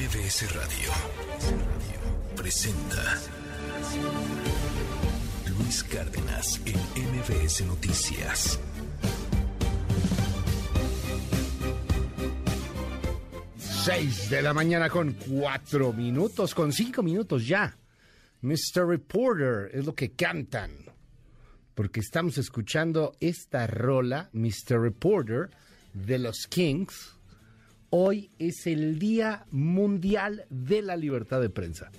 MBS Radio presenta Luis Cárdenas en MBS Noticias. Seis de la mañana con cuatro minutos, con cinco minutos ya. Mr. Reporter es lo que cantan. Porque estamos escuchando esta rola, Mr. Reporter, de los Kings. Hoy es el Día Mundial de la Libertad de Prensa.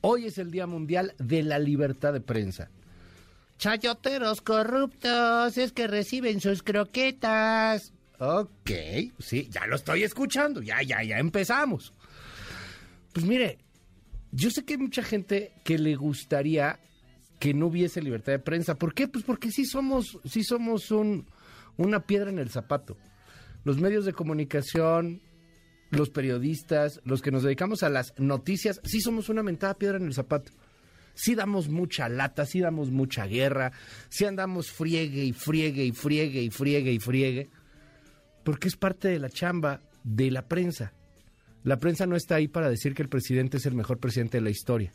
Hoy es el Día Mundial de la Libertad de Prensa. Chayoteros corruptos, es que reciben sus croquetas. Ok, sí, ya lo estoy escuchando, ya, ya, ya empezamos. Pues mire, yo sé que hay mucha gente que le gustaría que no hubiese libertad de prensa. ¿Por qué? Pues porque sí somos, sí somos un, una piedra en el zapato. Los medios de comunicación, los periodistas, los que nos dedicamos a las noticias, sí somos una mentada piedra en el zapato. Sí damos mucha lata, sí damos mucha guerra, sí andamos friegue y friegue y friegue y friegue y friegue porque es parte de la chamba de la prensa. La prensa no está ahí para decir que el presidente es el mejor presidente de la historia.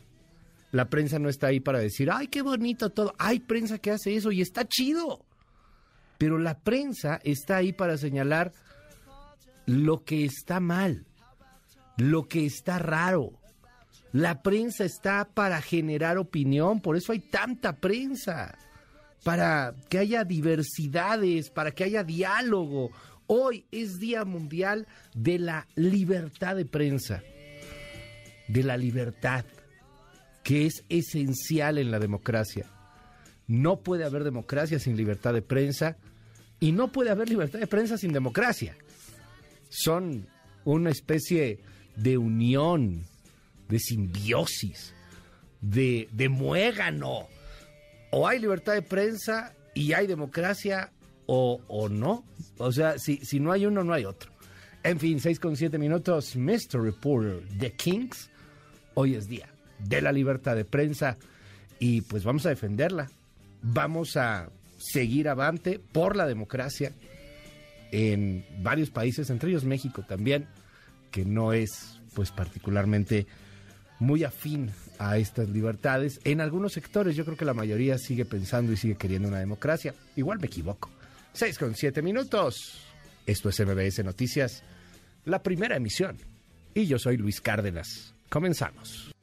La prensa no está ahí para decir, ay, qué bonito todo. Hay prensa que hace eso y está chido. Pero la prensa está ahí para señalar lo que está mal, lo que está raro. La prensa está para generar opinión, por eso hay tanta prensa, para que haya diversidades, para que haya diálogo, Hoy es Día Mundial de la Libertad de Prensa, de la libertad, que es esencial en la democracia. No puede haber democracia sin libertad de prensa y no puede haber libertad de prensa sin democracia. Son una especie de unión, de simbiosis, de, de muégano. O hay libertad de prensa y hay democracia o, o no. O sea, si, si no hay uno, no hay otro. En fin, 6 con 7 minutos, Mr. Reporter The Kings. Hoy es día de la libertad de prensa y pues vamos a defenderla. Vamos a seguir avante por la democracia en varios países, entre ellos México también, que no es pues particularmente muy afín a estas libertades. En algunos sectores yo creo que la mayoría sigue pensando y sigue queriendo una democracia. Igual me equivoco. 6 con 7 minutos. Esto es MBS Noticias, la primera emisión. Y yo soy Luis Cárdenas. Comenzamos.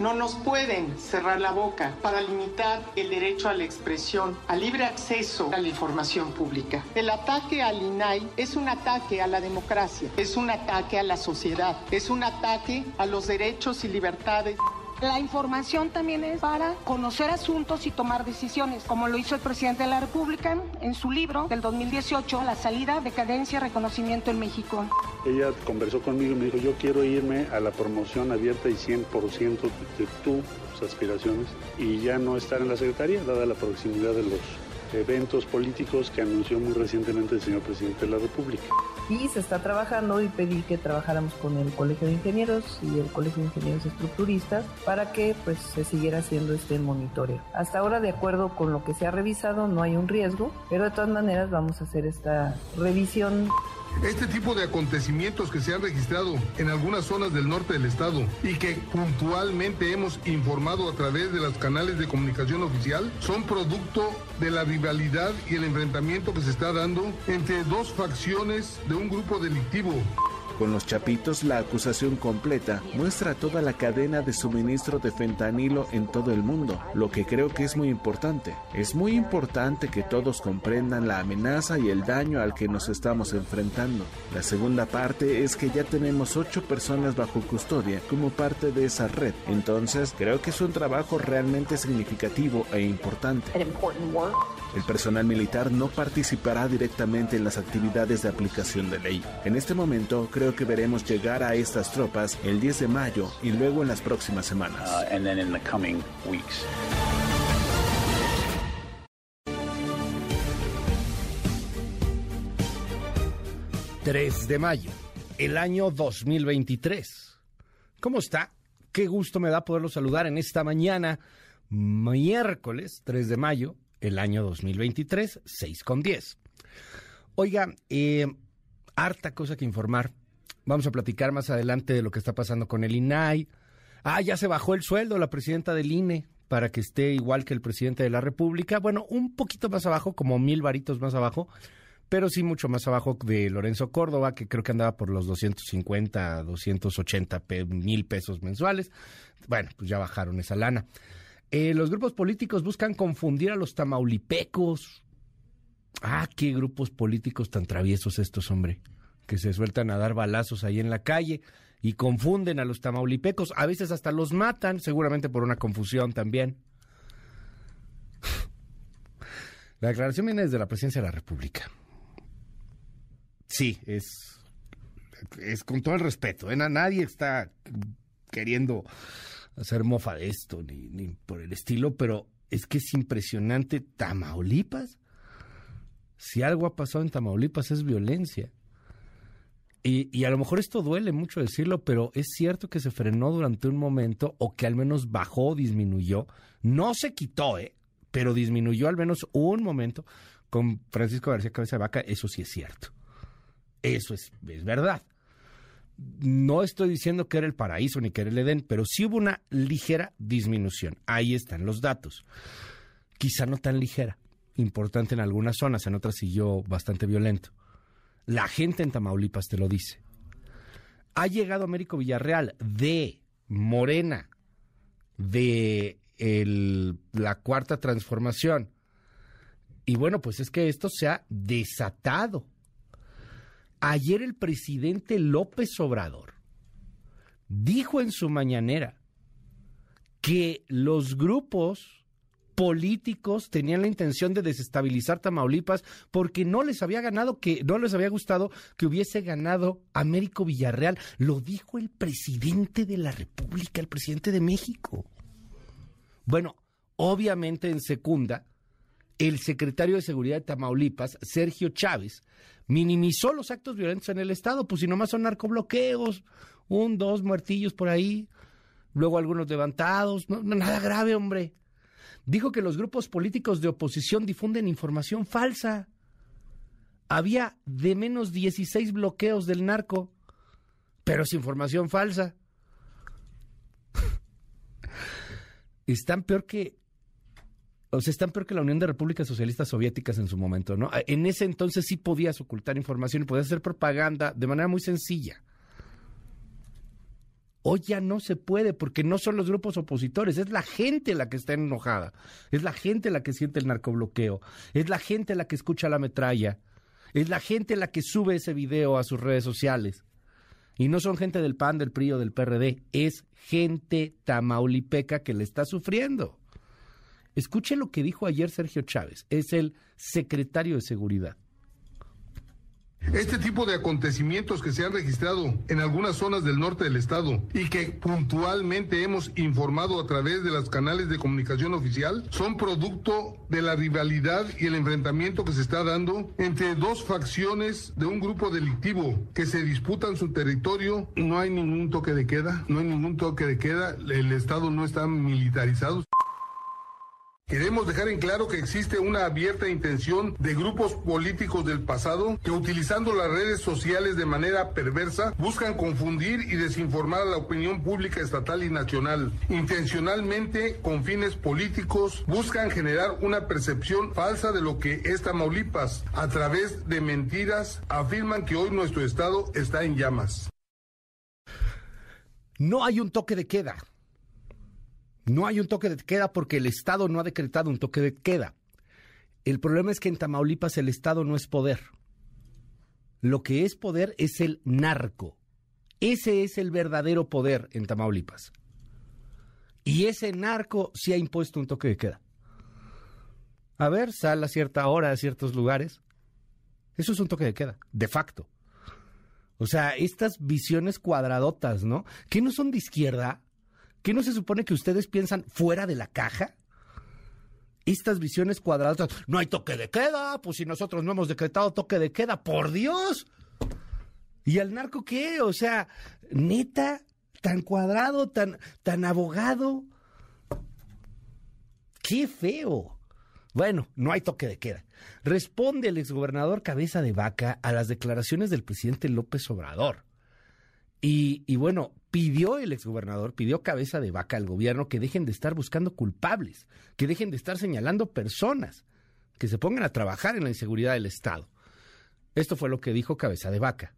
No nos pueden cerrar la boca para limitar el derecho a la expresión, al libre acceso a la información pública. El ataque al INAI es un ataque a la democracia, es un ataque a la sociedad, es un ataque a los derechos y libertades. La información también es para conocer asuntos y tomar decisiones, como lo hizo el presidente de la República en su libro del 2018, La salida, decadencia, reconocimiento en México. Ella conversó conmigo y me dijo, yo quiero irme a la promoción abierta y 100% de tus aspiraciones y ya no estar en la Secretaría, dada la proximidad de los eventos políticos que anunció muy recientemente el señor presidente de la República. Y se está trabajando y pedí que trabajáramos con el Colegio de Ingenieros y el Colegio de Ingenieros Estructuristas para que pues se siguiera haciendo este monitoreo. Hasta ahora, de acuerdo con lo que se ha revisado, no hay un riesgo, pero de todas maneras vamos a hacer esta revisión este tipo de acontecimientos que se han registrado en algunas zonas del norte del estado y que puntualmente hemos informado a través de los canales de comunicación oficial son producto de la rivalidad y el enfrentamiento que se está dando entre dos facciones de un grupo delictivo. Con los chapitos, la acusación completa muestra toda la cadena de suministro de fentanilo en todo el mundo, lo que creo que es muy importante. Es muy importante que todos comprendan la amenaza y el daño al que nos estamos enfrentando. La segunda parte es que ya tenemos ocho personas bajo custodia como parte de esa red. Entonces, creo que es un trabajo realmente significativo e importante. El personal militar no participará directamente en las actividades de aplicación de ley. En este momento, creo que veremos llegar a estas tropas el 10 de mayo y luego en las próximas semanas. Uh, and then in the coming weeks. ...3 de mayo, el año 2023. ¿Cómo está? Qué gusto me da poderlo saludar en esta mañana, miércoles 3 de mayo, el año 2023, 6 con 10. Oiga, eh, harta cosa que informar. Vamos a platicar más adelante de lo que está pasando con el INAI. Ah, ya se bajó el sueldo la presidenta del INE para que esté igual que el presidente de la República. Bueno, un poquito más abajo, como mil varitos más abajo, pero sí mucho más abajo de Lorenzo Córdoba, que creo que andaba por los 250, 280 mil pesos mensuales. Bueno, pues ya bajaron esa lana. Eh, los grupos políticos buscan confundir a los tamaulipecos. Ah, qué grupos políticos tan traviesos estos, hombre, que se sueltan a dar balazos ahí en la calle y confunden a los tamaulipecos. A veces hasta los matan, seguramente por una confusión también. La declaración viene desde la presidencia de la República. Sí, es, es con todo el respeto. ¿eh? Nadie está queriendo hacer mofa de esto, ni, ni por el estilo, pero es que es impresionante. Tamaulipas. Si algo ha pasado en Tamaulipas es violencia. Y, y, a lo mejor esto duele mucho decirlo, pero es cierto que se frenó durante un momento o que al menos bajó, disminuyó. No se quitó, ¿eh? pero disminuyó al menos un momento con Francisco García Cabeza de Vaca. Eso sí es cierto. Eso es, es verdad. No estoy diciendo que era el paraíso ni que era el Edén, pero sí hubo una ligera disminución. Ahí están los datos. Quizá no tan ligera, importante en algunas zonas, en otras siguió bastante violento. La gente en Tamaulipas te lo dice. Ha llegado Américo Villarreal de Morena, de la cuarta transformación. Y bueno, pues es que esto se ha desatado. Ayer el presidente López Obrador dijo en su mañanera que los grupos políticos tenían la intención de desestabilizar Tamaulipas porque no les había ganado que no les había gustado que hubiese ganado Américo Villarreal, lo dijo el presidente de la República, el presidente de México. Bueno, obviamente en secunda el secretario de Seguridad de Tamaulipas, Sergio Chávez, minimizó los actos violentos en el estado, pues si nomás son narcobloqueos, un, dos muertillos por ahí, luego algunos levantados, nada grave, hombre dijo que los grupos políticos de oposición difunden información falsa. Había de menos 16 bloqueos del narco, pero es información falsa. están peor que o sea, están peor que la Unión de Repúblicas Socialistas Soviéticas en su momento, ¿no? En ese entonces sí podías ocultar información y podías hacer propaganda de manera muy sencilla. Hoy ya no se puede porque no son los grupos opositores, es la gente la que está enojada, es la gente la que siente el narcobloqueo, es la gente la que escucha la metralla, es la gente la que sube ese video a sus redes sociales. Y no son gente del PAN, del PRI o del PRD, es gente tamaulipeca que le está sufriendo. Escuche lo que dijo ayer Sergio Chávez, es el secretario de Seguridad. Este tipo de acontecimientos que se han registrado en algunas zonas del norte del estado y que puntualmente hemos informado a través de los canales de comunicación oficial son producto de la rivalidad y el enfrentamiento que se está dando entre dos facciones de un grupo delictivo que se disputan su territorio. No hay ningún toque de queda, no hay ningún toque de queda, el estado no está militarizado. Queremos dejar en claro que existe una abierta intención de grupos políticos del pasado que utilizando las redes sociales de manera perversa buscan confundir y desinformar a la opinión pública estatal y nacional. Intencionalmente, con fines políticos, buscan generar una percepción falsa de lo que es Tamaulipas. A través de mentiras, afirman que hoy nuestro estado está en llamas. No hay un toque de queda. No hay un toque de queda porque el Estado no ha decretado un toque de queda. El problema es que en Tamaulipas el Estado no es poder. Lo que es poder es el narco. Ese es el verdadero poder en Tamaulipas. Y ese narco sí ha impuesto un toque de queda. A ver, sal a cierta hora a ciertos lugares. Eso es un toque de queda, de facto. O sea, estas visiones cuadradotas, ¿no? Que no son de izquierda, ¿Qué no se supone que ustedes piensan fuera de la caja? Estas visiones cuadradas, no hay toque de queda, pues si nosotros no hemos decretado toque de queda, por Dios. ¿Y al narco qué? O sea, neta, tan cuadrado, tan, tan abogado. Qué feo. Bueno, no hay toque de queda. Responde el exgobernador Cabeza de Vaca a las declaraciones del presidente López Obrador. Y, y, bueno, pidió el exgobernador, pidió cabeza de vaca al gobierno que dejen de estar buscando culpables, que dejen de estar señalando personas, que se pongan a trabajar en la inseguridad del Estado. Esto fue lo que dijo cabeza de vaca.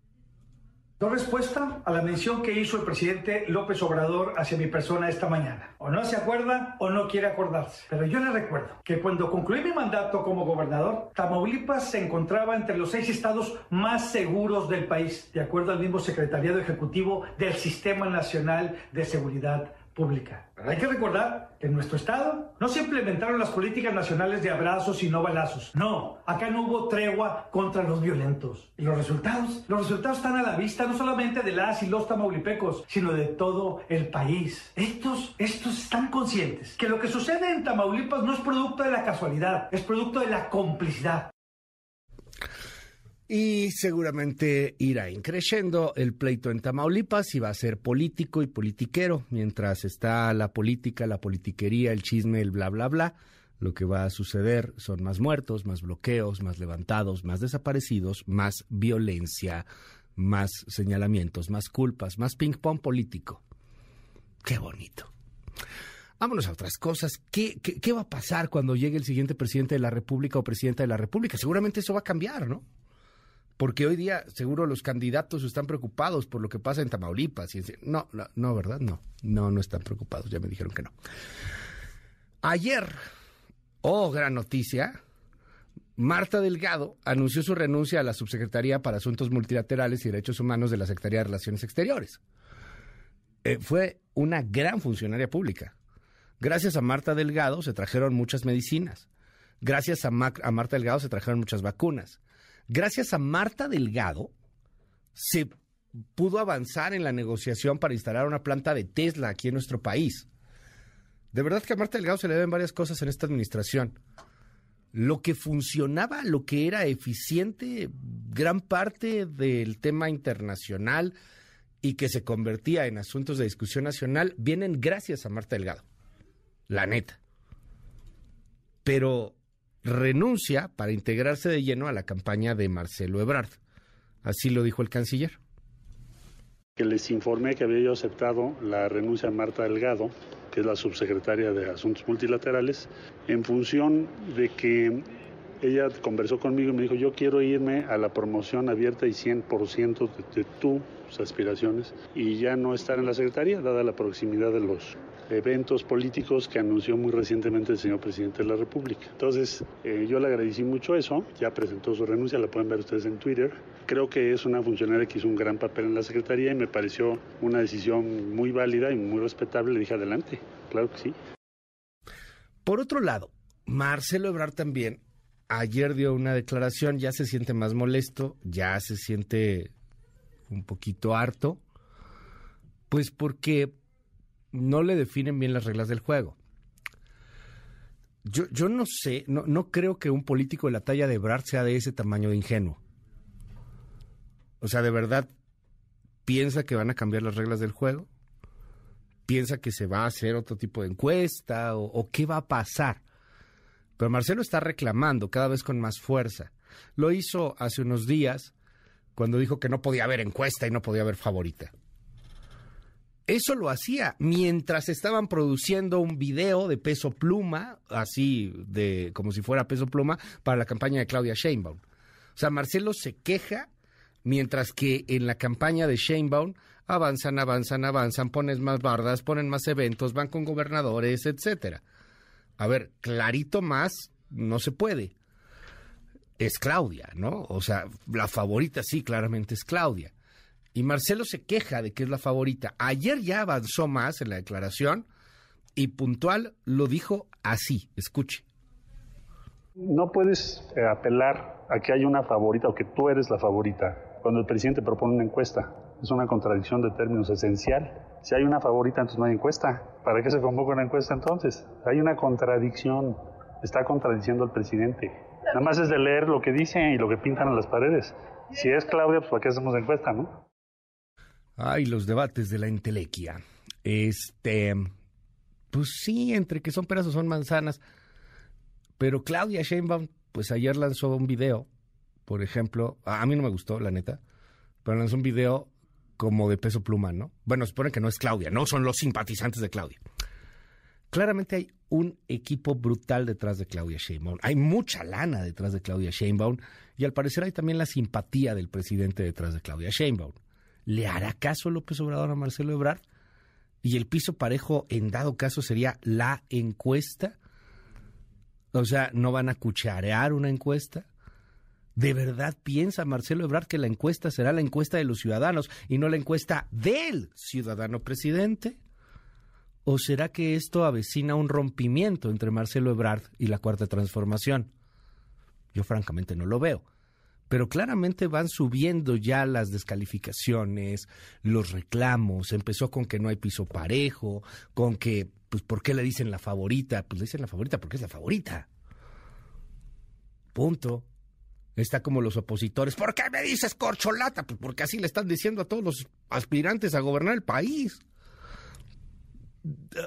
No respuesta a la mención que hizo el presidente López Obrador hacia mi persona esta mañana. O no se acuerda o no quiere acordarse. Pero yo le recuerdo que cuando concluí mi mandato como gobernador, Tamaulipas se encontraba entre los seis estados más seguros del país, de acuerdo al mismo Secretariado Ejecutivo del Sistema Nacional de Seguridad hay que recordar que en nuestro estado no se implementaron las políticas nacionales de abrazos y no balazos. No, acá no hubo tregua contra los violentos. Y los resultados, los resultados están a la vista no solamente de las y los tamaulipecos, sino de todo el país. Estos, estos están conscientes que lo que sucede en Tamaulipas no es producto de la casualidad, es producto de la complicidad. Y seguramente irá increciendo el pleito en Tamaulipas y va a ser político y politiquero. Mientras está la política, la politiquería, el chisme, el bla, bla, bla, lo que va a suceder son más muertos, más bloqueos, más levantados, más desaparecidos, más violencia, más señalamientos, más culpas, más ping-pong político. Qué bonito. Vámonos a otras cosas. ¿Qué, ¿Qué, qué, va a pasar cuando llegue el siguiente presidente de la República o presidenta de la República? Seguramente eso va a cambiar, ¿no? Porque hoy día seguro los candidatos están preocupados por lo que pasa en Tamaulipas. No, no, no, ¿verdad? No, no, no están preocupados, ya me dijeron que no. Ayer, oh, gran noticia, Marta Delgado anunció su renuncia a la Subsecretaría para Asuntos Multilaterales y Derechos Humanos de la Secretaría de Relaciones Exteriores. Eh, fue una gran funcionaria pública. Gracias a Marta Delgado se trajeron muchas medicinas. Gracias a Marta Delgado se trajeron muchas vacunas gracias a Marta Delgado, se pudo avanzar en la negociación para instalar una planta de Tesla aquí en nuestro país. De verdad que a Marta Delgado se le deben varias cosas en esta administración. Lo que funcionaba, lo que era eficiente, gran parte del tema internacional y que se convertía en asuntos de discusión nacional, vienen gracias a Marta Delgado. La neta. Pero renuncia para integrarse de lleno a la campaña de Marcelo Ebrard. Así lo dijo el canciller. Que les informé que había yo aceptado la renuncia de Marta Delgado, que es la subsecretaria de Asuntos Multilaterales, en función de que ella conversó conmigo y me dijo, yo quiero irme a la promoción abierta y 100% de, de tus aspiraciones y ya no estar en la Secretaría, dada la proximidad de los eventos políticos que anunció muy recientemente el señor presidente de la República. Entonces, eh, yo le agradecí mucho eso, ya presentó su renuncia, la pueden ver ustedes en Twitter. Creo que es una funcionaria que hizo un gran papel en la Secretaría y me pareció una decisión muy válida y muy respetable. Le dije adelante, claro que sí. Por otro lado, Marcelo Ebrard también ayer dio una declaración, ya se siente más molesto, ya se siente un poquito harto, pues porque no le definen bien las reglas del juego. Yo, yo no sé, no, no creo que un político de la talla de Brad sea de ese tamaño de ingenuo. O sea, de verdad, piensa que van a cambiar las reglas del juego, piensa que se va a hacer otro tipo de encuesta o, o qué va a pasar. Pero Marcelo está reclamando cada vez con más fuerza. Lo hizo hace unos días cuando dijo que no podía haber encuesta y no podía haber favorita. Eso lo hacía mientras estaban produciendo un video de peso pluma, así de como si fuera peso pluma, para la campaña de Claudia Sheinbaum. O sea, Marcelo se queja mientras que en la campaña de Sheinbaum avanzan, avanzan, avanzan, ponen más bardas, ponen más eventos, van con gobernadores, etcétera. A ver, clarito más no se puede. Es Claudia, ¿no? O sea, la favorita sí, claramente es Claudia. Y Marcelo se queja de que es la favorita. Ayer ya avanzó más en la declaración y puntual lo dijo así. Escuche. No puedes eh, apelar a que hay una favorita o que tú eres la favorita cuando el presidente propone una encuesta. Es una contradicción de términos esencial. Si hay una favorita, entonces no hay encuesta. ¿Para qué se convoca una encuesta entonces? Hay una contradicción. Está contradiciendo al presidente. Nada más es de leer lo que dice y lo que pintan en las paredes. Si es Claudia, pues ¿para qué hacemos encuesta, no? Ay, los debates de la entelequia. Este, pues sí, entre que son peras o son manzanas. Pero Claudia Sheinbaum, pues ayer lanzó un video, por ejemplo, a mí no me gustó, la neta, pero lanzó un video como de peso pluma, ¿no? Bueno, supone que no es Claudia, no son los simpatizantes de Claudia. Claramente hay un equipo brutal detrás de Claudia Sheinbaum. Hay mucha lana detrás de Claudia Sheinbaum y al parecer hay también la simpatía del presidente detrás de Claudia Sheinbaum. ¿Le hará caso López Obrador a Marcelo Ebrard? Y el piso parejo, en dado caso, sería la encuesta. O sea, ¿no van a cucharear una encuesta? ¿De verdad piensa Marcelo Ebrard que la encuesta será la encuesta de los ciudadanos y no la encuesta del ciudadano presidente? ¿O será que esto avecina un rompimiento entre Marcelo Ebrard y la Cuarta Transformación? Yo francamente no lo veo. Pero claramente van subiendo ya las descalificaciones, los reclamos. Empezó con que no hay piso parejo, con que, pues, ¿por qué le dicen la favorita? Pues le dicen la favorita porque es la favorita. Punto. Está como los opositores. ¿Por qué me dices corcholata? Pues porque así le están diciendo a todos los aspirantes a gobernar el país.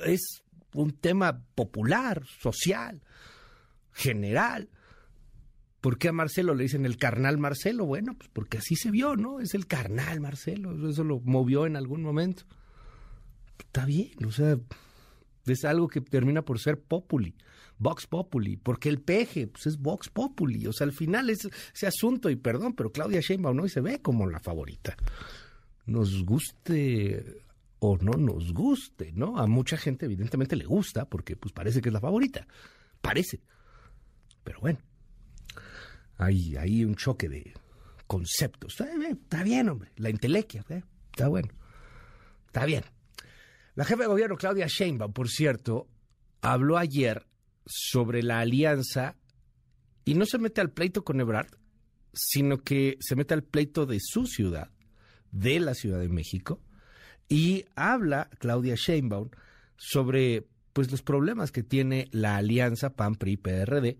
Es un tema popular, social, general. ¿Por qué a Marcelo le dicen el carnal Marcelo? Bueno, pues porque así se vio, ¿no? Es el carnal Marcelo, eso lo movió en algún momento. Está bien, o sea, es algo que termina por ser populi, Vox Populi, porque el peje pues es Vox Populi, o sea, al final es ese asunto, y perdón, pero Claudia Sheinbaum no se ve como la favorita. Nos guste o no nos guste, ¿no? A mucha gente evidentemente le gusta porque pues parece que es la favorita, parece. Pero bueno, hay, un choque de conceptos. Está bien, hombre. La intelequia, está bueno. Está bien. La jefa de gobierno, Claudia Sheinbaum, por cierto, habló ayer sobre la alianza y no se mete al pleito con Ebrard, sino que se mete al pleito de su ciudad, de la Ciudad de México, y habla Claudia Sheinbaum sobre pues los problemas que tiene la alianza PAN-PRI-PRD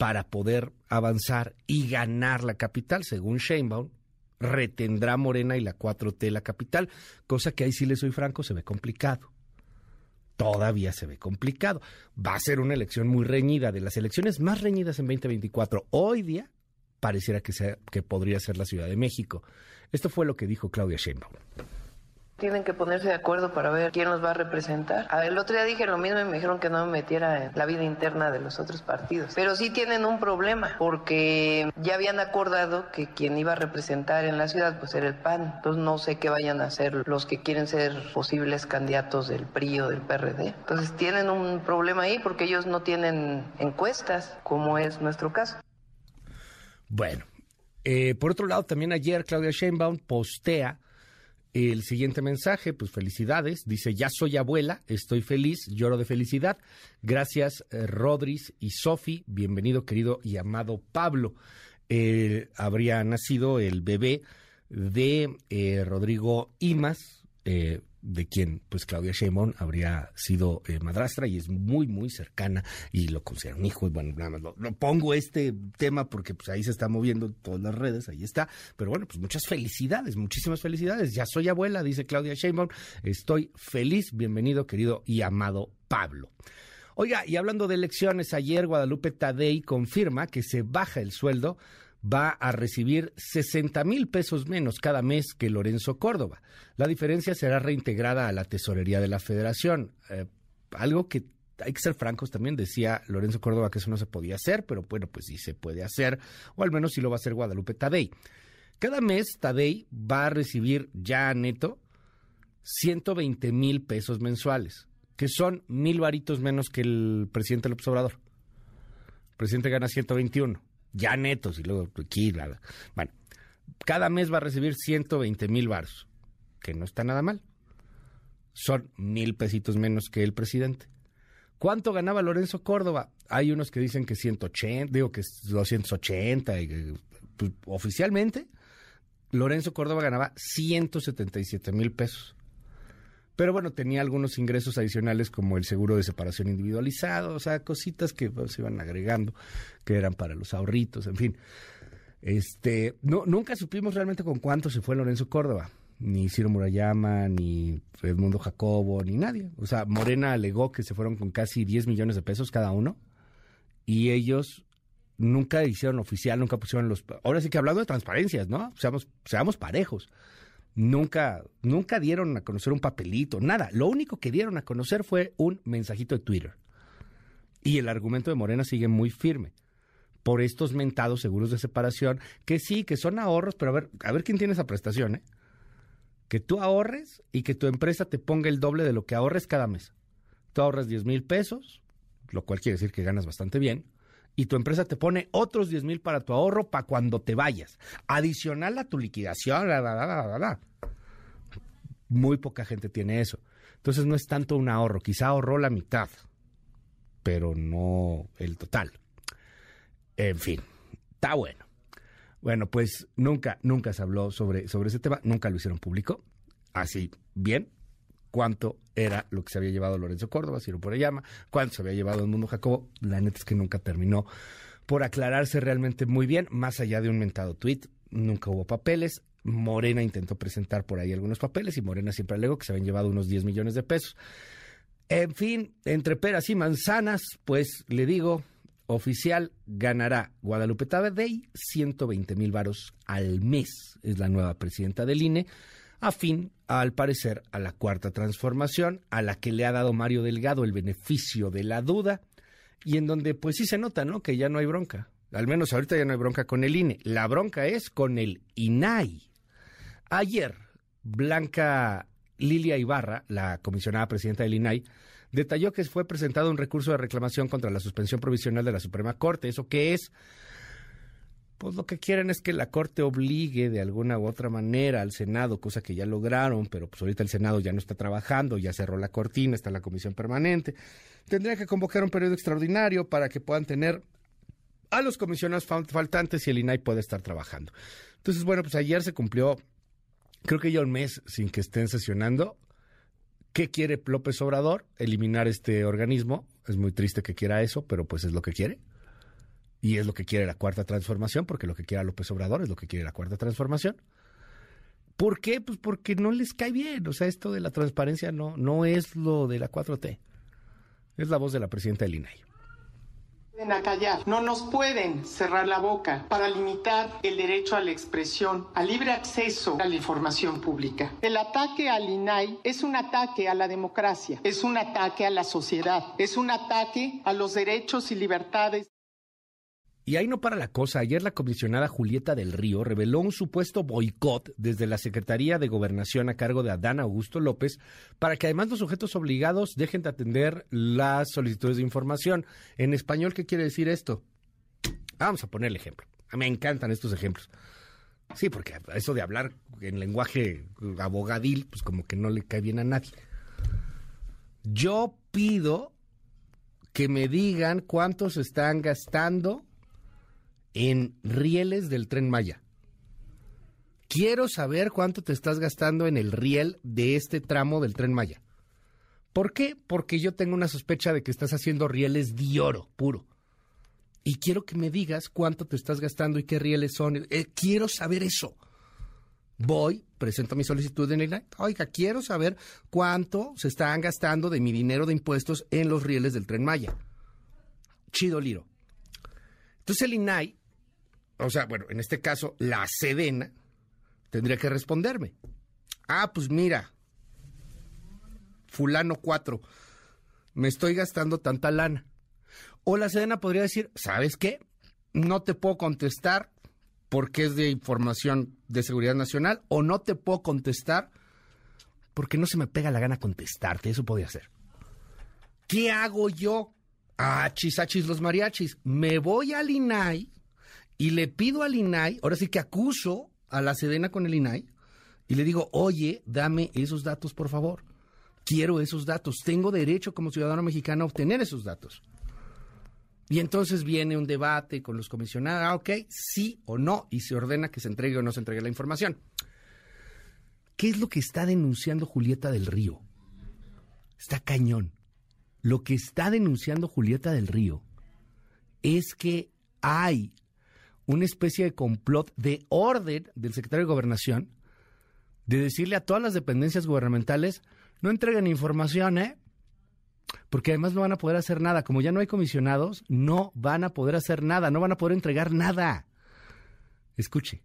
para poder avanzar y ganar la capital, según Sheinbaum, retendrá Morena y la 4T la capital, cosa que ahí sí le soy franco, se ve complicado. Todavía se ve complicado. Va a ser una elección muy reñida, de las elecciones más reñidas en 2024. Hoy día pareciera que, sea, que podría ser la Ciudad de México. Esto fue lo que dijo Claudia Sheinbaum. Tienen que ponerse de acuerdo para ver quién los va a representar. el otro día dije lo mismo y me dijeron que no me metiera en la vida interna de los otros partidos. Pero sí tienen un problema, porque ya habían acordado que quien iba a representar en la ciudad pues era el PAN. Entonces no sé qué vayan a hacer los que quieren ser posibles candidatos del PRI o del PRD. Entonces tienen un problema ahí porque ellos no tienen encuestas, como es nuestro caso. Bueno, eh, por otro lado, también ayer Claudia Sheinbaum postea el siguiente mensaje, pues felicidades, dice, ya soy abuela, estoy feliz, lloro de felicidad. Gracias, eh, Rodríguez y Sofi, bienvenido querido y amado Pablo. Eh, habría nacido el bebé de eh, Rodrigo Imas, de quien pues Claudia Sheinbaum habría sido eh, madrastra y es muy muy cercana y lo considera un hijo y bueno nada más lo, pongo este tema porque pues ahí se está moviendo todas las redes ahí está. Pero bueno pues muchas felicidades muchísimas felicidades. Ya soy abuela dice Claudia Sheinbaum. Estoy feliz. Bienvenido querido y amado Pablo. Oiga, y hablando de elecciones, ayer Guadalupe Tadei confirma que se baja el sueldo va a recibir 60 mil pesos menos cada mes que Lorenzo Córdoba. La diferencia será reintegrada a la tesorería de la federación. Eh, algo que hay que ser francos también, decía Lorenzo Córdoba que eso no se podía hacer, pero bueno, pues sí se puede hacer, o al menos sí lo va a hacer Guadalupe Tadei. Cada mes Tadei va a recibir ya neto 120 mil pesos mensuales, que son mil varitos menos que el presidente López Obrador. El presidente gana 121 ya netos y luego aquí, bueno, cada mes va a recibir 120 mil baros, que no está nada mal. Son mil pesitos menos que el presidente. ¿Cuánto ganaba Lorenzo Córdoba? Hay unos que dicen que 180, digo que 280, y, pues, oficialmente Lorenzo Córdoba ganaba 177 mil pesos. Pero bueno, tenía algunos ingresos adicionales como el seguro de separación individualizado, o sea, cositas que pues, se iban agregando, que eran para los ahorritos, en fin. Este, no, nunca supimos realmente con cuánto se fue Lorenzo Córdoba, ni Ciro Murayama, ni Edmundo Jacobo, ni nadie. O sea, Morena alegó que se fueron con casi 10 millones de pesos cada uno y ellos nunca hicieron oficial, nunca pusieron los... Ahora sí que hablando de transparencias, ¿no? Seamos, seamos parejos. Nunca, nunca dieron a conocer un papelito, nada. Lo único que dieron a conocer fue un mensajito de Twitter. Y el argumento de Morena sigue muy firme por estos mentados seguros de separación, que sí, que son ahorros, pero a ver, a ver quién tiene esa prestación, ¿eh? Que tú ahorres y que tu empresa te ponga el doble de lo que ahorres cada mes. Tú ahorras 10 mil pesos, lo cual quiere decir que ganas bastante bien, y tu empresa te pone otros 10 mil para tu ahorro para cuando te vayas. Adicional a tu liquidación, Muy poca gente tiene eso. Entonces no es tanto un ahorro, quizá ahorró la mitad, pero no el total. En fin, está bueno. Bueno, pues nunca, nunca se habló sobre, sobre ese tema, nunca lo hicieron público. Así, bien, cuánto era lo que se había llevado Lorenzo Córdoba, Ciro llama, cuánto se había llevado el mundo Jacobo. La neta es que nunca terminó por aclararse realmente muy bien, más allá de un mentado tuit. Nunca hubo papeles. Morena intentó presentar por ahí algunos papeles y Morena siempre alegó que se habían llevado unos 10 millones de pesos. En fin, entre peras y manzanas, pues le digo, oficial ganará Guadalupe Tabadey 120 mil varos al mes. Es la nueva presidenta del INE afín, al parecer, a la cuarta transformación, a la que le ha dado Mario Delgado el beneficio de la duda, y en donde pues sí se nota, ¿no? Que ya no hay bronca. Al menos ahorita ya no hay bronca con el INE. La bronca es con el INAI. Ayer, Blanca Lilia Ibarra, la comisionada presidenta del INAI, detalló que fue presentado un recurso de reclamación contra la suspensión provisional de la Suprema Corte. ¿Eso qué es? Pues lo que quieren es que la Corte obligue de alguna u otra manera al Senado, cosa que ya lograron, pero pues ahorita el Senado ya no está trabajando, ya cerró la cortina, está la comisión permanente. Tendría que convocar un periodo extraordinario para que puedan tener a los comisionados faltantes y el INAI puede estar trabajando. Entonces, bueno, pues ayer se cumplió, creo que ya un mes sin que estén sesionando. ¿Qué quiere López Obrador? Eliminar este organismo. Es muy triste que quiera eso, pero pues es lo que quiere. Y es lo que quiere la cuarta transformación, porque lo que quiere López Obrador es lo que quiere la cuarta transformación. ¿Por qué? Pues porque no les cae bien. O sea, esto de la transparencia no, no es lo de la 4T. Es la voz de la presidenta del INAI. callar, no nos pueden cerrar la boca para limitar el derecho a la expresión, al libre acceso a la información pública. El ataque al INAI es un ataque a la democracia, es un ataque a la sociedad, es un ataque a los derechos y libertades. Y ahí no para la cosa. Ayer la comisionada Julieta del Río reveló un supuesto boicot desde la Secretaría de Gobernación a cargo de Adán Augusto López para que además los sujetos obligados dejen de atender las solicitudes de información. En español, ¿qué quiere decir esto? Vamos a poner ejemplo. Me encantan estos ejemplos. Sí, porque eso de hablar en lenguaje abogadil, pues como que no le cae bien a nadie. Yo pido que me digan cuántos están gastando en rieles del tren Maya. Quiero saber cuánto te estás gastando en el riel de este tramo del tren Maya. ¿Por qué? Porque yo tengo una sospecha de que estás haciendo rieles de oro puro. Y quiero que me digas cuánto te estás gastando y qué rieles son. Eh, quiero saber eso. Voy, presento mi solicitud en el Oiga, quiero saber cuánto se están gastando de mi dinero de impuestos en los rieles del tren Maya. Chido Liro. Entonces el INAI o sea, bueno, en este caso, la Sedena tendría que responderme. Ah, pues mira, fulano 4, me estoy gastando tanta lana. O la Sedena podría decir, ¿sabes qué? No te puedo contestar porque es de información de seguridad nacional o no te puedo contestar porque no se me pega la gana contestarte. Eso podría ser. ¿Qué hago yo? Ah, chisachis los mariachis. Me voy al INAI y le pido al INAI, ahora sí que acuso a la Sedena con el INAI, y le digo, oye, dame esos datos, por favor. Quiero esos datos. Tengo derecho como ciudadano mexicano a obtener esos datos. Y entonces viene un debate con los comisionados, ah, ok, sí o no, y se ordena que se entregue o no se entregue la información. ¿Qué es lo que está denunciando Julieta del Río? Está cañón. Lo que está denunciando Julieta del Río es que hay una especie de complot de orden del secretario de Gobernación de decirle a todas las dependencias gubernamentales, no entreguen información, ¿eh? porque además no van a poder hacer nada. Como ya no hay comisionados, no van a poder hacer nada, no van a poder entregar nada. Escuche.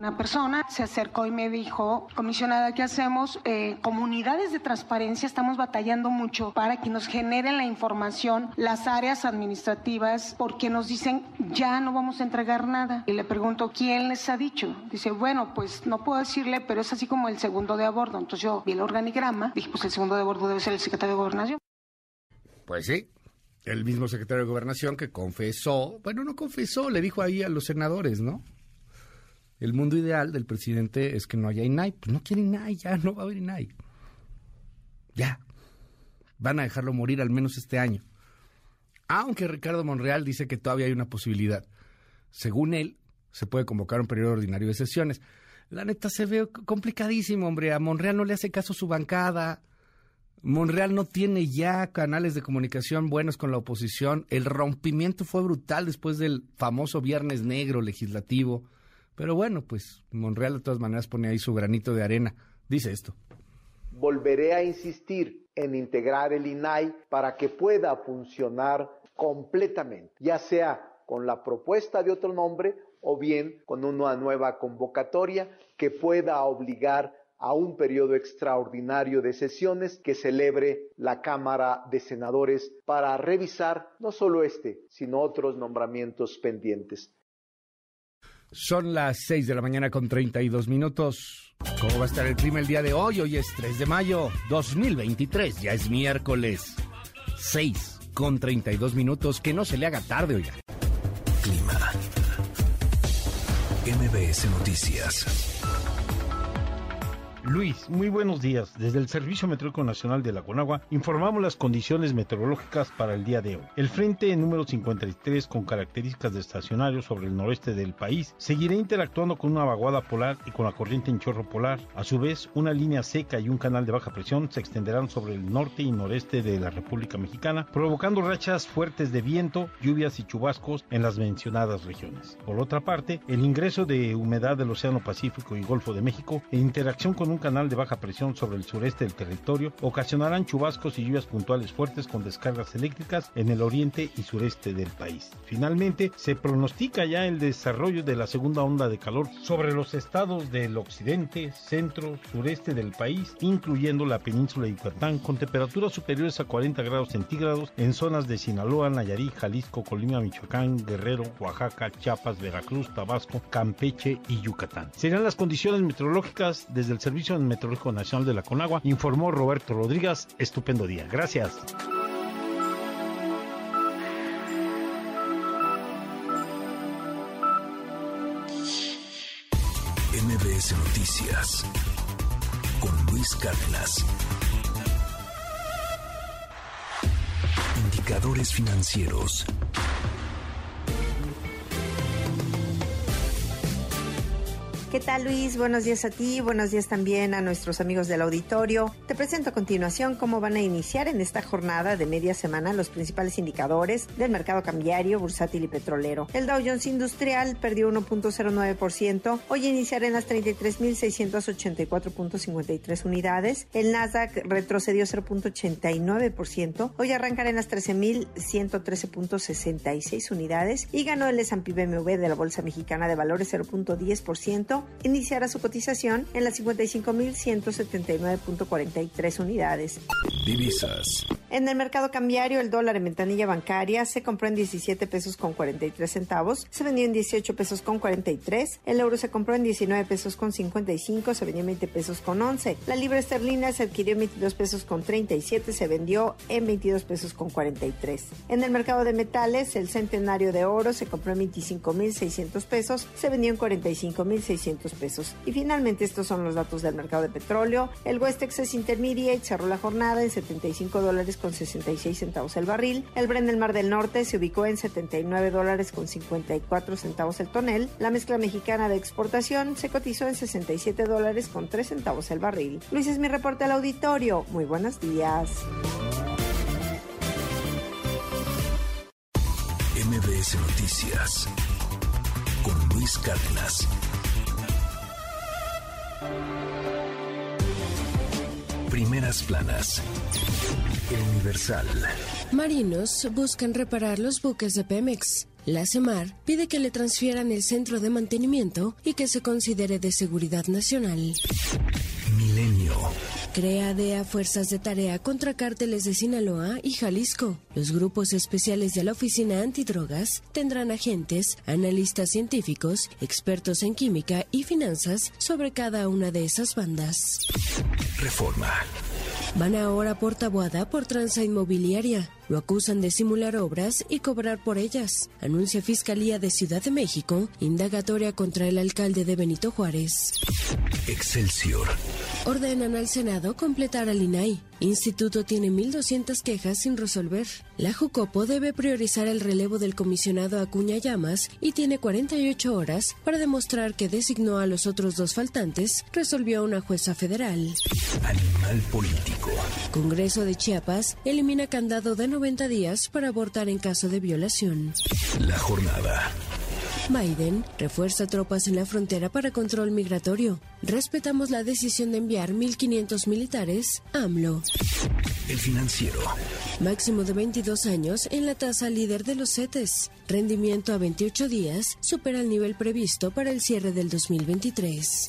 Una persona se acercó y me dijo, comisionada, ¿qué hacemos? Eh, comunidades de transparencia estamos batallando mucho para que nos generen la información las áreas administrativas porque nos dicen ya no vamos a entregar nada. Y le pregunto, ¿quién les ha dicho? Dice, bueno, pues no puedo decirle, pero es así como el segundo de a bordo. Entonces yo vi el organigrama, dije, pues el segundo de bordo debe ser el secretario de Gobernación. Pues sí, el mismo secretario de Gobernación que confesó, bueno, no confesó, le dijo ahí a los senadores, ¿no? El mundo ideal del presidente es que no haya INAI. Pues no quiere INAI, ya no va a haber INAI. Ya. Van a dejarlo morir al menos este año. Aunque Ricardo Monreal dice que todavía hay una posibilidad. Según él, se puede convocar un periodo ordinario de sesiones. La neta se ve complicadísimo, hombre. A Monreal no le hace caso su bancada. Monreal no tiene ya canales de comunicación buenos con la oposición. El rompimiento fue brutal después del famoso Viernes Negro legislativo. Pero bueno, pues Monreal de todas maneras pone ahí su granito de arena. Dice esto. Volveré a insistir en integrar el INAI para que pueda funcionar completamente, ya sea con la propuesta de otro nombre o bien con una nueva convocatoria que pueda obligar a un periodo extraordinario de sesiones que celebre la Cámara de Senadores para revisar no solo este, sino otros nombramientos pendientes. Son las 6 de la mañana con 32 minutos. ¿Cómo va a estar el clima el día de hoy? Hoy es 3 de mayo 2023, ya es miércoles. 6 con 32 minutos, que no se le haga tarde, oiga. Clima. MBS Noticias. Luis, muy buenos días. Desde el Servicio Meteorológico Nacional de la Conagua informamos las condiciones meteorológicas para el día de hoy. El frente número 53 con características de estacionario sobre el noreste del país seguirá interactuando con una vaguada polar y con la corriente en chorro polar. A su vez, una línea seca y un canal de baja presión se extenderán sobre el norte y noreste de la República Mexicana, provocando rachas fuertes de viento, lluvias y chubascos en las mencionadas regiones. Por otra parte, el ingreso de humedad del Océano Pacífico y Golfo de México en interacción con un canal de baja presión sobre el sureste del territorio ocasionarán chubascos y lluvias puntuales fuertes con descargas eléctricas en el oriente y sureste del país. Finalmente, se pronostica ya el desarrollo de la segunda onda de calor sobre los estados del occidente, centro, sureste del país, incluyendo la península de Yucatán, con temperaturas superiores a 40 grados centígrados en zonas de Sinaloa, Nayarit, Jalisco, Colima, Michoacán, Guerrero, Oaxaca, Chiapas, Veracruz, Tabasco, Campeche y Yucatán. Serán las condiciones meteorológicas desde el Servicio Meteorológico Nacional de la Conagua, informó Roberto Rodríguez. Estupendo día. Gracias. MBS Noticias con Luis Cárdenas. Indicadores financieros. ¿Qué tal Luis? Buenos días a ti, buenos días también a nuestros amigos del auditorio. Te presento a continuación cómo van a iniciar en esta jornada de media semana los principales indicadores del mercado cambiario, bursátil y petrolero. El Dow Jones Industrial perdió 1.09%, hoy iniciará en las 33.684.53 unidades. El Nasdaq retrocedió 0.89%, hoy arrancará en las 13.113.66 unidades y ganó el S&P BMW de la Bolsa Mexicana de Valores 0.10% iniciará su cotización en las 55.179.43 unidades. Divisas. En el mercado cambiario, el dólar en ventanilla bancaria se compró en 17 pesos con 43 centavos, se vendió en 18 pesos con 43, el euro se compró en 19 pesos con 55, se vendió en 20 pesos con 11, la libra esterlina se adquirió en 22 pesos con 37, se vendió en 22 pesos con 43. En el mercado de metales, el centenario de oro se compró en 25.600 pesos, se vendió en 45.600 Y finalmente estos son los datos del mercado de petróleo. El West Texas Intermediate cerró la jornada en 75 dólares con 66 centavos el barril. El Brent del Mar del Norte se ubicó en 79 dólares con 54 centavos el tonel. La mezcla mexicana de exportación se cotizó en 67 dólares con 3 centavos el barril. Luis es mi reporte al auditorio. Muy buenos días. MBS Noticias con Luis Cárdenas. Primeras planas. El Universal. Marinos buscan reparar los buques de Pemex. La CEMAR pide que le transfieran el centro de mantenimiento y que se considere de seguridad nacional. Milenio. Crea DEA fuerzas de tarea contra cárteles de Sinaloa y Jalisco. Los grupos especiales de la Oficina Antidrogas tendrán agentes, analistas científicos, expertos en química y finanzas sobre cada una de esas bandas. Reforma. Van ahora por tabuada por tranza inmobiliaria. Lo acusan de simular obras y cobrar por ellas. Anuncia Fiscalía de Ciudad de México, indagatoria contra el alcalde de Benito Juárez. Excelsior. Ordenan al Senado completar al INAI. Instituto tiene 1.200 quejas sin resolver. La Jucopo debe priorizar el relevo del comisionado Acuña Llamas y tiene 48 horas para demostrar que designó a los otros dos faltantes, resolvió una jueza federal. Animal político. Congreso de Chiapas elimina candado de 90 días para abortar en caso de violación. La jornada. Biden refuerza tropas en la frontera para control migratorio. Respetamos la decisión de enviar 1.500 militares a AMLO. El financiero. Máximo de 22 años en la tasa líder de los CETES. Rendimiento a 28 días supera el nivel previsto para el cierre del 2023.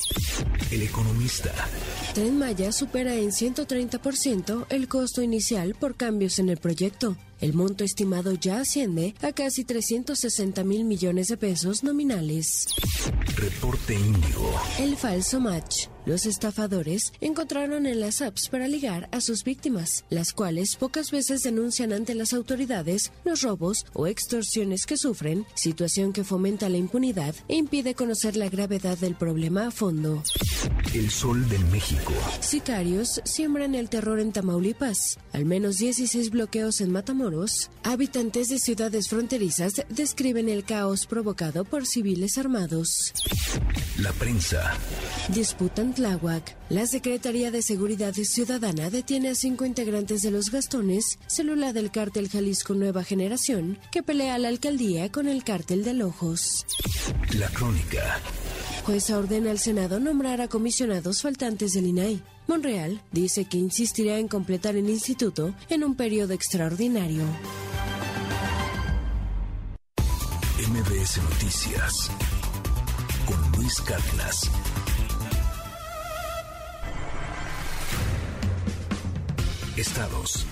El economista. Tren Maya supera en 130% el costo inicial por cambios en el proyecto. El monto estimado ya asciende a casi 360 mil millones de pesos nominales. Reporte Índigo. El falso match. Los estafadores encontraron en las apps para ligar a sus víctimas, las cuales pocas veces denuncian ante las autoridades los robos o extorsiones que sufren, situación que fomenta la impunidad e impide conocer la gravedad del problema a fondo. El sol de México. Sicarios siembran el terror en Tamaulipas. Al menos 16 bloqueos en Matamoros. Habitantes de ciudades fronterizas describen el caos provocado por civiles armados. La prensa. Disputan Tláhuac. La Secretaría de Seguridad Ciudadana detiene a cinco integrantes de los Gastones, célula del cártel Jalisco Nueva Generación, que pelea a la alcaldía con el cártel de Ojos. La crónica. Jueza ordena al Senado nombrar a comisionados faltantes del INAI. Monreal dice que insistirá en completar el instituto en un periodo extraordinario. MBS Noticias. Con Luis Cárdenas. Estados.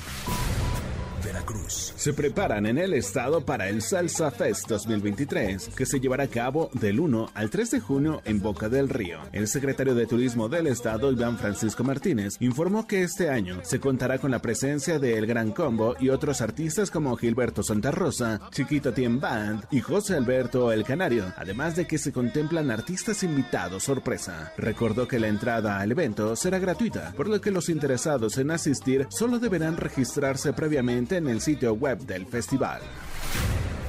Se preparan en el estado para el Salsa Fest 2023, que se llevará a cabo del 1 al 3 de junio en Boca del Río. El secretario de Turismo del estado, Iván Francisco Martínez, informó que este año se contará con la presencia de El Gran Combo y otros artistas como Gilberto Santa Rosa, Chiquito Tien Band y José Alberto El Canario, además de que se contemplan artistas invitados sorpresa. Recordó que la entrada al evento será gratuita, por lo que los interesados en asistir solo deberán registrarse previamente en el sitio web del festival.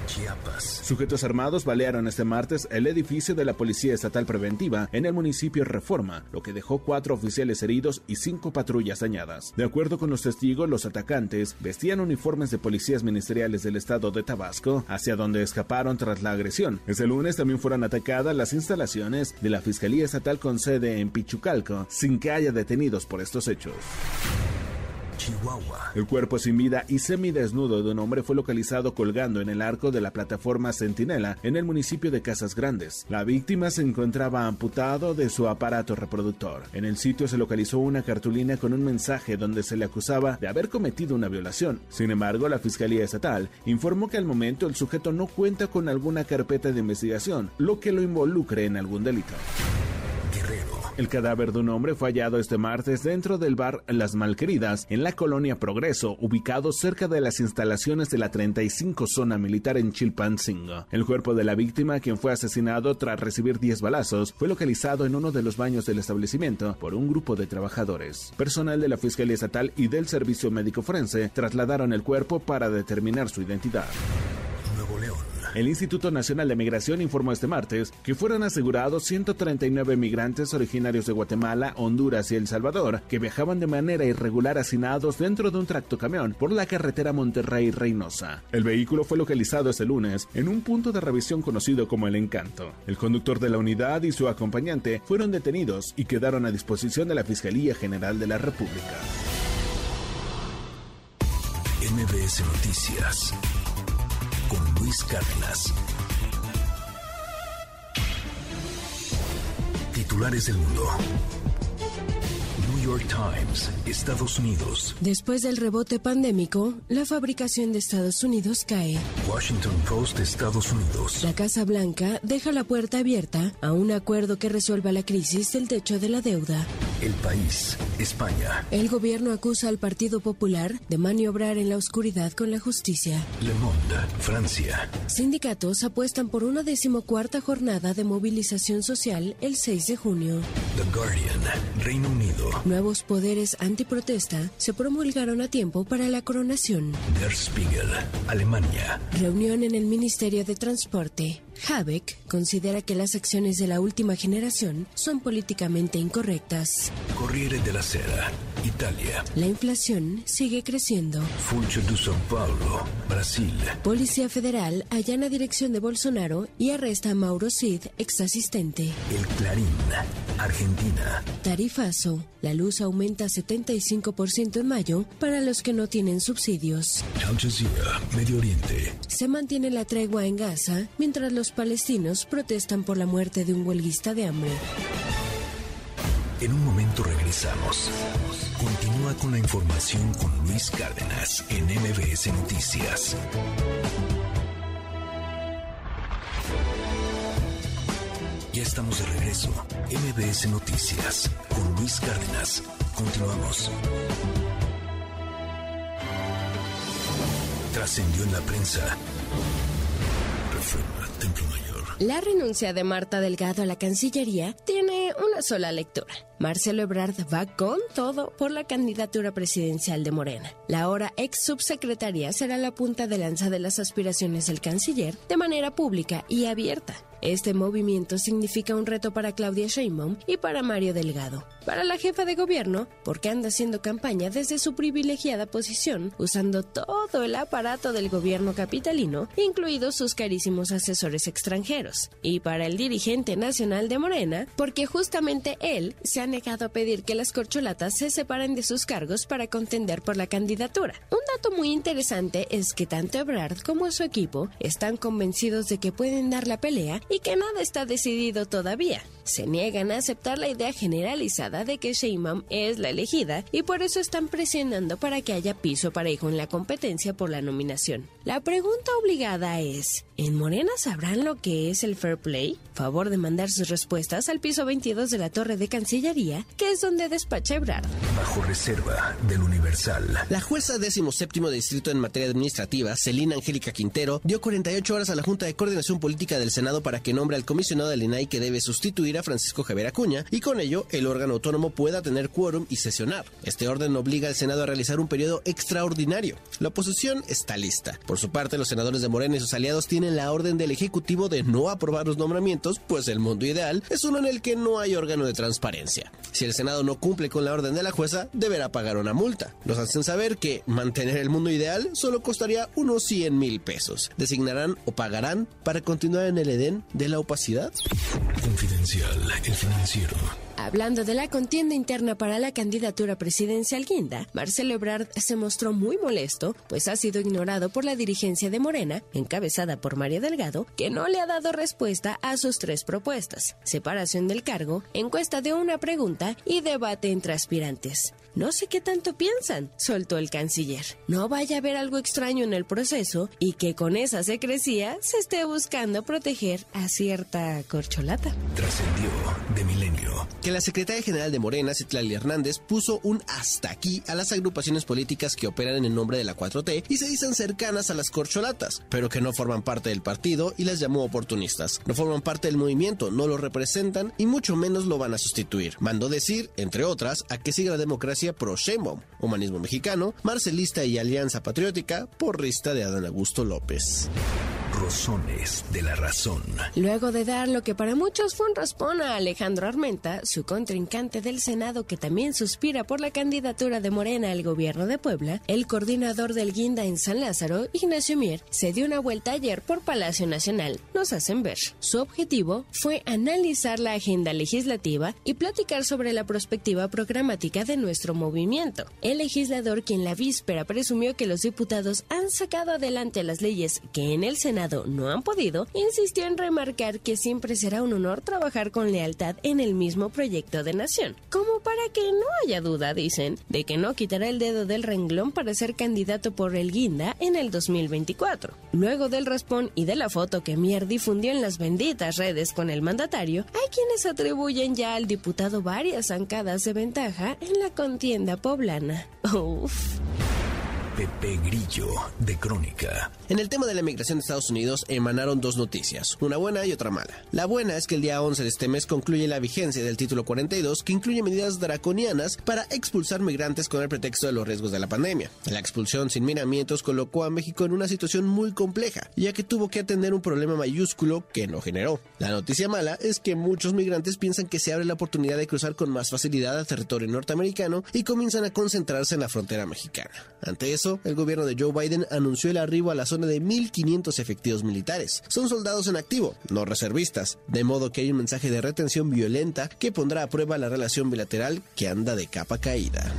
Chiapas. Sujetos armados balearon este martes el edificio de la Policía Estatal Preventiva en el municipio Reforma, lo que dejó cuatro oficiales heridos y cinco patrullas dañadas. De acuerdo con los testigos, los atacantes vestían uniformes de policías ministeriales del estado de Tabasco, hacia donde escaparon tras la agresión. Este lunes también fueron atacadas las instalaciones de la Fiscalía Estatal con sede en Pichucalco, sin que haya detenidos por estos hechos. Chihuahua. El cuerpo sin vida y semidesnudo de un hombre fue localizado colgando en el arco de la plataforma Centinela en el municipio de Casas Grandes. La víctima se encontraba amputado de su aparato reproductor. En el sitio se localizó una cartulina con un mensaje donde se le acusaba de haber cometido una violación. Sin embargo, la Fiscalía Estatal informó que al momento el sujeto no cuenta con alguna carpeta de investigación, lo que lo involucre en algún delito. El cadáver de un hombre fue hallado este martes dentro del bar Las Malqueridas, en la colonia Progreso, ubicado cerca de las instalaciones de la 35 Zona Militar en Chilpancingo. El cuerpo de la víctima, quien fue asesinado tras recibir 10 balazos, fue localizado en uno de los baños del establecimiento por un grupo de trabajadores. Personal de la Fiscalía Estatal y del Servicio Médico Forense trasladaron el cuerpo para determinar su identidad. El Instituto Nacional de Migración informó este martes que fueron asegurados 139 migrantes originarios de Guatemala, Honduras y El Salvador que viajaban de manera irregular hacinados dentro de un tractocamión por la carretera Monterrey-Reynosa. El vehículo fue localizado este lunes en un punto de revisión conocido como El Encanto. El conductor de la unidad y su acompañante fueron detenidos y quedaron a disposición de la Fiscalía General de la República. MBS Noticias con Luis Cárdenas. Titulares del mundo. York Times, Estados Unidos. Después del rebote pandémico, la fabricación de Estados Unidos cae. Washington Post, Estados Unidos. La Casa Blanca deja la puerta abierta a un acuerdo que resuelva la crisis del techo de la deuda. El país, España. El gobierno acusa al Partido Popular de maniobrar en la oscuridad con la justicia. Le Monde, Francia. Sindicatos apuestan por una decimocuarta jornada de movilización social el 6 de junio. The Guardian, Reino Unido. Nuevos poderes antiprotesta se promulgaron a tiempo para la coronación. Der Spiegel, Alemania. Reunión en el Ministerio de Transporte. Habeck considera que las acciones de la última generación son políticamente incorrectas. Corriere della Sera, Italia. La inflación sigue creciendo. Funcho de São Paulo, Brasil. Policía Federal allana dirección de Bolsonaro y arresta a Mauro Cid, ex asistente. El Clarín, Argentina. Tarifazo. La luz aumenta 75% en mayo para los que no tienen subsidios. Al Jazeera, Medio Oriente. Se mantiene la tregua en Gaza mientras los palestinos protestan por la muerte de un huelguista de hambre. En un momento regresamos. Continúa con la información con Luis Cárdenas en MBS Noticias. Ya estamos de regreso. MBS Noticias con Luis Cárdenas. Continuamos. Trascendió en la prensa. La renuncia de Marta Delgado a la Cancillería tiene una sola lectura. Marcelo Ebrard va con todo por la candidatura presidencial de Morena. La ahora ex subsecretaria será la punta de lanza de las aspiraciones del canciller de manera pública y abierta. Este movimiento significa un reto para Claudia Sheinbaum y para Mario Delgado. Para la jefa de gobierno, porque anda haciendo campaña desde su privilegiada posición, usando todo el aparato del gobierno capitalino, incluidos sus carísimos asesores extranjeros. Y para el dirigente nacional de Morena, porque justamente él se ha negado a pedir que las corcholatas se separen de sus cargos para contender por la candidatura. Un dato muy interesante es que tanto Ebrard como su equipo están convencidos de que pueden dar la pelea que nada está decidido todavía. Se niegan a aceptar la idea generalizada de que Sheinbaum es la elegida y por eso están presionando para que haya piso parejo en la competencia por la nominación. La pregunta obligada es, ¿en Morena sabrán lo que es el fair play? Favor de mandar sus respuestas al piso 22 de la Torre de Cancillería, que es donde despacha Ebrard. Bajo reserva del Universal. La jueza 17 Distrito en materia administrativa, Celina Angélica Quintero, dio 48 horas a la Junta de Coordinación Política del Senado para que nombre al comisionado del INAI que debe sustituir Francisco Javier Acuña y con ello el órgano autónomo pueda tener quórum y sesionar. Este orden obliga al Senado a realizar un periodo extraordinario. La oposición está lista. Por su parte, los senadores de Morena y sus aliados tienen la orden del Ejecutivo de no aprobar los nombramientos, pues el mundo ideal es uno en el que no hay órgano de transparencia. Si el Senado no cumple con la orden de la jueza, deberá pagar una multa. Nos hacen saber que mantener el mundo ideal solo costaría unos 100 mil pesos. Designarán o pagarán para continuar en el Edén de la opacidad. Confidencial, Hablando de la contienda interna para la candidatura presidencial guinda, Marcelo Ebrard se mostró muy molesto, pues ha sido ignorado por la dirigencia de Morena, encabezada por Mario Delgado, que no le ha dado respuesta a sus tres propuestas: separación del cargo, encuesta de una pregunta y debate entre aspirantes. No sé qué tanto piensan, soltó el canciller. No vaya a haber algo extraño en el proceso y que con esa secrecía se esté buscando proteger a cierta corcholata. Trascendió de milenio. Que la secretaria general de Morena, Citlali Hernández, puso un hasta aquí a las agrupaciones políticas que operan en el nombre de la 4T y se dicen cercanas a las corcholatas, pero que no forman parte del partido y las llamó oportunistas. No forman parte del movimiento, no lo representan y mucho menos lo van a sustituir. Mandó decir, entre otras, a que siga la democracia pro Sheinbaum, humanismo mexicano, marcelista y alianza patriótica, porrista de Adán Augusto López. Rosones de la razón. Luego de dar lo que para muchos fue un raspón a Alejandro Armenta, su contrincante del Senado que también suspira por la candidatura de Morena al gobierno de Puebla, el coordinador del Guinda en San Lázaro, Ignacio Mier, se dio una vuelta ayer por Palacio Nacional. Nos hacen ver. Su objetivo fue analizar la agenda legislativa y platicar sobre la perspectiva programática de nuestro movimiento. El legislador, quien la víspera presumió que los diputados han sacado adelante las leyes que en el Senado no han podido, insistió en remarcar que siempre será un honor trabajar con lealtad en el mismo proyecto de nación, como para que no haya duda, dicen, de que no quitará el dedo del renglón para ser candidato por el Guinda en el 2024. Luego del raspón y de la foto que Mier difundió en las benditas redes con el mandatario, hay quienes atribuyen ya al diputado varias zancadas de ventaja en la contienda poblana. Uf. Pepe Grillo, de Crónica. En el tema de la migración de Estados Unidos emanaron dos noticias, una buena y otra mala. La buena es que el día 11 de este mes concluye la vigencia del título 42 que incluye medidas draconianas para expulsar migrantes con el pretexto de los riesgos de la pandemia. La expulsión sin miramientos colocó a México en una situación muy compleja, ya que tuvo que atender un problema mayúsculo que no generó. La noticia mala es que muchos migrantes piensan que se abre la oportunidad de cruzar con más facilidad al territorio norteamericano y comienzan a concentrarse en la frontera mexicana. Ante eso, el gobierno de Joe Biden anunció el arribo a la zona de 1.500 efectivos militares. Son soldados en activo, no reservistas, de modo que hay un mensaje de retención violenta que pondrá a prueba la relación bilateral que anda de capa caída.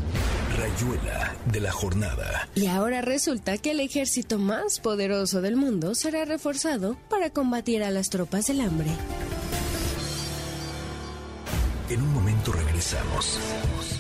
Rayuela de la jornada. Y ahora resulta que el ejército más poderoso del mundo será reforzado para combatir a las tropas del hambre. En un momento regresamos.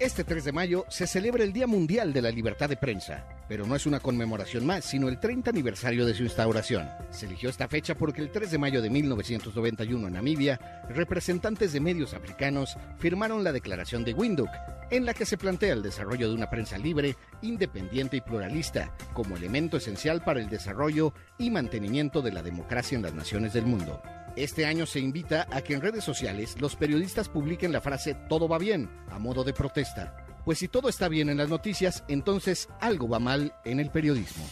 Este 3 de mayo se celebra el Día Mundial de la Libertad de Prensa, pero no es una conmemoración más, sino el 30 aniversario de su instauración. Se eligió esta fecha porque el 3 de mayo de 1991 en Namibia, representantes de medios africanos firmaron la Declaración de Windhoek, en la que se plantea el desarrollo de una prensa libre, independiente y pluralista, como elemento esencial para el desarrollo y mantenimiento de la democracia en las naciones del mundo. Este año se invita a que en redes sociales los periodistas publiquen la frase todo va bien, a modo de protesta. Pues si todo está bien en las noticias, entonces algo va mal en el periodismo.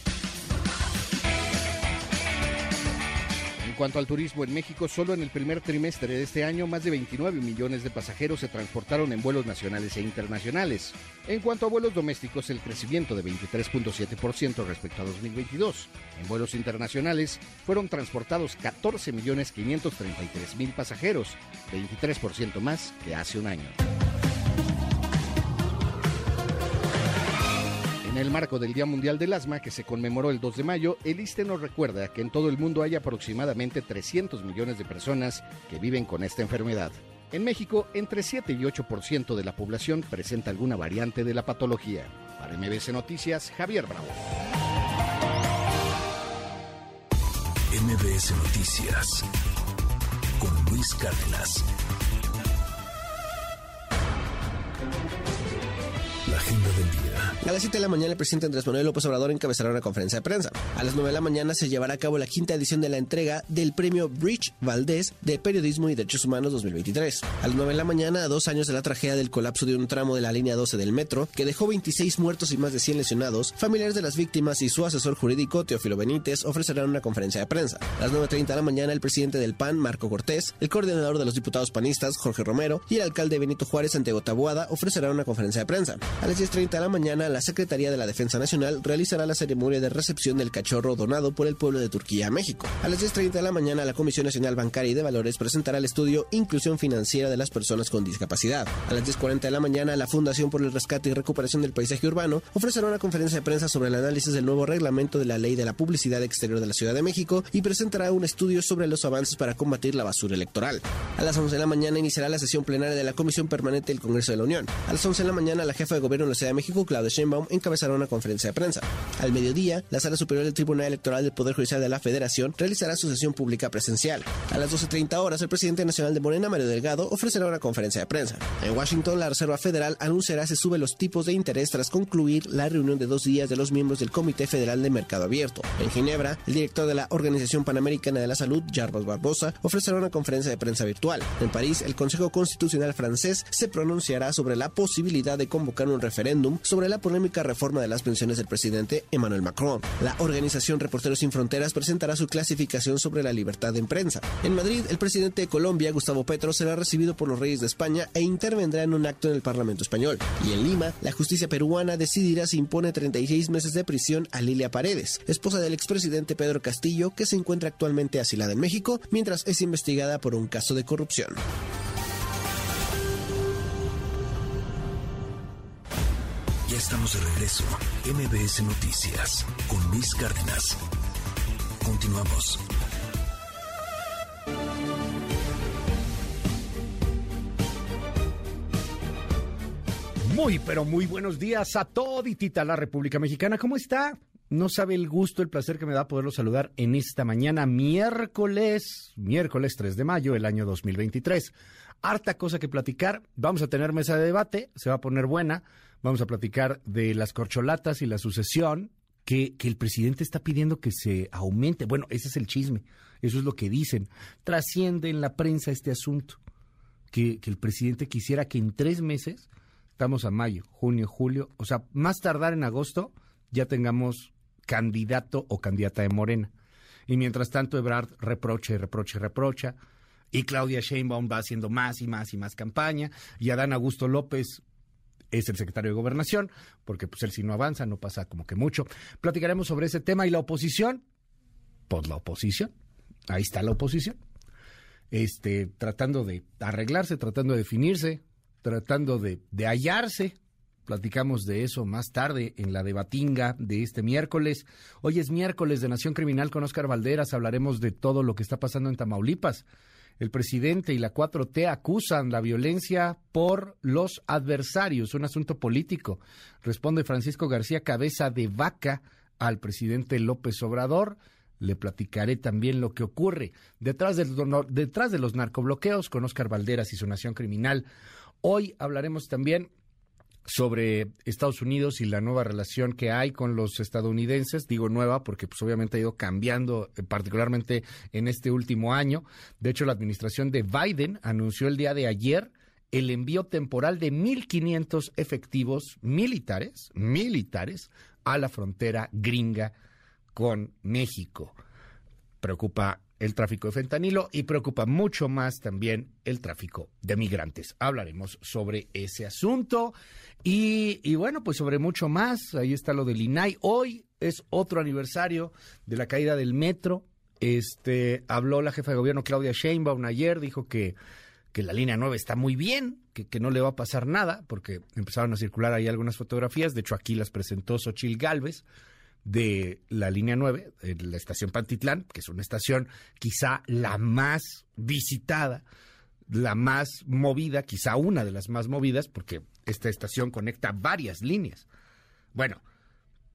Cuanto al turismo en México, solo en el primer trimestre de este año, más de 29 millones de pasajeros se transportaron en vuelos nacionales e internacionales. En cuanto a vuelos domésticos, el crecimiento de 23.7% respecto a 2022. En vuelos internacionales, fueron transportados 14 millones 533 mil pasajeros, 23% más que hace un año. El marco del Día Mundial del Asma, que se conmemoró el 2 de mayo, el ISTE nos recuerda que en todo el mundo hay aproximadamente 300 millones de personas que viven con esta enfermedad. En México, entre 7 y 8% de la población presenta alguna variante de la patología. Para MBC Noticias, Javier Bravo. MBS Noticias con Luis Cárdenas. Agenda del día. A las 7 de la mañana, el presidente Andrés Manuel López Obrador encabezará una conferencia de prensa. A las 9 de la mañana se llevará a cabo la quinta edición de la entrega del premio Bridge Valdés de Periodismo y Derechos Humanos 2023. A las 9 de la mañana, a dos años de la tragedia del colapso de un tramo de la línea 12 del metro, que dejó 26 muertos y más de 100 lesionados, familiares de las víctimas y su asesor jurídico, Teófilo Benítez, ofrecerán una conferencia de prensa. A las 9.30 de la mañana, el presidente del PAN, Marco Cortés, el coordinador de los diputados panistas, Jorge Romero, y el alcalde Benito Juárez, Santiago Taboada, ofrecerán una conferencia de prensa. A las 10.30 de la mañana, la Secretaría de la Defensa Nacional realizará la ceremonia de recepción del cachorro donado por el pueblo de Turquía a México. A las 10.30 de la mañana, la Comisión Nacional Bancaria y de Valores presentará el estudio Inclusión Financiera de las Personas con Discapacidad. A las 10.40 de la mañana, la Fundación por el Rescate y Recuperación del Paisaje Urbano ofrecerá una conferencia de prensa sobre el análisis del nuevo reglamento de la Ley de la Publicidad Exterior de la Ciudad de México y presentará un estudio sobre los avances para combatir la basura electoral. A las 11 de la mañana iniciará la sesión plenaria de la Comisión Permanente del Congreso de la Unión. A las 11 de la mañana, la jefa de gobierno Ciudad de México, Claudia Sheinbaum, encabezará una conferencia de prensa. Al mediodía, la Sala Superior del Tribunal Electoral del Poder Judicial de la Federación realizará su sesión pública presencial. A las 12.30 horas, el presidente nacional de Morena, Mario Delgado, ofrecerá una conferencia de prensa. En Washington, la Reserva Federal anunciará si sube los tipos de interés tras concluir la reunión de dos días de los miembros del Comité Federal de Mercado Abierto. En Ginebra, el director de la Organización Panamericana de la Salud, Jarbas Barbosa, ofrecerá una conferencia de prensa virtual. En París, el Consejo Constitucional francés se pronunciará sobre la posibilidad de convocar un referéndum sobre la polémica reforma de las pensiones del presidente Emmanuel Macron. La organización Reporteros Sin Fronteras presentará su clasificación sobre la libertad de prensa. En Madrid, el presidente de Colombia, Gustavo Petro, será recibido por los reyes de España e intervendrá en un acto en el Parlamento español. Y en Lima, la justicia peruana decidirá si impone 36 meses de prisión a Lilia Paredes, esposa del expresidente Pedro Castillo, que se encuentra actualmente asilada en México mientras es investigada por un caso de corrupción. Estamos de regreso. MBS Noticias con Luis Cárdenas. Continuamos. Muy, pero muy buenos días a toditita la República Mexicana. ¿Cómo está? No sabe el gusto, el placer que me da poderlo saludar en esta mañana, miércoles, miércoles 3 de mayo del año 2023. Harta cosa que platicar. Vamos a tener mesa de debate, se va a poner buena. Vamos a platicar de las corcholatas y la sucesión, que, que el presidente está pidiendo que se aumente. Bueno, ese es el chisme, eso es lo que dicen. Trasciende en la prensa este asunto, que, que el presidente quisiera que en tres meses Estamos a mayo, junio, julio, o sea, más tardar en agosto ya tengamos candidato o candidata de Morena. Y mientras tanto, Ebrard reprocha y reprocha y reprocha. Y Claudia Sheinbaum va haciendo más y más y más campaña. Y Adán Augusto López es el secretario de Gobernación, porque pues él si no avanza, no pasa como que mucho. Platicaremos sobre ese tema y la oposición. Pues la oposición. Ahí está la oposición. Este, tratando de arreglarse, tratando de definirse, tratando de, de hallarse. Platicamos de eso más tarde en la debatinga de este miércoles. Hoy es miércoles de Nación Criminal con Oscar Valderas. Hablaremos de todo lo que está pasando en Tamaulipas. El presidente y la 4T acusan la violencia por los adversarios, un asunto político. Responde Francisco García Cabeza de Vaca al presidente López Obrador. Le platicaré también lo que ocurre detrás de, detrás de los narcobloqueos con Oscar Valderas y su Nación Criminal. Hoy hablaremos también sobre Estados Unidos y la nueva relación que hay con los estadounidenses. Digo nueva porque pues obviamente ha ido cambiando, eh, particularmente en este último año. De hecho, la administración de Biden anunció el día de ayer el envío temporal de 1.500 efectivos militares, militares, a la frontera gringa con México. Preocupa el tráfico de fentanilo y preocupa mucho más también el tráfico de migrantes. Hablaremos sobre ese asunto y, bueno, pues sobre mucho más. Ahí está lo del INAI. Hoy es otro aniversario de la caída del metro. Este habló la jefa de gobierno Claudia Sheinbaum ayer, dijo que, que la línea 9 está muy bien, que, que, no le va a pasar nada, porque empezaron a circular ahí algunas fotografías. De hecho, aquí las presentó Xochil Gálvez de la línea 9, la estación Pantitlán, que es una estación quizá la más visitada, la más movida, quizá una de las más movidas, porque esta estación conecta varias líneas. Bueno,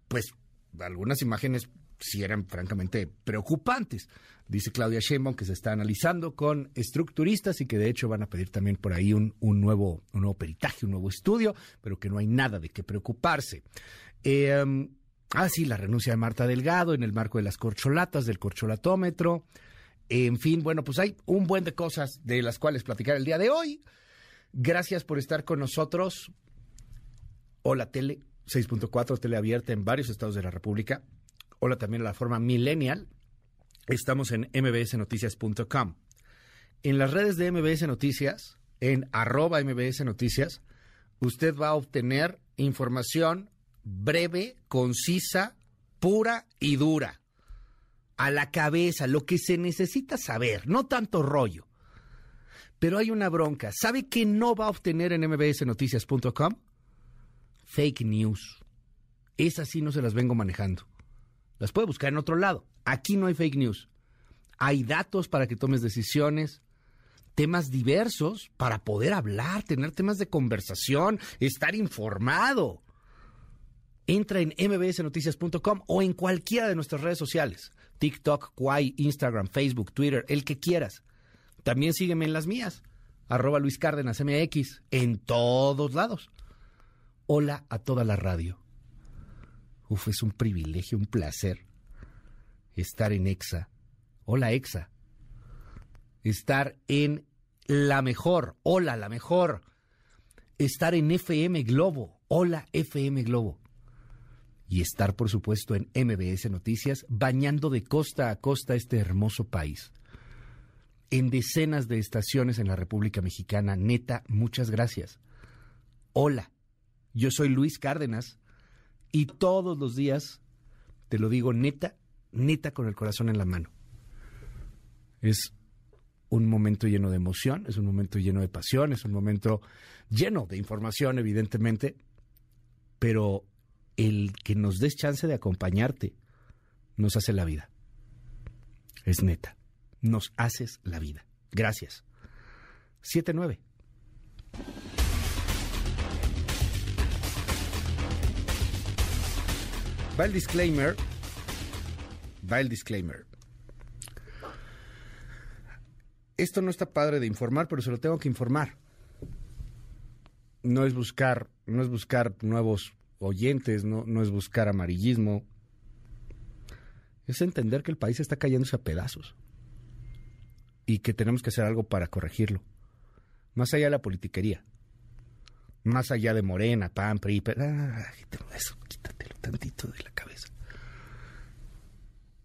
pues algunas imágenes sí eran francamente preocupantes. Dice Claudia Sheinbaum que se está analizando con estructuristas y que de hecho van a pedir también por ahí un, un nuevo, un nuevo peritaje, un nuevo estudio, pero que no hay nada de qué preocuparse. Eh, Ah, sí, la renuncia de Marta Delgado en el marco de las corcholatas, del corcholatómetro. En fin, bueno, pues hay un buen de cosas de las cuales platicar el día de hoy. Gracias por estar con nosotros. Hola Tele, 6.4, tele abierta en varios estados de la República. Hola también a la forma millennial. Estamos en mbsnoticias.com. En las redes de MBS Noticias, en arroba MBS Noticias, usted va a obtener información breve, concisa, pura y dura. A la cabeza, lo que se necesita saber, no tanto rollo. Pero hay una bronca. ¿Sabe qué no va a obtener en mbsnoticias.com? Fake news. Esas sí no se las vengo manejando. Las puede buscar en otro lado. Aquí no hay fake news. Hay datos para que tomes decisiones. temas diversos para poder hablar, tener temas de conversación, estar informado. Entra en mbsnoticias.com o en cualquiera de nuestras redes sociales. TikTok, Kwai, Instagram, Facebook, Twitter, el que quieras. También sígueme en las mías, arroba Luis Cárdenas MX, en todos lados. Hola a toda la radio. Uf, es un privilegio, un placer estar en EXA. Hola EXA. Estar en la mejor. Hola, la mejor. Estar en FM Globo. Hola FM Globo y estar, por supuesto, en MBS Noticias, bañando de costa a costa este hermoso país. En decenas de estaciones en la República Mexicana, neta, muchas gracias. Hola, yo soy Luis Cárdenas y todos los días te lo digo neta, neta con el corazón en la mano. Es un momento lleno de emoción, es un momento lleno de pasión, es un momento lleno de información, evidentemente, pero el que nos des chance de acompañarte nos hace la vida. Es neta. Nos haces la vida. Gracias. 7-9. Va el disclaimer. Va el disclaimer. Esto no está padre de informar, pero se lo tengo que informar. No es buscar, no es buscar nuevos oyentes, no, no es buscar amarillismo, es entender que el país está cayéndose a pedazos y que tenemos que hacer algo para corregirlo. Más allá de la politiquería, más allá de Morena, PAN, PRI, ah, eso, quítatelo tantito de la cabeza.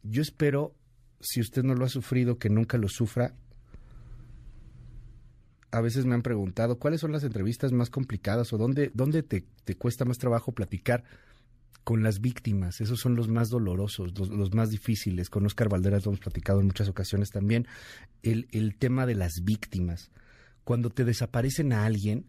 Yo espero, si usted no lo ha sufrido, que nunca lo sufra a veces me han preguntado cuáles son las entrevistas más complicadas o dónde, dónde te, cuesta más trabajo platicar con las víctimas. Esos son los más dolorosos, los, más difíciles. Con Oscar Valderas lo hemos platicado en muchas ocasiones también. El, el tema de las víctimas. Cuando te desaparecen a alguien,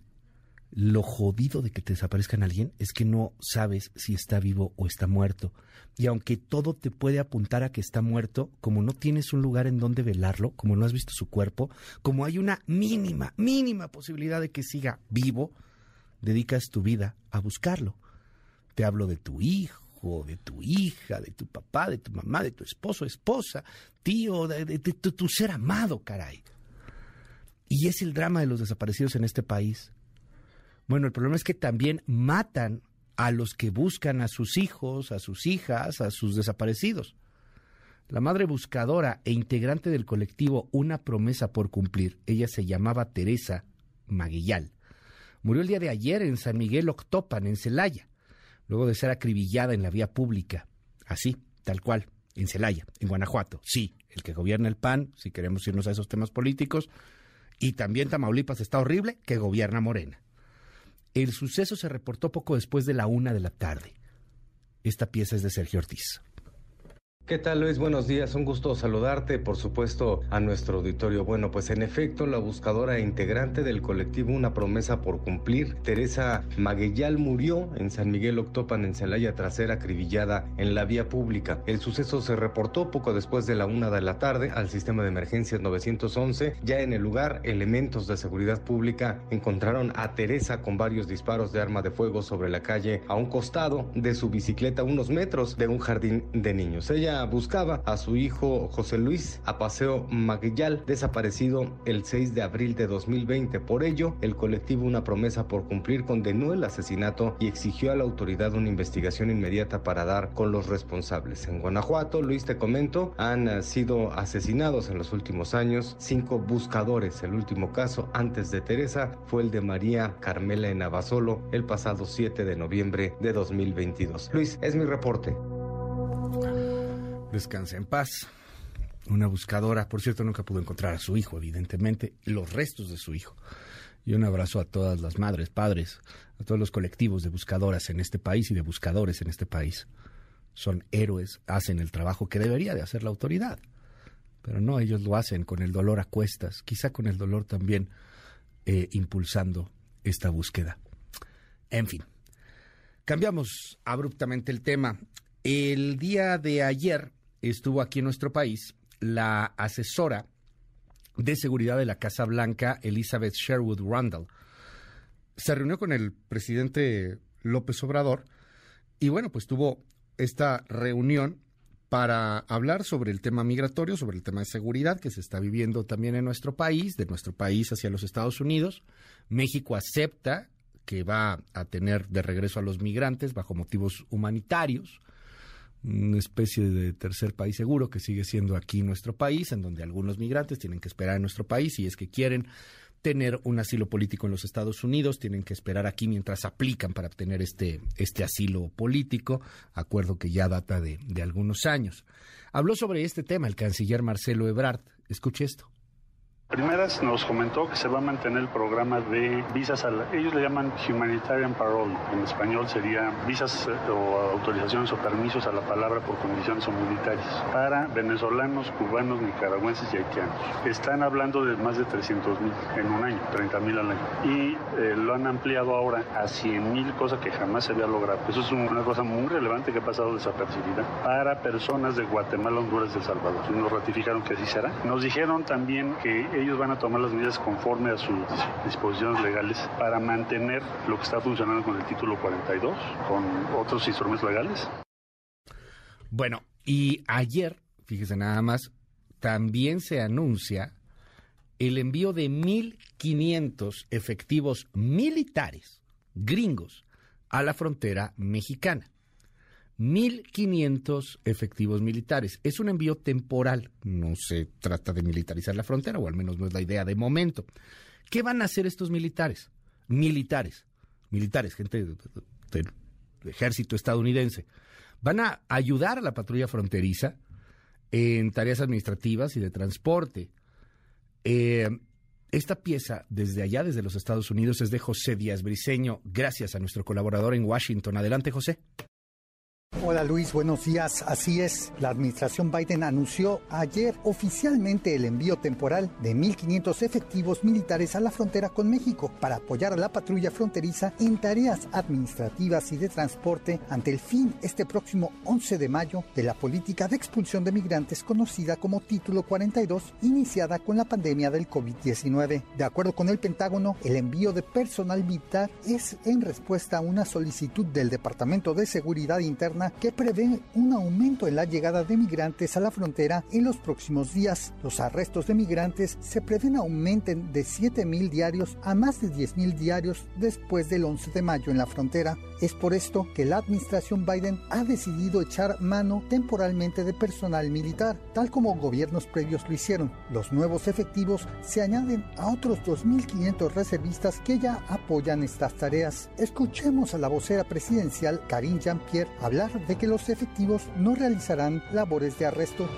lo jodido de que te desaparezcan alguien es que no sabes si está vivo o está muerto. Y aunque todo te puede apuntar a que está muerto, como no tienes un lugar en donde velarlo, como no has visto su cuerpo, como hay una mínima, mínima posibilidad de que siga vivo, dedicas tu vida a buscarlo. Te hablo de tu hijo, de tu hija, de tu papá, de tu mamá, de tu esposo, esposa, tío, de, tu ser amado, caray. Y es el drama de los desaparecidos en este país bueno, el problema es que también matan a los que buscan a sus hijos, a sus hijas, a sus desaparecidos. La madre buscadora e integrante del colectivo Una promesa por cumplir, ella se llamaba Teresa Maguillal. Murió el día de ayer en San Miguel Octopan, en Celaya, luego de ser acribillada en la vía pública. Así, tal cual, en Celaya, en Guanajuato. Sí, el que gobierna el PAN, si queremos irnos a esos temas políticos. Y también Tamaulipas está horrible, que gobierna Morena. El suceso se reportó poco después de la una de la tarde. Esta pieza es de Sergio Ortiz. ¿Qué tal Luis? Buenos días, un gusto saludarte, por supuesto, a nuestro auditorio. Bueno, pues en efecto, la buscadora e integrante del colectivo Una promesa por cumplir, Teresa Maguellal, murió en San Miguel Octopan, en Celaya, tras ser acribillada en la vía pública. El suceso se reportó poco después de la una de la tarde al sistema de emergencias 911. Ya en el lugar, elementos de seguridad pública encontraron a Teresa con varios disparos de arma de fuego sobre la calle a un costado de su bicicleta, unos metros de un jardín de niños. Ella buscaba a su hijo José Luis a Paseo Maguillal, desaparecido el 6 de abril de 2020. Por ello, el colectivo Una Promesa por Cumplir condenó el asesinato y exigió a la autoridad una investigación inmediata para dar con los responsables. En Guanajuato, Luis te comento, han sido asesinados en los últimos años cinco buscadores. El último caso antes de Teresa fue el de María Carmela en Abasolo el pasado 7 de noviembre de 2022. Luis, es mi reporte. Descansa en paz. Una buscadora, por cierto, nunca pudo encontrar a su hijo, evidentemente, los restos de su hijo. Y un abrazo a todas las madres, padres, a todos los colectivos de buscadoras en este país y de buscadores en este país. Son héroes, hacen el trabajo que debería de hacer la autoridad. Pero no, ellos lo hacen con el dolor a cuestas, quizá con el dolor también eh, impulsando esta búsqueda. En fin, cambiamos abruptamente el tema. El día de ayer estuvo aquí en nuestro país la asesora de Seguridad de la Casa Blanca, Elizabeth Sherwood Randall, se reunió con el presidente López Obrador y bueno, pues tuvo esta reunión para hablar sobre el tema migratorio, sobre el tema de seguridad que se está viviendo también en nuestro país, de nuestro país hacia los Estados Unidos. México acepta que va a tener de regreso a los migrantes bajo motivos humanitarios, una especie de tercer país seguro que sigue siendo aquí nuestro país, en donde algunos migrantes tienen que esperar en nuestro país y es que quieren tener un asilo político en los Estados Unidos, tienen que esperar aquí mientras aplican para obtener este, este asilo político, acuerdo que ya data de, de algunos años. Habló sobre este tema el canciller Marcelo Ebrard. Escuche esto. Primeras nos comentó que se va a mantener el programa de visas, a la, ellos le llaman Humanitarian Parole, en español sería visas eh, o autorizaciones o permisos a la palabra por condiciones humanitarias para venezolanos, cubanos, nicaragüenses y haitianos. Están hablando de más de 300 mil en un año, 30 mil al año. Y eh, lo han ampliado ahora a 100 mil, cosa que jamás se había logrado. Eso es una cosa muy relevante que ha pasado desapercibida para personas de Guatemala, Honduras y El Salvador. Nos ratificaron que así será. Nos dijeron también que ellos van a tomar las medidas conforme a sus disposiciones legales para mantener lo que está funcionando con el título 42, con otros instrumentos legales. Bueno, y ayer, fíjese nada más, también se anuncia el envío de 1.500 efectivos militares gringos a la frontera mexicana. 1.500 efectivos militares. Es un envío temporal, no se trata de militarizar la frontera, o al menos no es la idea de momento. ¿Qué van a hacer estos militares? Militares, militares, gente del, ejército estadounidense. Van a ayudar a la patrulla fronteriza en tareas administrativas y de transporte. Eh, esta pieza, desde allá, desde los Estados Unidos, es de José Díaz Briceño, gracias a nuestro colaborador en Washington. Adelante, José. Hola Luis, buenos días. Así es, la administración Biden anunció ayer oficialmente el envío temporal de 1.500 efectivos militares a la frontera con México para apoyar a la patrulla fronteriza en tareas administrativas y de transporte ante el fin este próximo 11 de mayo de la política de expulsión de migrantes conocida como Título 42, iniciada con la pandemia del COVID-19. De acuerdo con el Pentágono, el envío de personal militar es en respuesta a una solicitud del Departamento de Seguridad Interna que prevé un aumento en la llegada de migrantes a la frontera en los próximos días. Los arrestos de migrantes se prevén aumenten de 7.000 diarios a más de 10.000 diarios después del 11 de mayo en la frontera. Es por esto que la administración Biden ha decidido echar mano temporalmente de personal militar, tal como gobiernos previos lo hicieron. Los nuevos efectivos se añaden a otros 2.500 reservistas que ya apoyan estas tareas. Escuchemos a la vocera presidencial Karine Jean-Pierre hablar de que los efectivos no realizarán labores de arresto.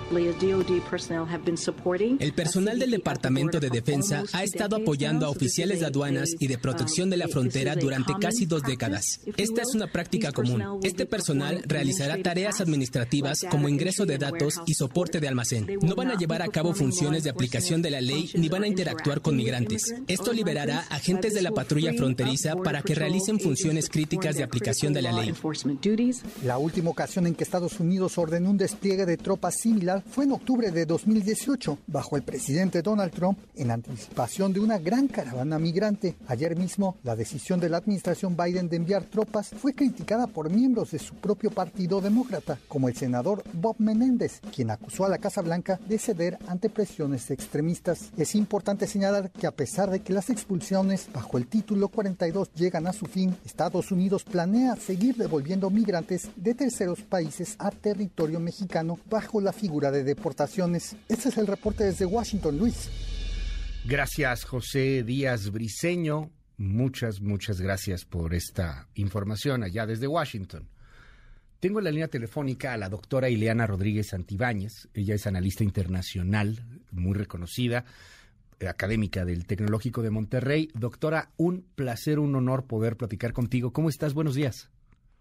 El personal del Departamento de Defensa ha estado apoyando a oficiales de aduanas y de protección de la frontera durante casi dos décadas. Esta es una práctica común. Este personal realizará tareas administrativas como ingreso de datos y soporte de almacén. No van a llevar a cabo funciones de aplicación de la ley ni van a interactuar con migrantes. Esto liberará agentes de la patrulla fronteriza para que realicen funciones críticas de aplicación de la ley. La última ocasión en que Estados Unidos ordenó un despliegue de tropas similar fue en octubre de 2018, bajo el presidente Donald Trump, en anticipación de una gran caravana migrante. Ayer mismo, la decisión de la administración Biden de enviar tropas fue criticada por miembros de su propio partido demócrata, como el senador Bob Menéndez, quien acusó a la Casa Blanca de ceder ante presiones extremistas. Es importante señalar que a pesar de que las expulsiones bajo el título 42 llegan a su fin, Estados Unidos planea seguir devolviendo migrantes de terceros países a territorio mexicano bajo la figura de deportaciones. Este es el reporte desde Washington, Luis. Gracias, José Díaz Briceño. Muchas, muchas gracias por esta información allá desde Washington. Tengo en la línea telefónica a la doctora Ileana Rodríguez Santibáñez. Ella es analista internacional, muy reconocida, eh, académica del Tecnológico de Monterrey. Doctora, un placer, un honor poder platicar contigo. ¿Cómo estás? Buenos días.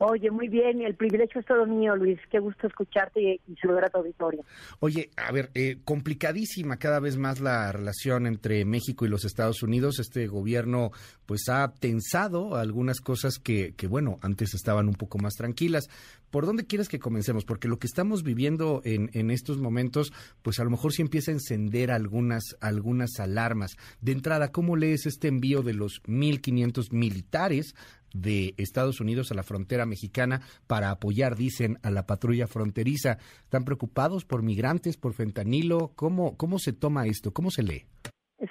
Oye, muy bien, el privilegio es todo mío, Luis. Qué gusto escucharte y, saludar a tu auditorio. Oye, a ver, eh, complicadísima cada vez más la relación entre México y los Estados Unidos. Este gobierno, pues, ha tensado algunas cosas que, que, bueno, antes estaban un poco más tranquilas. ¿Por dónde quieres que comencemos? Porque lo que estamos viviendo en, en estos momentos, pues, a lo mejor sí empieza a encender algunas, algunas alarmas. De entrada, ¿cómo lees este envío de los 1.500 militares de Estados Unidos a la frontera mexicana para apoyar, dicen, a la patrulla fronteriza. ¿Están preocupados por migrantes, por fentanilo? ¿Cómo, cómo se toma esto? ¿Cómo se lee?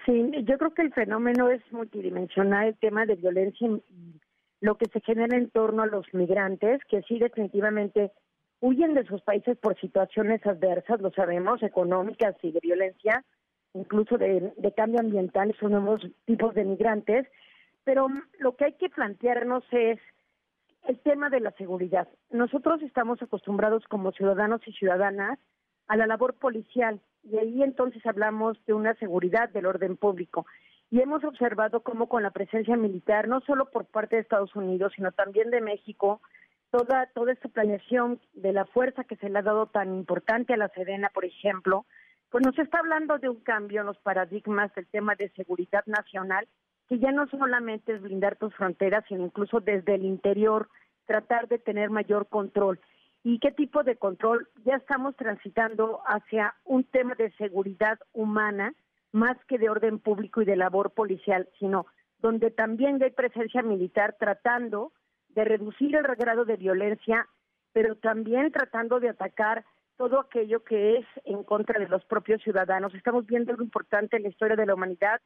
Sí, yo creo que el fenómeno es multidimensional, el tema de violencia lo que se genera en torno a los migrantes, que sí definitivamente huyen de sus países por situaciones adversas, lo sabemos, económicas y de violencia, incluso de cambio ambiental, son nuevos tipos de migrantes, pero lo que hay que plantearnos es el tema de la seguridad. Nosotros estamos acostumbrados como ciudadanos y ciudadanas a la labor policial y ahí entonces hablamos de una seguridad del orden público. Y hemos observado cómo con la presencia militar, no solo por parte de Estados Unidos, sino también de México, toda, toda esta planeación de la fuerza que se le ha dado tan importante a la Sedena, por ejemplo, pues nos está hablando de un cambio en los paradigmas del tema de seguridad nacional que ya no solamente es blindar tus fronteras, sino incluso desde el interior tratar de tener mayor control. ¿Y qué tipo de control? Ya estamos transitando hacia un tema de seguridad humana, más que de orden público y de labor policial, sino donde también hay presencia militar tratando de reducir el grado de violencia, pero también tratando de atacar todo aquello que es en contra de los propios ciudadanos. Estamos viendo algo importante en la historia de la humanidad,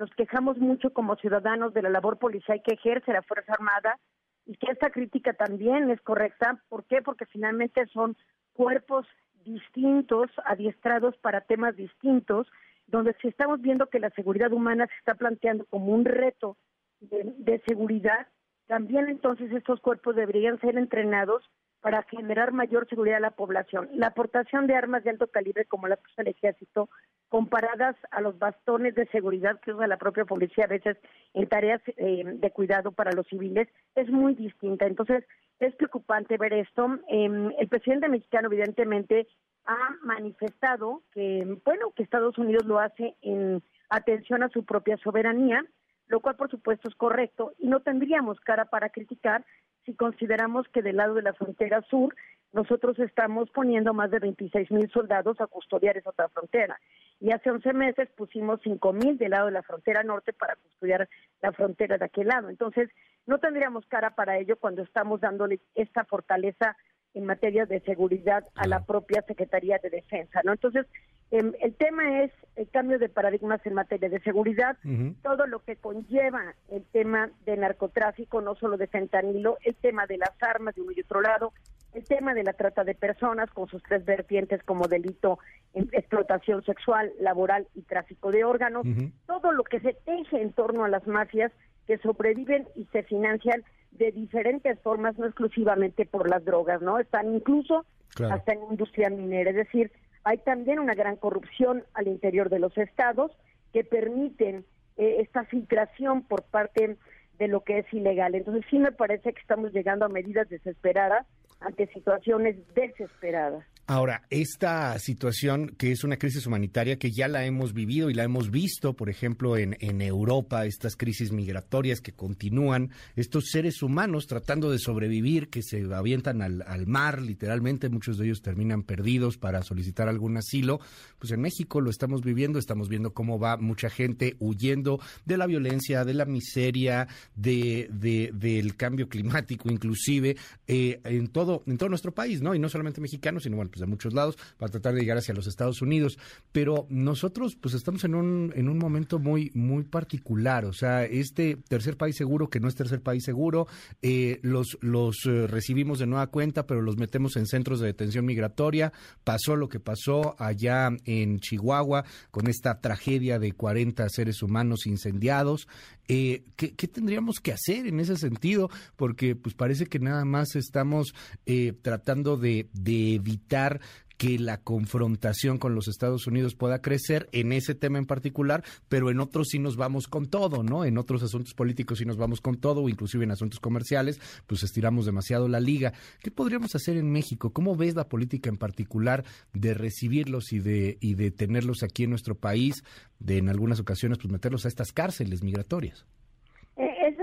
nos quejamos mucho como ciudadanos de la labor policial que ejerce la Fuerza Armada y que esta crítica también es correcta. ¿Por qué? Porque finalmente son cuerpos distintos, adiestrados para temas distintos, donde si estamos viendo que la seguridad humana se está planteando como un reto de, de seguridad, también entonces estos cuerpos deberían ser entrenados para generar mayor seguridad a la población. La aportación de armas de alto calibre como las usa el ejército, comparadas a los bastones de seguridad que usa la propia policía a veces en tareas eh, de cuidado para los civiles, es muy distinta. Entonces, es preocupante ver esto. Eh, el presidente mexicano, evidentemente, ha manifestado que, bueno, que Estados Unidos lo hace en atención a su propia soberanía, lo cual por supuesto es correcto y no tendríamos cara para criticar si consideramos que del lado de la frontera sur nosotros estamos poniendo más de 26 mil soldados a custodiar esa otra frontera. Y hace 11 meses pusimos 5 mil del lado de la frontera norte para custodiar la frontera de aquel lado. Entonces, no tendríamos cara para ello cuando estamos dándole esta fortaleza en materia de seguridad a la propia Secretaría de Defensa, ¿no? Entonces, eh, el tema es el cambio de paradigmas en materia de seguridad, uh -huh. todo lo que conlleva el tema de narcotráfico, no solo de fentanilo, el tema de las armas de uno y otro lado, el tema de la trata de personas con sus tres vertientes como delito, explotación sexual, laboral y tráfico de órganos, uh -huh. todo lo que se teje en torno a las mafias que sobreviven y se financian de diferentes formas, no exclusivamente por las drogas, ¿no? Están incluso claro. hasta en industria minera, es decir, hay también una gran corrupción al interior de los estados que permiten eh, esta filtración por parte de lo que es ilegal. Entonces sí me parece que estamos llegando a medidas desesperadas ante situaciones desesperadas. Ahora, esta situación que es una crisis humanitaria que ya la hemos vivido y la hemos visto, por ejemplo, en, Europa, estas crisis migratorias que continúan, estos seres humanos tratando de sobrevivir, que se avientan al, al, mar, literalmente, muchos de ellos terminan perdidos para solicitar algún asilo, pues en México lo estamos viviendo, estamos viendo cómo va mucha gente huyendo de la violencia, de la miseria, de, de del cambio climático, inclusive, eh, en todo, en todo nuestro país, ¿no? Y no solamente mexicanos, sino bueno, pues de muchos lados para tratar de llegar hacia los Estados Unidos. Pero nosotros, pues estamos en un, en un momento muy, muy particular. O sea, este tercer país seguro que no es tercer país seguro, eh, los, los eh, recibimos de nueva cuenta, pero los metemos en centros de detención migratoria. Pasó lo que pasó allá en Chihuahua con esta tragedia de 40 seres humanos incendiados. Eh, ¿qué, ¿qué, tendríamos que hacer en ese sentido? Porque pues parece que nada más estamos eh, tratando de, de evitar que la confrontación con los Estados Unidos pueda crecer en ese tema en particular, pero en otros sí nos vamos con todo, ¿no? En otros asuntos políticos sí nos vamos con todo, o inclusive en asuntos comerciales, pues estiramos demasiado la liga. ¿Qué podríamos hacer en México? ¿Cómo ves la política en particular de recibirlos y de, y de tenerlos aquí en nuestro país, de en algunas ocasiones pues meterlos a estas cárceles migratorias?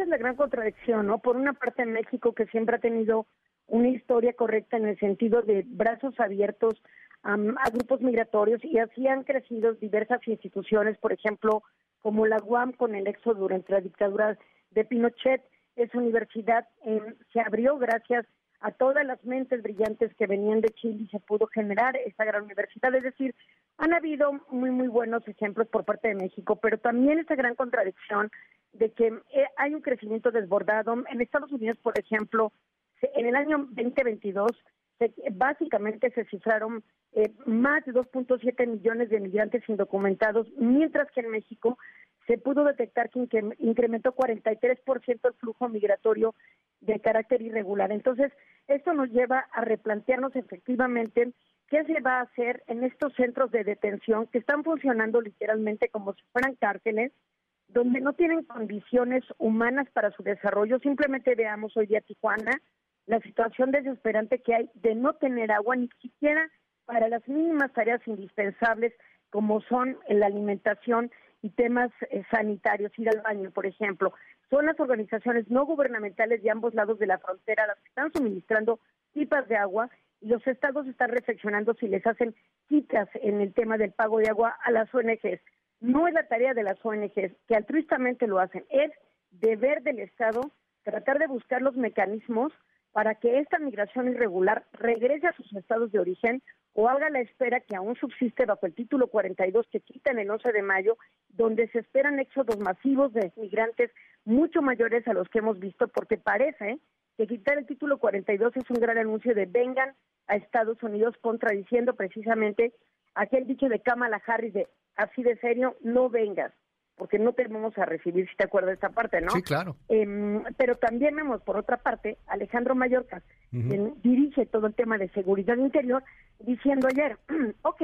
Es la gran contradicción, ¿no? Por una parte México que siempre ha tenido una historia correcta en el sentido de brazos abiertos a grupos migratorios y así han crecido diversas instituciones, por ejemplo, como la UAM con el éxodo durante la dictadura de Pinochet. Esa universidad eh, se abrió gracias a todas las mentes brillantes que venían de Chile y se pudo generar esta gran universidad. Es decir, han habido muy, muy buenos ejemplos por parte de México, pero también esta gran contradicción de que eh, hay un crecimiento desbordado. En Estados Unidos, por ejemplo, en el año 2022 básicamente se cifraron eh, más de 2.7 millones de migrantes indocumentados, mientras que en México se pudo detectar que incrementó 43% el flujo migratorio de carácter irregular. Entonces, esto nos lleva a replantearnos efectivamente qué se va a hacer en estos centros de detención que están funcionando literalmente como si fueran cárceles, donde no tienen condiciones humanas para su desarrollo. Simplemente veamos hoy día Tijuana, la situación desesperante que hay de no tener agua ni siquiera para las mínimas tareas indispensables como son la alimentación y temas eh, sanitarios, ir al baño, por ejemplo. Son las organizaciones no gubernamentales de ambos lados de la frontera las que están suministrando pipas de agua y los estados están reflexionando si les hacen citas en el tema del pago de agua a las ONGs. No es la tarea de las ONGs, que altruistamente lo hacen, es deber del Estado tratar de buscar los mecanismos para que esta migración irregular regrese a sus estados de origen o haga la espera que aún subsiste bajo el título 42 que quitan el 11 de mayo, donde se esperan éxodos masivos de migrantes mucho mayores a los que hemos visto, porque parece que quitar el título 42 es un gran anuncio de vengan a Estados Unidos, contradiciendo precisamente aquel dicho de Kamala Harris de así de serio, no vengas porque no tenemos a recibir, si te acuerdas de esta parte, ¿no? Sí, claro. Em, pero también vemos, por otra parte, Alejandro Mallorca, quien dirige todo el tema de seguridad interior, diciendo ayer, ok,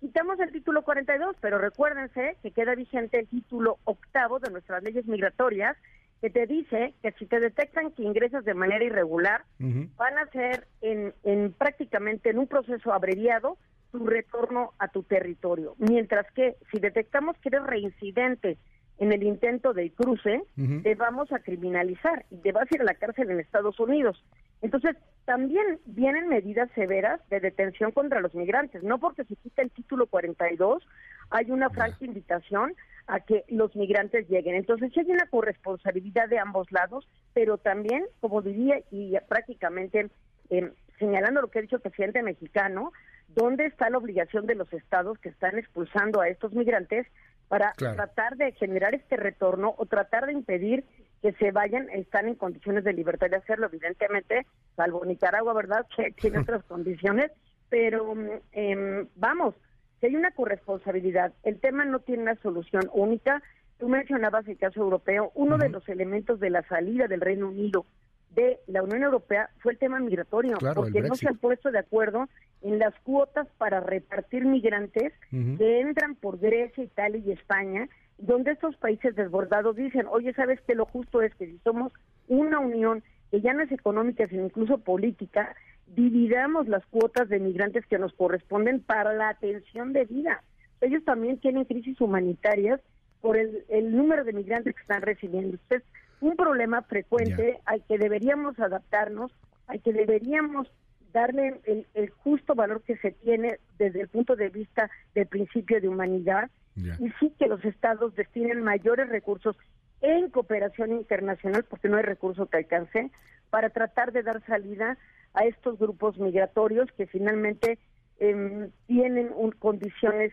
quitamos el título 42, pero recuérdense que queda vigente el título octavo de nuestras leyes migratorias, que te dice que si te detectan que ingresas de manera irregular, van a ser en, en prácticamente en un proceso abreviado tu retorno a tu territorio. Mientras que si detectamos que eres reincidente en el intento de cruce, te vamos a criminalizar y te vas a ir a la cárcel en Estados Unidos. Entonces, también vienen medidas severas de detención contra los migrantes. No porque se quita el título 42, hay una franca invitación a que los migrantes lleguen. Entonces, sí hay una corresponsabilidad de ambos lados, pero también, como diría y prácticamente eh, señalando lo que ha dicho el presidente mexicano, ¿dónde está la obligación de los estados que están expulsando a estos migrantes para tratar de generar este retorno o tratar de impedir que se vayan, están en condiciones de libertad de hacerlo, evidentemente, salvo Nicaragua, ¿verdad?, que tiene otras condiciones, pero eh, vamos, si hay una corresponsabilidad, el tema no tiene una solución única. Tú mencionabas el caso europeo, uno de los elementos de la salida del Reino Unido de la Unión Europea fue el tema migratorio, porque no se han puesto de acuerdo en las cuotas para repartir migrantes que entran por Grecia, Italia y España, donde estos países desbordados dicen, oye, ¿sabes qué? Lo justo es que si somos una unión que ya no es económica, sino incluso política, dividamos las cuotas de migrantes que nos corresponden para la atención de vida. Ellos también tienen crisis humanitarias por el, el número de migrantes que están recibiendo. Entonces, un problema frecuente al que deberíamos adaptarnos, al que deberíamos darle el, justo valor que se tiene desde el punto de vista del principio de humanidad y sí que los estados destinen mayores recursos en cooperación internacional, porque no hay recursos que alcance, para tratar de dar salida a estos grupos migratorios que finalmente em, tienen condiciones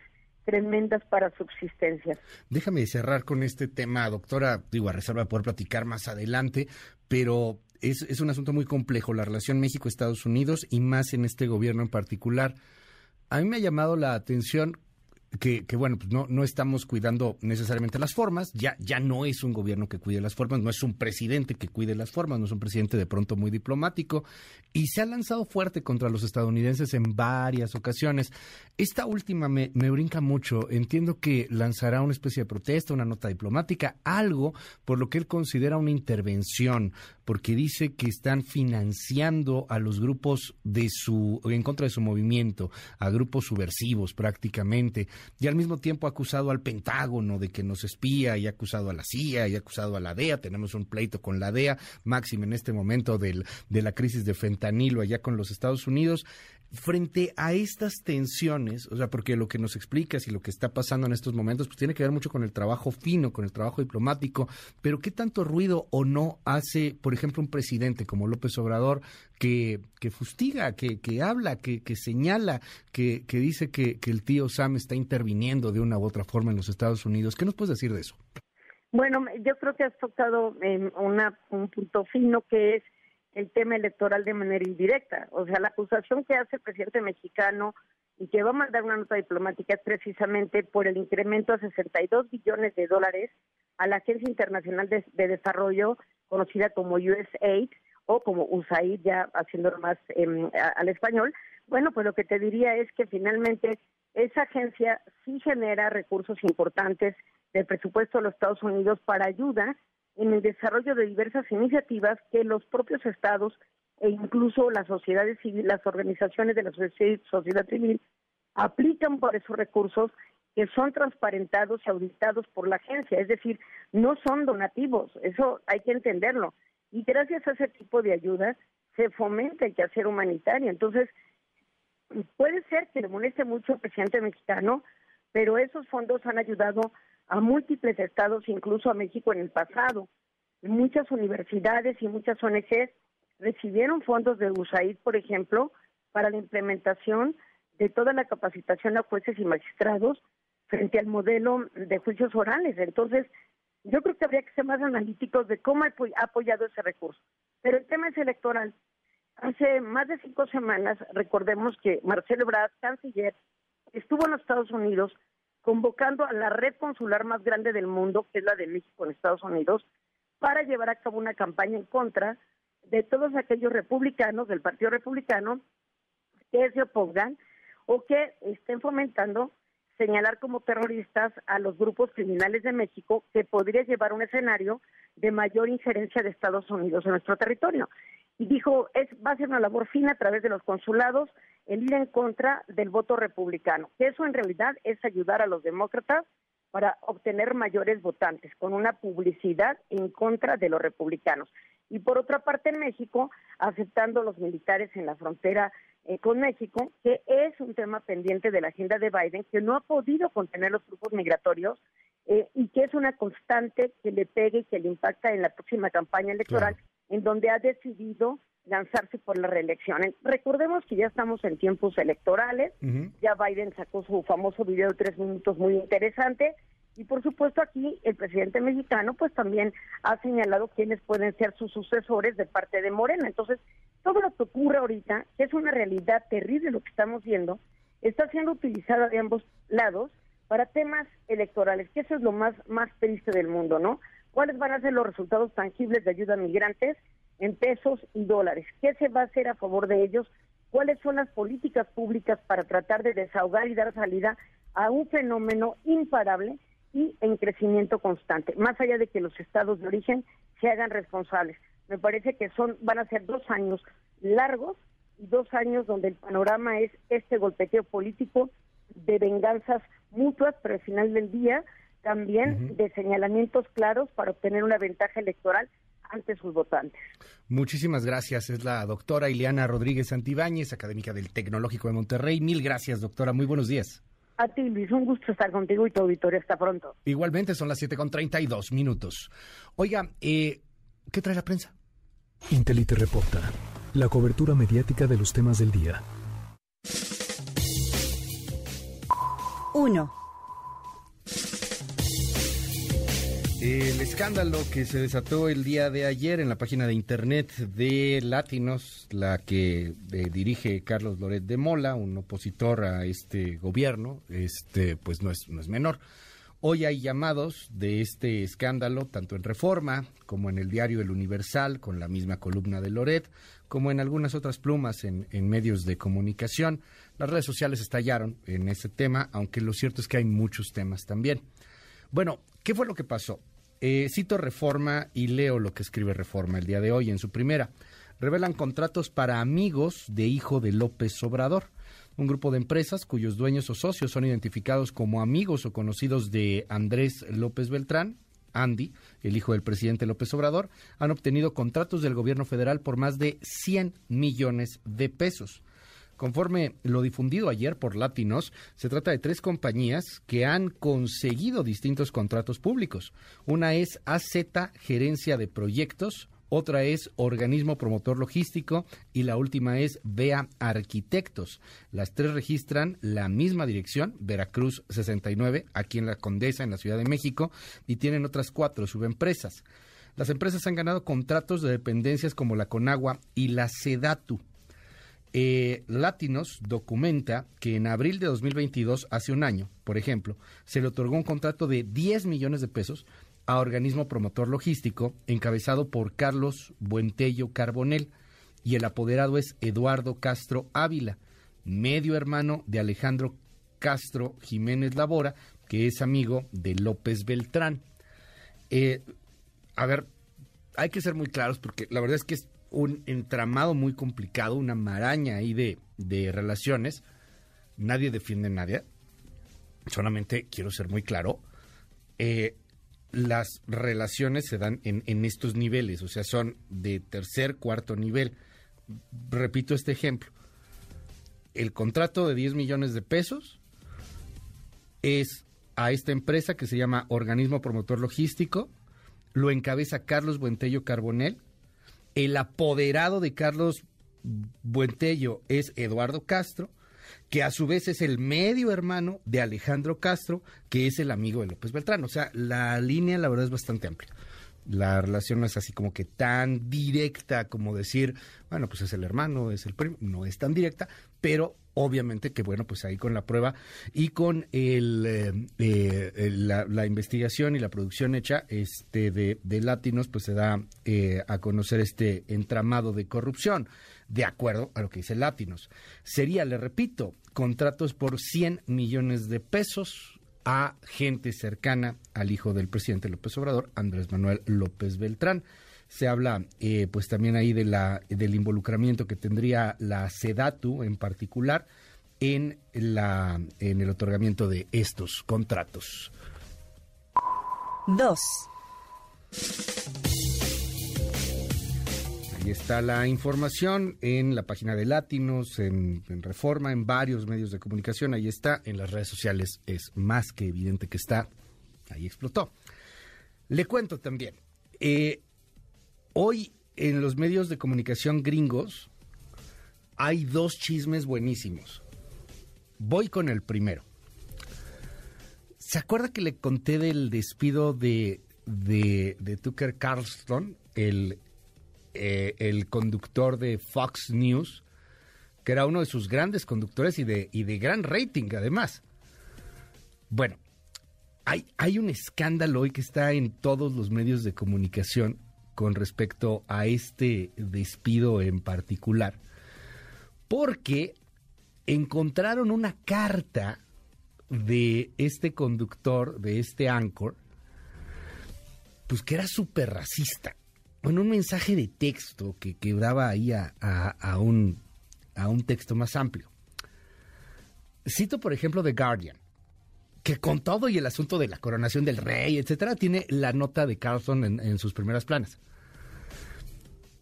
tremendas para subsistencia. Déjame cerrar con este tema, doctora, digo, a reserva de poder platicar más adelante, pero es, es un asunto muy complejo, la relación México-Estados Unidos y más en este gobierno en particular. A mí me ha llamado la atención que, bueno, pues no, no estamos cuidando necesariamente las formas, ya, ya no es un gobierno que cuide las formas, no es un presidente que cuide las formas, no es un presidente de pronto muy diplomático, y se ha lanzado fuerte contra los estadounidenses en varias ocasiones. Esta última me, me brinca mucho, entiendo que lanzará una especie de protesta, una nota diplomática, algo por lo que él considera una intervención, porque dice que están financiando a los grupos de su, en contra de su movimiento, a grupos subversivos prácticamente y al mismo tiempo ha acusado al Pentágono de que nos espía y ha acusado a la CIA y ha acusado a la DEA. Tenemos un pleito con la DEA, máximo en este momento del, de la crisis de fentanilo allá con los Estados Unidos frente a estas tensiones, o sea, porque lo que nos explicas y lo que está pasando en estos momentos, pues tiene que ver mucho con el trabajo fino, con el trabajo diplomático, pero ¿qué tanto ruido o no hace, por ejemplo, un presidente como López Obrador que, que fustiga, que, que habla, que, que señala, que, que dice que, que el tío Sam está interviniendo de una u otra forma en los Estados Unidos? ¿Qué nos puedes decir de eso? Bueno, yo creo que has tocado una, un punto fino que es el tema electoral de manera indirecta. O sea, la acusación que hace el presidente mexicano y que va a mandar una nota diplomática es precisamente por el incremento a 62 billones de dólares a la Agencia Internacional de, Desarrollo, conocida como USAID o como USAID, ya haciéndolo más em, al español. Bueno, pues lo que te diría es que finalmente esa agencia sí genera recursos importantes del presupuesto de los Estados Unidos para ayuda en el desarrollo de diversas iniciativas que los propios estados e incluso las sociedades civiles, las organizaciones de la sociedad civil aplican por esos recursos que son transparentados y auditados por la agencia, es decir, no son donativos, eso hay que entenderlo. Y gracias a ese tipo de ayuda se fomenta el quehacer humanitario. Entonces, puede ser que le moleste mucho al presidente mexicano, pero esos fondos han ayudado a múltiples estados, incluso a México en el pasado. Muchas universidades y muchas ONGs recibieron fondos de USAID, por ejemplo, para la implementación de toda la capacitación a jueces y magistrados frente al modelo de juicios orales. Entonces, yo creo que habría que ser más analíticos de cómo ha apoyado ese recurso. Pero el tema es electoral. Hace más de cinco semanas, recordemos que Marcelo Ebrard, canciller, estuvo en los Estados Unidos convocando a la red consular más grande del mundo, que es la de México en Estados Unidos, para llevar a cabo una campaña en contra de todos aquellos republicanos del Partido Republicano que se opongan o que estén fomentando señalar como terroristas a los grupos criminales de México que podría llevar un escenario de mayor injerencia de Estados Unidos en nuestro territorio. Y dijo, es, va a ser una labor fina a través de los consulados el ir en contra del voto republicano, que eso en realidad es ayudar a los demócratas para obtener mayores votantes, con una publicidad en contra de los republicanos. Y por otra parte, en México, aceptando los militares en la frontera eh, con México, que es un tema pendiente de la agenda de Biden, que no ha podido contener los grupos migratorios eh, y que es una constante que le pegue y que le impacta en la próxima campaña electoral, en donde ha decidido lanzarse por la reelección. Recordemos que ya estamos en tiempos electorales, ya Biden sacó su famoso video de tres minutos muy interesante y por supuesto aquí el presidente mexicano pues también ha señalado quiénes pueden ser sus sucesores de parte de Morena. Entonces, todo lo que ocurre ahorita, que es una realidad terrible lo que estamos viendo, está siendo utilizada de ambos lados para temas electorales, que eso es lo más, más triste del mundo, ¿no? ¿Cuáles van a ser los resultados tangibles de ayuda a migrantes? En pesos y dólares. ¿Qué se va a hacer a favor de ellos? ¿Cuáles son las políticas públicas para tratar de desahogar y dar salida a un fenómeno imparable y en crecimiento constante? Más allá de que los estados de origen se hagan responsables. Me parece que son van a ser dos años largos y dos años donde el panorama es este golpeteo político de venganzas mutuas, pero al final del día también de señalamientos claros para obtener una ventaja electoral ante sus votantes. Muchísimas gracias. Es la doctora Ileana Rodríguez Santibáñez, académica del Tecnológico de Monterrey. Mil gracias, doctora. Muy buenos días. A ti, Luis, un gusto estar contigo y tu auditorio. Hasta pronto. Igualmente, son las 7 con 32 minutos. Oiga, eh, ¿qué trae la prensa? Intelite reporta la cobertura mediática de los temas del día. 1. El escándalo que se desató el día de ayer en la página de internet de Latinos, la que eh, dirige Carlos Loret de Mola, un opositor a este gobierno, este pues no es, no es menor. Hoy hay llamados de este escándalo, tanto en Reforma como en el diario El Universal, con la misma columna de Loret, como en algunas otras plumas en, en medios de comunicación. Las redes sociales estallaron en ese tema, aunque lo cierto es que hay muchos temas también. Bueno, ¿qué fue lo que pasó? Eh, cito Reforma y leo lo que escribe Reforma el día de hoy en su primera. Revelan contratos para amigos de hijo de López Obrador. Un grupo de empresas cuyos dueños o socios son identificados como amigos o conocidos de Andrés López Beltrán, Andy, el hijo del presidente López Obrador, han obtenido contratos del gobierno federal por más de 100 millones de pesos. Conforme lo difundido ayer por Latinos, se trata de tres compañías que han conseguido distintos contratos públicos. Una es AZ Gerencia de Proyectos, otra es Organismo Promotor Logístico y la última es BEA Arquitectos. Las tres registran la misma dirección, Veracruz 69, aquí en la Condesa, en la Ciudad de México, y tienen otras cuatro subempresas. Las empresas han ganado contratos de dependencias como la Conagua y la Sedatu. Eh, Latinos documenta que en abril de 2022, hace un año, por ejemplo, se le otorgó un contrato de 10 millones de pesos a organismo promotor logístico encabezado por Carlos Buentello Carbonel y el apoderado es Eduardo Castro Ávila, medio hermano de Alejandro Castro Jiménez Labora, que es amigo de López Beltrán. Eh, a ver, hay que ser muy claros porque la verdad es que es un entramado muy complicado, una maraña ahí de, de relaciones. Nadie defiende a nadie. Solamente quiero ser muy claro. Eh, las relaciones se dan en, en, estos niveles, o sea, son de tercer, cuarto nivel. Repito este ejemplo. El contrato de 10 millones de pesos es a esta empresa que se llama Organismo Promotor Logístico, lo encabeza Carlos Buentello Carbonel, el apoderado de Carlos Buentello es Eduardo Castro, que a su vez es el medio hermano de Alejandro Castro, que es el amigo de López Beltrán. O sea, la línea, la verdad, es bastante amplia. La relación no es así como que tan directa como decir, bueno, pues es el hermano, es el primo, no es tan directa, pero obviamente que bueno, pues ahí con la prueba y con el, eh, eh, la, investigación y la producción hecha este de, Latinos, pues se da eh, a conocer este entramado de corrupción, de acuerdo a lo que dice Latinos. Sería, le repito, contratos por 100 millones de pesos a gente cercana al hijo del presidente López Obrador, Andrés Manuel López Beltrán. Se habla eh, pues también ahí de la, del involucramiento que tendría la SEDATU en particular en, la, en el otorgamiento de estos contratos. Dos. Ahí está la información en la página de Latinos, en, en, Reforma, en varios medios de comunicación. Ahí está, en las redes sociales es más que evidente que está. Ahí explotó. Le cuento también, eh, hoy en los medios de comunicación gringos hay dos chismes buenísimos. Voy con el primero. ¿Se acuerda que le conté del despido de, de, Tucker Carlson, el, eh, el conductor de Fox News, que era uno de sus grandes conductores y de, y de gran rating además? Bueno, hay, hay un escándalo hoy que está en todos los medios de comunicación con respecto a este despido en particular, porque encontraron una carta de este conductor, de este anchor, pues que era súper racista. Bueno, un mensaje de texto que quebraba ahí a, a, un, a un texto más amplio. Cito, por ejemplo, The Guardian, que con todo y el asunto de la coronación del rey, etcétera, tiene la nota de Carlson en sus primeras planas.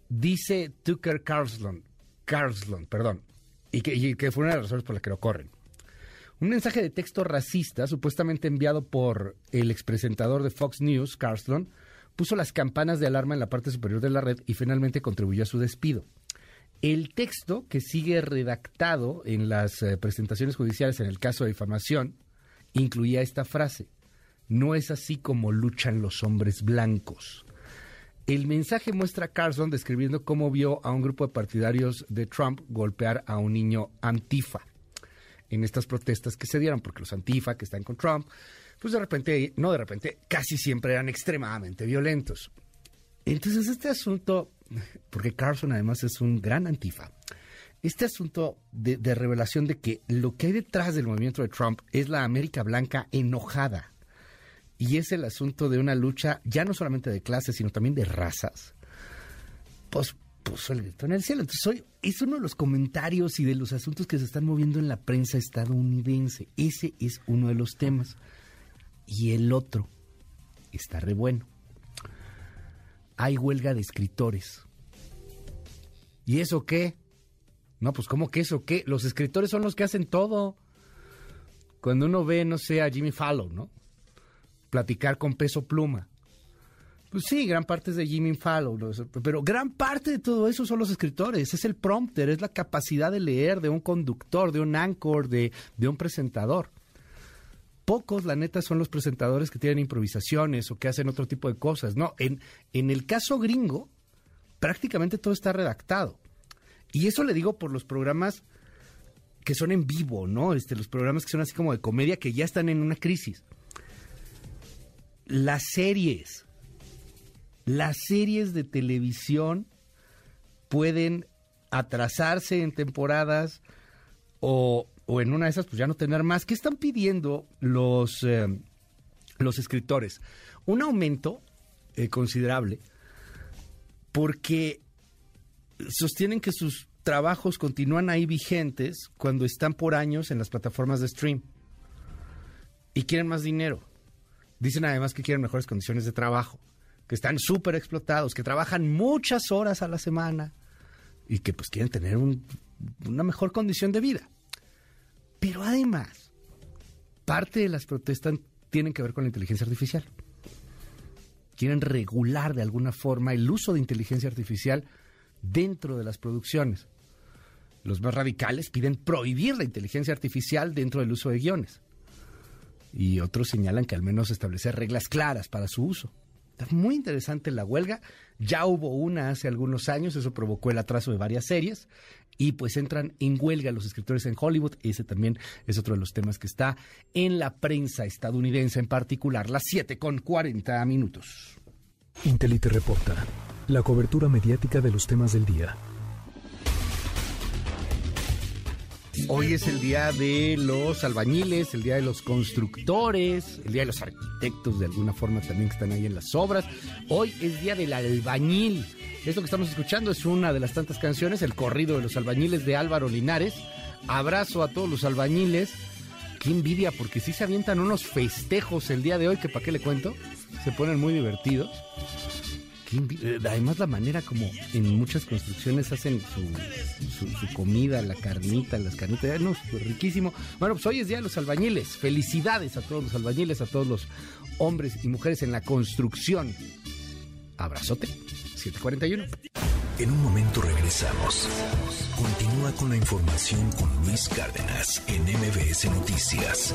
Dice Tucker Carlson, Carlson, perdón, y que, fue una de las razones por las que lo corren. Un mensaje de texto racista, supuestamente enviado por el expresentador de Fox News, Carlson, puso las campanas de alarma en la parte superior de la red y finalmente contribuyó a su despido. El texto, que sigue redactado en las eh, presentaciones judiciales en el caso de difamación, incluía esta frase. No es así como luchan los hombres blancos. El mensaje muestra a Carson describiendo cómo vio a un grupo de partidarios de Trump golpear a un niño antifa en estas protestas que se dieron, porque los antifa que están con Trump, pues de repente, no de repente, casi siempre eran extremadamente violentos. Entonces este asunto, porque Carson además es un gran antifa, este asunto de, de, revelación de que lo que hay detrás del movimiento de Trump es la América Blanca enojada. Y es el asunto de una lucha ya no solamente de clases, sino también de razas. Pues puso el grito en el cielo. Entonces es uno de los comentarios y de los asuntos que se están moviendo en la prensa estadounidense. Ese es uno de los temas. Y el otro está re bueno. Hay huelga de escritores. ¿Y eso qué? No, pues ¿cómo que eso qué? Los escritores son los que hacen todo. Cuando uno ve, no sé, a Jimmy Fallon, ¿no? Platicar con peso pluma. Pues sí, gran parte es de Jimmy Fallon, pero gran parte de todo eso son los escritores. Es el prompter, es la capacidad de leer de un conductor, de un anchor, de, de un presentador. Pocos, la neta, son los presentadores que tienen improvisaciones o que hacen otro tipo de cosas. No, en, en el caso gringo, prácticamente todo está redactado. Y eso le digo por los programas que son en vivo, ¿no? Este, los programas que son así como de comedia que ya están en una crisis. Las series, las series de televisión pueden atrasarse en temporadas o, o, en una de esas pues ya no tener más. ¿Qué están pidiendo los, eh, los escritores? Un aumento eh, considerable porque sostienen que sus trabajos continúan ahí vigentes cuando están por años en las plataformas de stream y quieren más dinero. Dicen además que quieren mejores condiciones de trabajo, que están súper explotados, que trabajan muchas horas a la semana y que pues quieren tener un, una mejor condición de vida. Pero además, parte de las protestas tienen que ver con la inteligencia artificial. Quieren regular de alguna forma el uso de inteligencia artificial dentro de las producciones. Los más radicales piden prohibir la inteligencia artificial dentro del uso de guiones. Y otros señalan que al menos establecer reglas claras para su uso. Está muy interesante la huelga. Ya hubo una hace algunos años, eso provocó el atraso de varias series. Y pues entran en huelga los escritores en Hollywood. Ese también es otro de los temas que está en la prensa estadounidense, en particular, las 7 con 40 minutos. Intelite reporta la cobertura mediática de los temas del día. Hoy es el día de los albañiles, el día de los constructores, el día de los arquitectos de alguna forma también que están ahí en las obras. Hoy es día del albañil. Esto que estamos escuchando es una de las tantas canciones, el corrido de los albañiles de Álvaro Linares. Abrazo a todos los albañiles. Qué envidia, porque sí se avientan unos festejos el día de hoy, que para qué le cuento, se ponen muy divertidos. Además la manera como en muchas construcciones hacen su, su, comida, la carnita, las carnitas, no, riquísimo. Bueno, pues hoy es Día de los Albañiles. Felicidades a todos los albañiles, a todos los hombres y mujeres en la construcción. Abrazote, 741. En un momento regresamos. Continúa con la información con Luis Cárdenas en MBS Noticias.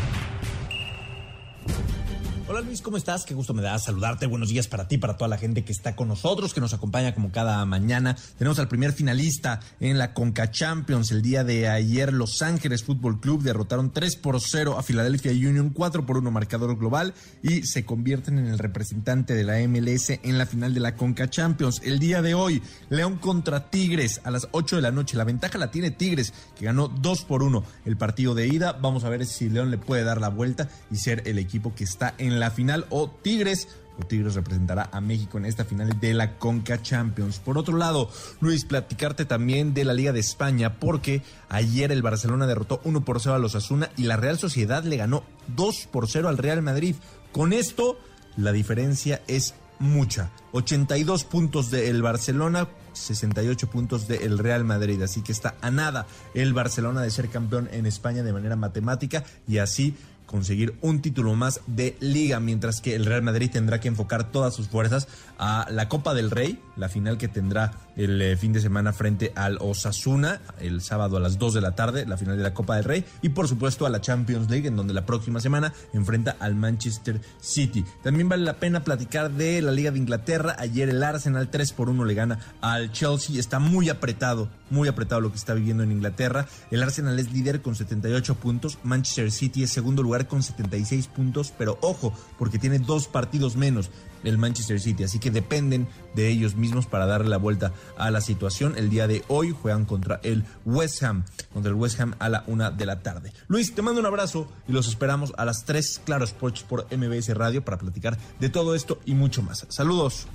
Hola Luis, ¿cómo estás? Qué gusto me da saludarte. Buenos días para ti, para toda la gente que está con nosotros, que nos acompaña como cada mañana. Tenemos al primer finalista en la Conca Champions. El día de ayer, Los Ángeles Fútbol Club derrotaron 3 por 0 a Philadelphia Union, 4 por 1 marcador global y se convierten en el representante de la MLS en la final de la Conca Champions. El día de hoy, León contra Tigres a las 8 de la noche. La ventaja la tiene Tigres, que ganó 2 por 1 el partido de ida. Vamos a ver si León le puede dar la vuelta y ser el equipo que está en la final o Tigres Tigres representará a México en esta final de la Conca Champions. Por otro lado, Luis, platicarte también de la Liga de España, porque ayer el Barcelona derrotó 1 por 0 a los Asuna y la Real Sociedad le ganó 2 por 0 al Real Madrid. Con esto, la diferencia es mucha. 82 puntos del Barcelona, 68 puntos del Real Madrid. Así que está a nada el Barcelona de ser campeón en España de manera matemática y así conseguir un título más de liga, mientras que el Real Madrid tendrá que enfocar todas sus fuerzas a la Copa del Rey, la final que tendrá el eh, fin de semana frente al Osasuna, el sábado a las 2 de la tarde, la final de la Copa del Rey, y por supuesto a la Champions League, en donde la próxima semana enfrenta al Manchester City. También vale la pena platicar de la Liga de Inglaterra. Ayer el Arsenal 3 por 1 le gana al Chelsea. Está muy apretado, muy apretado lo que está viviendo en Inglaterra. El Arsenal es líder con 78 puntos, Manchester City es segundo lugar con 76 puntos, pero ojo, porque tiene dos partidos menos el Manchester City, así que dependen de ellos mismos para darle la vuelta a la situación. El día de hoy juegan contra el West Ham, contra el West Ham a la una de la tarde. Luis, te mando un abrazo y los esperamos a las 3, claro, Sports por MBS Radio para platicar de todo esto y mucho más. Saludos.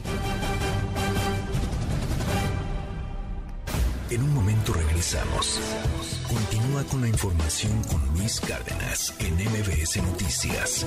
En un momento regresamos. Continúa con la información con Luis Cárdenas en MBS Noticias.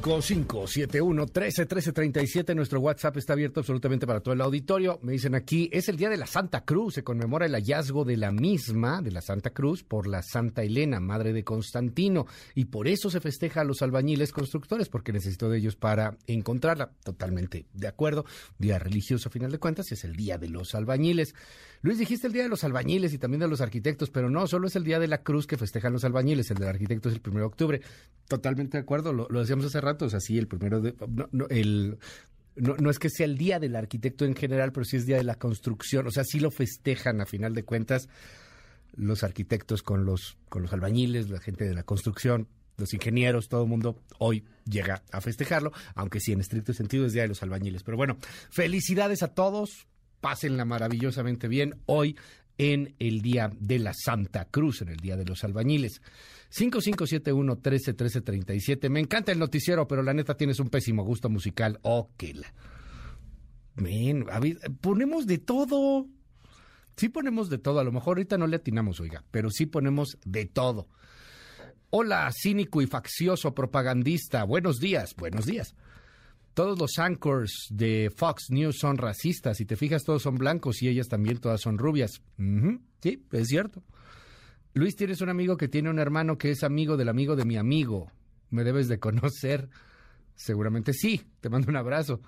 5571 13 13 37. Nuestro WhatsApp está abierto absolutamente para todo el auditorio. Me dicen aquí, es el día de la Santa Cruz. Se conmemora el hallazgo de la misma, de la Santa Cruz, por la Santa Elena, madre de Constantino. Y por eso se festeja a los albañiles constructores, porque necesitó de ellos para encontrarla. Totalmente de acuerdo. Día religioso, a final de cuentas, es el día de los albañiles. Luis, dijiste el día de los albañiles y también de los arquitectos, pero no, solo es el día de la cruz que festejan los albañiles. El del arquitecto es el primero de octubre. Totalmente de acuerdo. Lo, decíamos hace rato o sea, sí, el primero de... No, no, no, es que sea el día del arquitecto en general, pero sí es día de la construcción. O sea, sí lo festejan a final de cuentas los arquitectos con los, con los albañiles, la gente de la construcción, los ingenieros, todo el mundo hoy llega a festejarlo, aunque sí en estricto sentido es día de los albañiles. Pero bueno, felicidades a todos, pásenla maravillosamente bien hoy en el día de la Santa Cruz, en el día de los albañiles. 5571 131337. Me encanta el noticiero, pero la neta tienes un pésimo gusto musical. Oh, que la. Ponemos de todo. Sí ponemos de todo. A lo mejor ahorita no le atinamos, oiga, pero sí ponemos de todo. Hola, cínico y faccioso propagandista. Buenos días, buenos días. Todos los anchors de Fox News son racistas. Si te fijas, todos son blancos y ellas también todas son rubias. Sí, es cierto. Luis, tienes un amigo que tiene un hermano que es amigo del amigo de mi amigo. Me debes de conocer. Seguramente sí. Te mando un abrazo.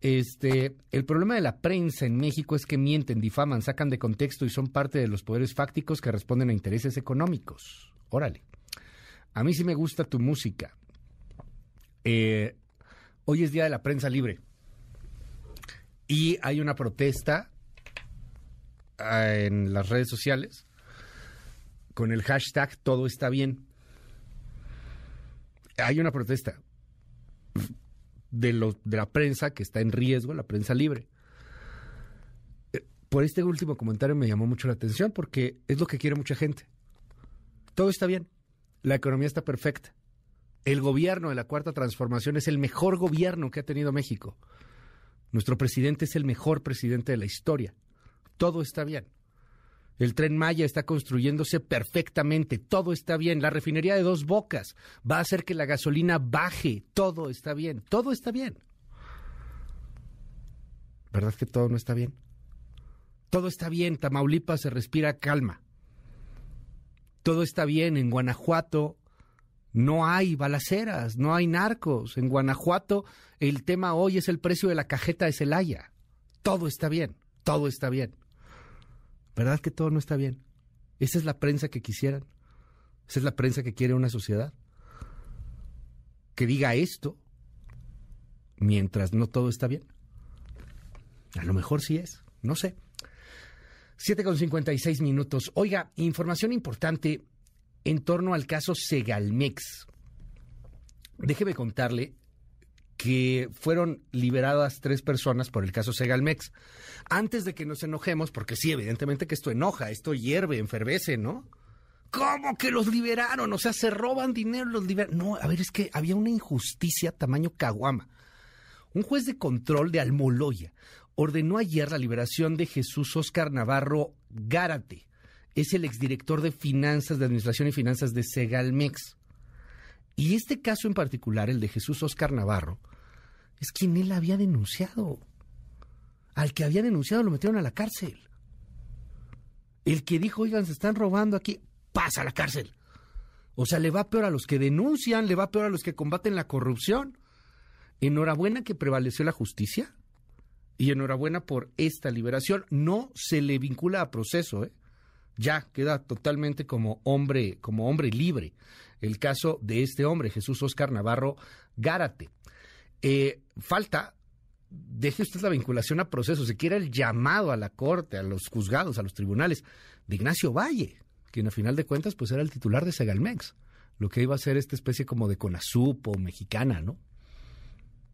Este, el problema de la prensa en México es que mienten, difaman, sacan de contexto y son parte de los poderes fácticos que responden a intereses económicos. Órale. A mí sí me gusta tu música. Eh, hoy es Día de la Prensa Libre. Y hay una protesta ah, en las redes sociales con el hashtag todo está bien. Hay una protesta de, la prensa que está en riesgo, la prensa libre. Eh, por este último comentario me llamó mucho la atención porque es lo que quiere mucha gente. Todo está bien, la economía está perfecta. El gobierno de la Cuarta Transformación es el mejor gobierno que ha tenido México. Nuestro presidente es el mejor presidente de la historia. Todo está bien. El tren Maya está construyéndose perfectamente, todo está bien. La refinería de dos bocas va a hacer que la gasolina baje, todo está bien, todo está bien. ¿Verdad que todo no está bien? Todo está bien, Tamaulipas se respira calma. Todo está bien, en Guanajuato no hay balaceras, no hay narcos. En Guanajuato el tema hoy es el precio de la cajeta de Celaya. Todo está bien, todo está bien. ¿Verdad que todo no está bien? Esa es la prensa que quisieran. Esa es la prensa que quiere una sociedad. Que diga esto mientras no todo está bien. A lo mejor sí es, no sé. 7 con 56 minutos. Oiga, información importante en torno al caso Segalmex. Déjeme contarle que fueron liberadas tres personas por el caso Segalmex. Antes de que nos enojemos, porque sí, evidentemente que esto enoja, esto hierve, enfervece, ¿no? ¿Cómo que los liberaron? O sea, se roban dinero, los liberan. No, a ver, es que había una injusticia tamaño caguama. Un juez de control de Almoloya ordenó ayer la liberación de Jesús Oscar Navarro Gárate. Es el exdirector de Finanzas, de Administración y Finanzas de Segalmex. Y este caso en particular, el de Jesús Oscar Navarro, es quien él había denunciado. Al que había denunciado lo metieron a la cárcel. El que dijo, oigan, se están robando aquí, pasa a la cárcel. O sea, le va peor a los que denuncian, le va peor a los que combaten la corrupción. Enhorabuena que prevaleció la justicia y enhorabuena por esta liberación. No se le vincula a proceso, ¿eh? Ya queda totalmente como hombre, como hombre libre. El caso de este hombre, Jesús Oscar Navarro Gárate. Eh, falta, deje usted la vinculación a proceso, se quiere el llamado a la corte, a los juzgados, a los tribunales, de Ignacio Valle, quien a final de cuentas pues era el titular de Segalmex, lo que iba a ser esta especie como de Conasupo mexicana, ¿no?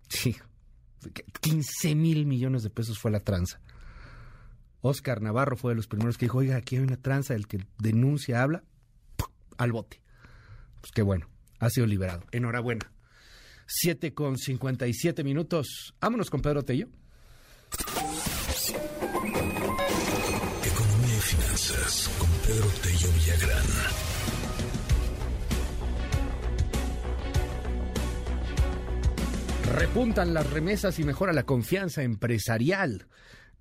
Sí, 15 mil millones de pesos fue la tranza. Oscar Navarro fue de los primeros que dijo, oiga, aquí hay una tranza, el que denuncia, habla, al bote. Pues qué bueno, ha sido liberado. Enhorabuena. 7 con 57 minutos. Vámonos con Pedro Tello. Economía y finanzas con Pedro Tello Villagrán. Repuntan las remesas y mejora la confianza empresarial.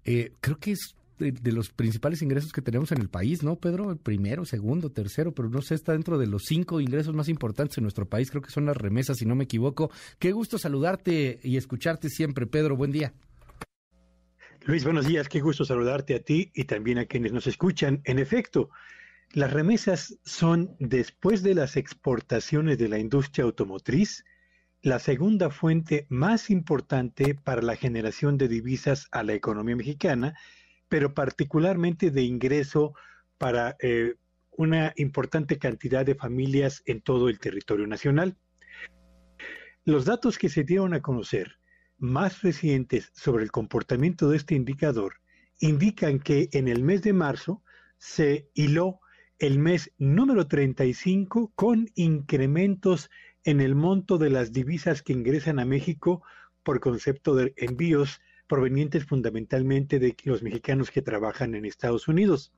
Eh, creo que es de, los principales ingresos que tenemos en el país, ¿no, Pedro? El primero, segundo, tercero, pero no sé, está dentro de los cinco ingresos más importantes en nuestro país. Creo que son las remesas, si no me equivoco. Qué gusto saludarte y escucharte siempre, Pedro. Buen día. Luis, buenos días. Qué gusto saludarte a ti y también a quienes nos escuchan. En efecto, las remesas son, después de las exportaciones de la industria automotriz, la segunda fuente más importante para la generación de divisas a la economía mexicana pero particularmente de ingreso para eh, una importante cantidad de familias en todo el territorio nacional. Los datos que se dieron a conocer más recientes sobre el comportamiento de este indicador indican que en el mes de marzo se hiló el mes número 35 con incrementos en el monto de las divisas que ingresan a México por concepto de envíos provenientes fundamentalmente de los mexicanos que trabajan en Estados Unidos.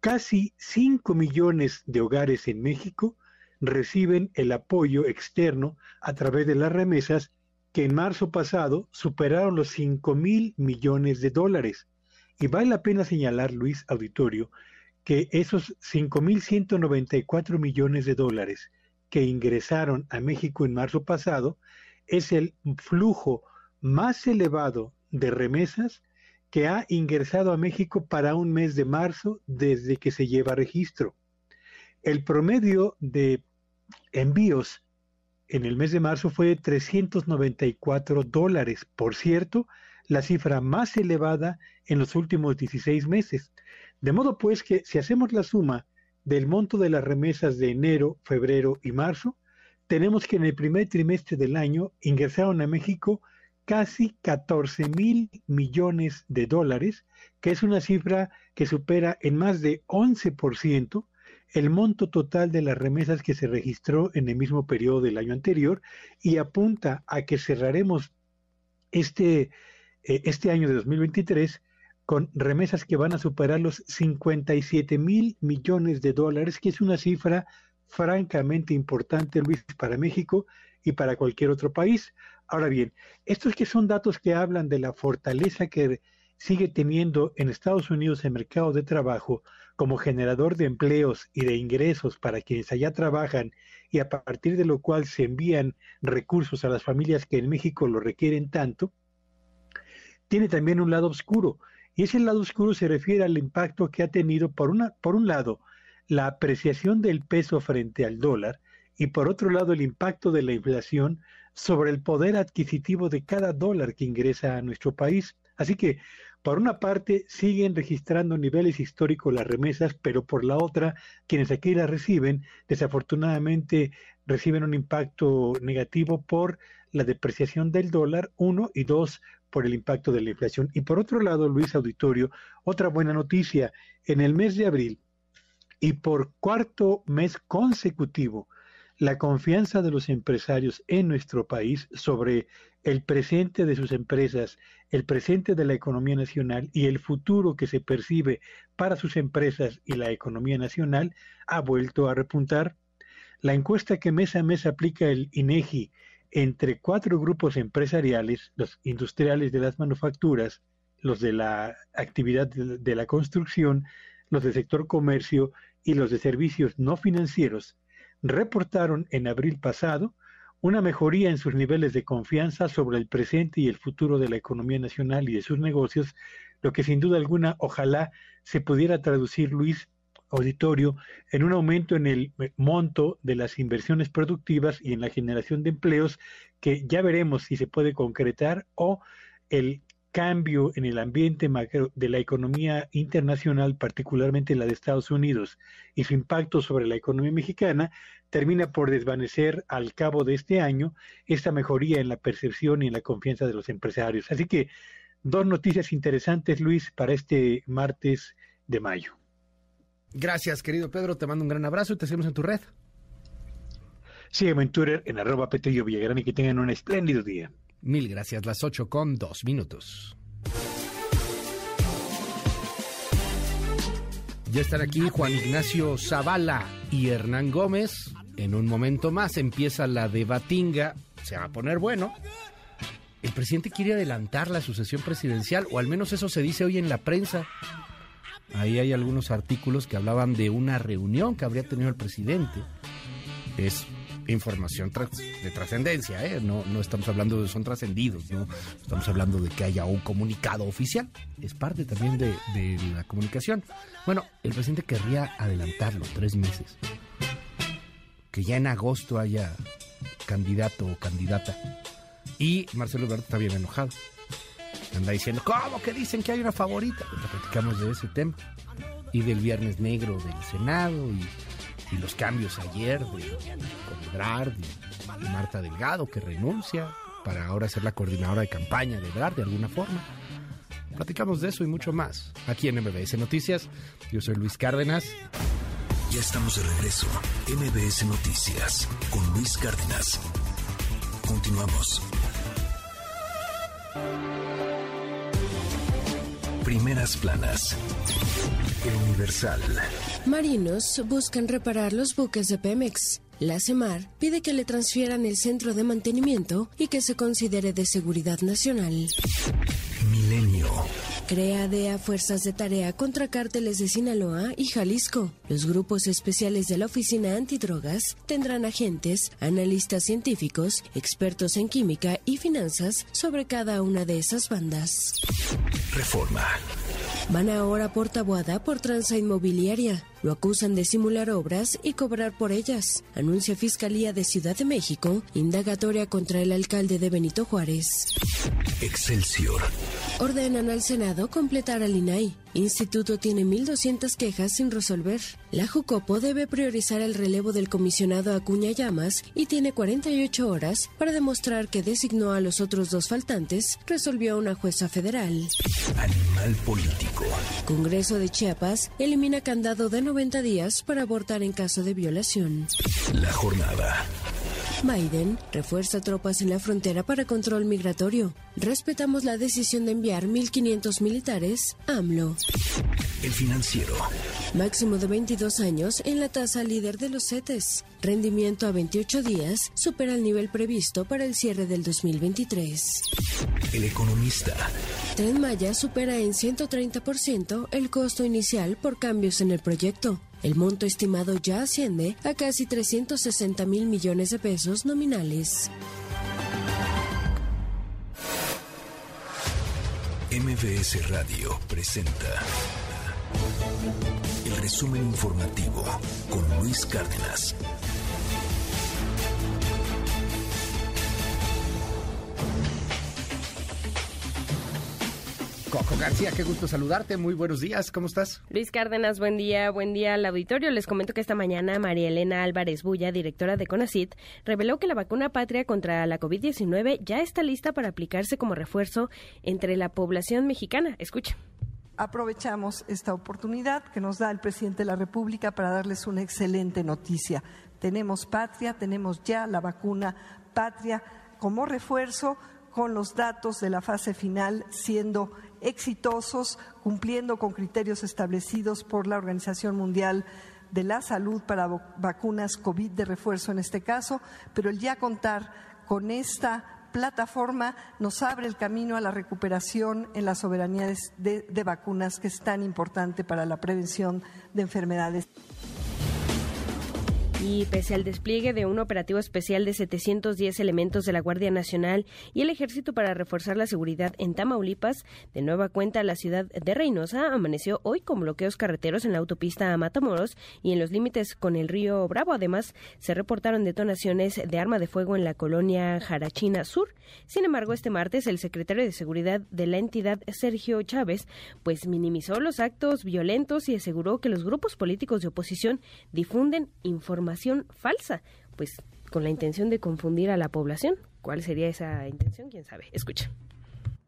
Casi 5 millones de hogares en México reciben el apoyo externo a través de las remesas que en marzo pasado superaron los 5 mil millones de dólares. Y vale la pena señalar, Luis Auditorio, que esos 5.194 millones de dólares que ingresaron a México en marzo pasado es el flujo más elevado de remesas que ha ingresado a México para un mes de marzo desde que se lleva registro. El promedio de envíos en el mes de marzo fue de 394 dólares, por cierto, la cifra más elevada en los últimos 16 meses. De modo pues que si hacemos la suma del monto de las remesas de enero, febrero y marzo, tenemos que en el primer trimestre del año ingresaron a México casi 14 mil millones de dólares, que es una cifra que supera en más de 11% el monto total de las remesas que se registró en el mismo periodo del año anterior y apunta a que cerraremos este, eh, este año de 2023 con remesas que van a superar los 57 mil millones de dólares, que es una cifra francamente importante, Luis, para México y para cualquier otro país. Ahora bien, estos que son datos que hablan de la fortaleza que sigue teniendo en Estados Unidos el mercado de trabajo como generador de empleos y de ingresos para quienes allá trabajan y a partir de lo cual se envían recursos a las familias que en México lo requieren tanto, tiene también un lado oscuro. Y ese lado oscuro se refiere al impacto que ha tenido, por, una, por un lado, la apreciación del peso frente al dólar y por otro lado el impacto de la inflación sobre el poder adquisitivo de cada dólar que ingresa a nuestro país. Así que, por una parte, siguen registrando niveles históricos las remesas, pero por la otra, quienes aquí las reciben, desafortunadamente reciben un impacto negativo por la depreciación del dólar, uno, y dos, por el impacto de la inflación. Y por otro lado, Luis Auditorio, otra buena noticia, en el mes de abril, y por cuarto mes consecutivo la confianza de los empresarios en nuestro país sobre el presente de sus empresas, el presente de la economía nacional y el futuro que se percibe para sus empresas y la economía nacional ha vuelto a repuntar. La encuesta que mes a mes aplica el INEGI entre cuatro grupos empresariales, los industriales de las manufacturas, los de la actividad de la construcción, los del sector comercio y los de servicios no financieros, reportaron en abril pasado una mejoría en sus niveles de confianza sobre el presente y el futuro de la economía nacional y de sus negocios, lo que sin duda alguna ojalá se pudiera traducir, Luis Auditorio, en un aumento en el monto de las inversiones productivas y en la generación de empleos que ya veremos si se puede concretar o el cambio en el ambiente de la economía internacional, particularmente la de Estados Unidos, y su impacto sobre la economía mexicana, termina por desvanecer al cabo de este año esta mejoría en la percepción y en la confianza de los empresarios. Así que dos noticias interesantes, Luis, para este martes de mayo. Gracias, querido Pedro. Te mando un gran abrazo y te seguimos en tu red. Sígueme en Twitter en arroba Petrillo Villagrán y que tengan un espléndido día. Mil gracias, las 8 con dos minutos. Ya están aquí Juan Ignacio Zavala y Hernán Gómez. En un momento más empieza la de Batinga. Se va a poner bueno. El presidente quiere adelantar la sucesión presidencial, o al menos eso se dice hoy en la prensa. Ahí hay algunos artículos que hablaban de una reunión que habría tenido el presidente. Es información de trascendencia, ¿eh? no, no estamos hablando de son trascendidos, no estamos hablando de que haya un comunicado oficial, es parte también de, de la comunicación. Bueno, el presidente querría adelantarlo tres meses, que ya en agosto haya candidato o candidata. Y Marcelo Ebrard está bien enojado. Anda diciendo, ¿cómo que dicen que hay una favorita? Platicamos de ese tema. Y del Viernes Negro del Senado y y los cambios ayer de, Ebrard y, Marta Delgado, que renuncia para ahora ser la coordinadora de campaña de Ebrard de alguna forma. Platicamos de eso y mucho más aquí en MBS Noticias. Yo soy Luis Cárdenas. Ya estamos de regreso. MBS Noticias con Luis Cárdenas. Continuamos. Primeras planas. El Universal. Marinos buscan reparar los buques de Pemex. La CEMAR pide que le transfieran el centro de mantenimiento y que se considere de seguridad nacional. Milenio. Crea DEA fuerzas de tarea contra cárteles de Sinaloa y Jalisco. Los grupos especiales de la Oficina Antidrogas tendrán agentes, analistas científicos, expertos en química y finanzas sobre cada una de esas bandas. Reforma. Van ahora por Tabuada por tranza inmobiliaria. Lo acusan de simular obras y cobrar por ellas. Anuncia Fiscalía de Ciudad de México, indagatoria contra el alcalde de Benito Juárez. Excelsior. Ordenan al Senado completar al INAI. Instituto tiene 1.200 quejas sin resolver. La Jucopo debe priorizar el relevo del comisionado Acuña Llamas y tiene 48 horas para demostrar que designó a los otros dos faltantes, resolvió una jueza federal. Animal político. Congreso de Chiapas elimina candado de 90 días para abortar en caso de violación. La jornada. Biden refuerza tropas en la frontera para control migratorio. Respetamos la decisión de enviar 1.500 militares a AMLO. El financiero. Máximo de 22 años en la tasa líder de los CETES. Rendimiento a 28 días supera el nivel previsto para el cierre del 2023. El economista. Tren Maya supera en 130% el costo inicial por cambios en el proyecto. El monto estimado ya asciende a casi 360 mil millones de pesos nominales. MBS Radio presenta el resumen informativo con Luis Cárdenas. Coco García, qué gusto saludarte. Muy buenos días, ¿cómo estás? Luis Cárdenas, buen día, buen día al auditorio. Les comento que esta mañana María Elena Álvarez Bulla, directora de CONACIT, reveló que la vacuna patria contra la COVID-19 ya está lista para aplicarse como refuerzo entre la población mexicana. Escucha. aprovechamos esta oportunidad que nos da el presidente de la República para darles una excelente noticia. Tenemos patria, tenemos ya la vacuna patria como refuerzo con los datos de la fase final siendo exitosos, cumpliendo con criterios establecidos por la Organización Mundial de la Salud para vacunas COVID de refuerzo en este caso, pero el ya contar con esta plataforma nos abre el camino a la recuperación en las soberanías de, de vacunas que es tan importante para la prevención de enfermedades. Y pese al despliegue de un operativo especial de 710 elementos de la Guardia Nacional y el Ejército para reforzar la seguridad en Tamaulipas, de nueva cuenta la ciudad de Reynosa amaneció hoy con bloqueos carreteros en la autopista a Matamoros y en los límites con el río Bravo. Además, se reportaron detonaciones de arma de fuego en la colonia Jarachina Sur. Sin embargo, este martes el secretario de Seguridad de la entidad, Sergio Chávez, pues minimizó los actos violentos y aseguró que los grupos políticos de oposición difunden información falsa, pues con la intención de confundir a la población. ¿Cuál sería esa intención? ¿Quién sabe? Escucha.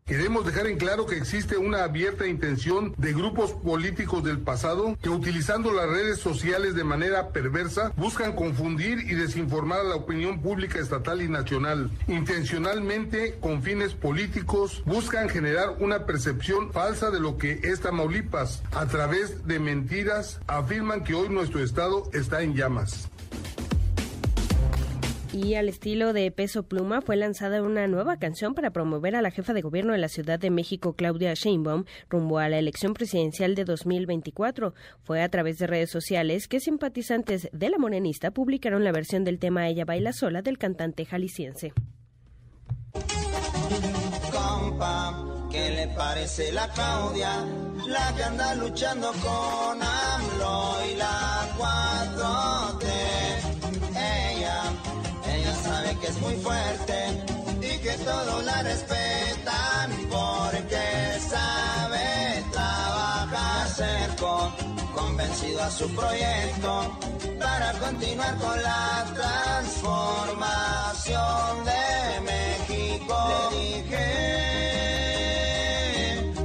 Queremos dejar en claro que existe una abierta intención de grupos políticos del pasado que utilizando las redes sociales de manera perversa buscan confundir y desinformar a la opinión pública estatal y nacional. Intencionalmente, con fines políticos, buscan generar una percepción falsa de lo que es Tamaulipas. A través de mentiras, afirman que hoy nuestro estado está en llamas. Y al estilo de Peso Pluma fue lanzada una nueva canción para promover a la jefa de gobierno de la Ciudad de México, Claudia Sheinbaum, rumbo a la elección presidencial de 2024. Fue a través de redes sociales que simpatizantes de la morenista publicaron la versión del tema Ella baila sola del cantante jalisciense. Compa, ¿qué le parece la Claudia? La que anda luchando con AMLO y la 4T que es muy fuerte y que todos la respetan porque sabe trabajar cerco, convencido a su proyecto para continuar con la transformación de México. Le dije,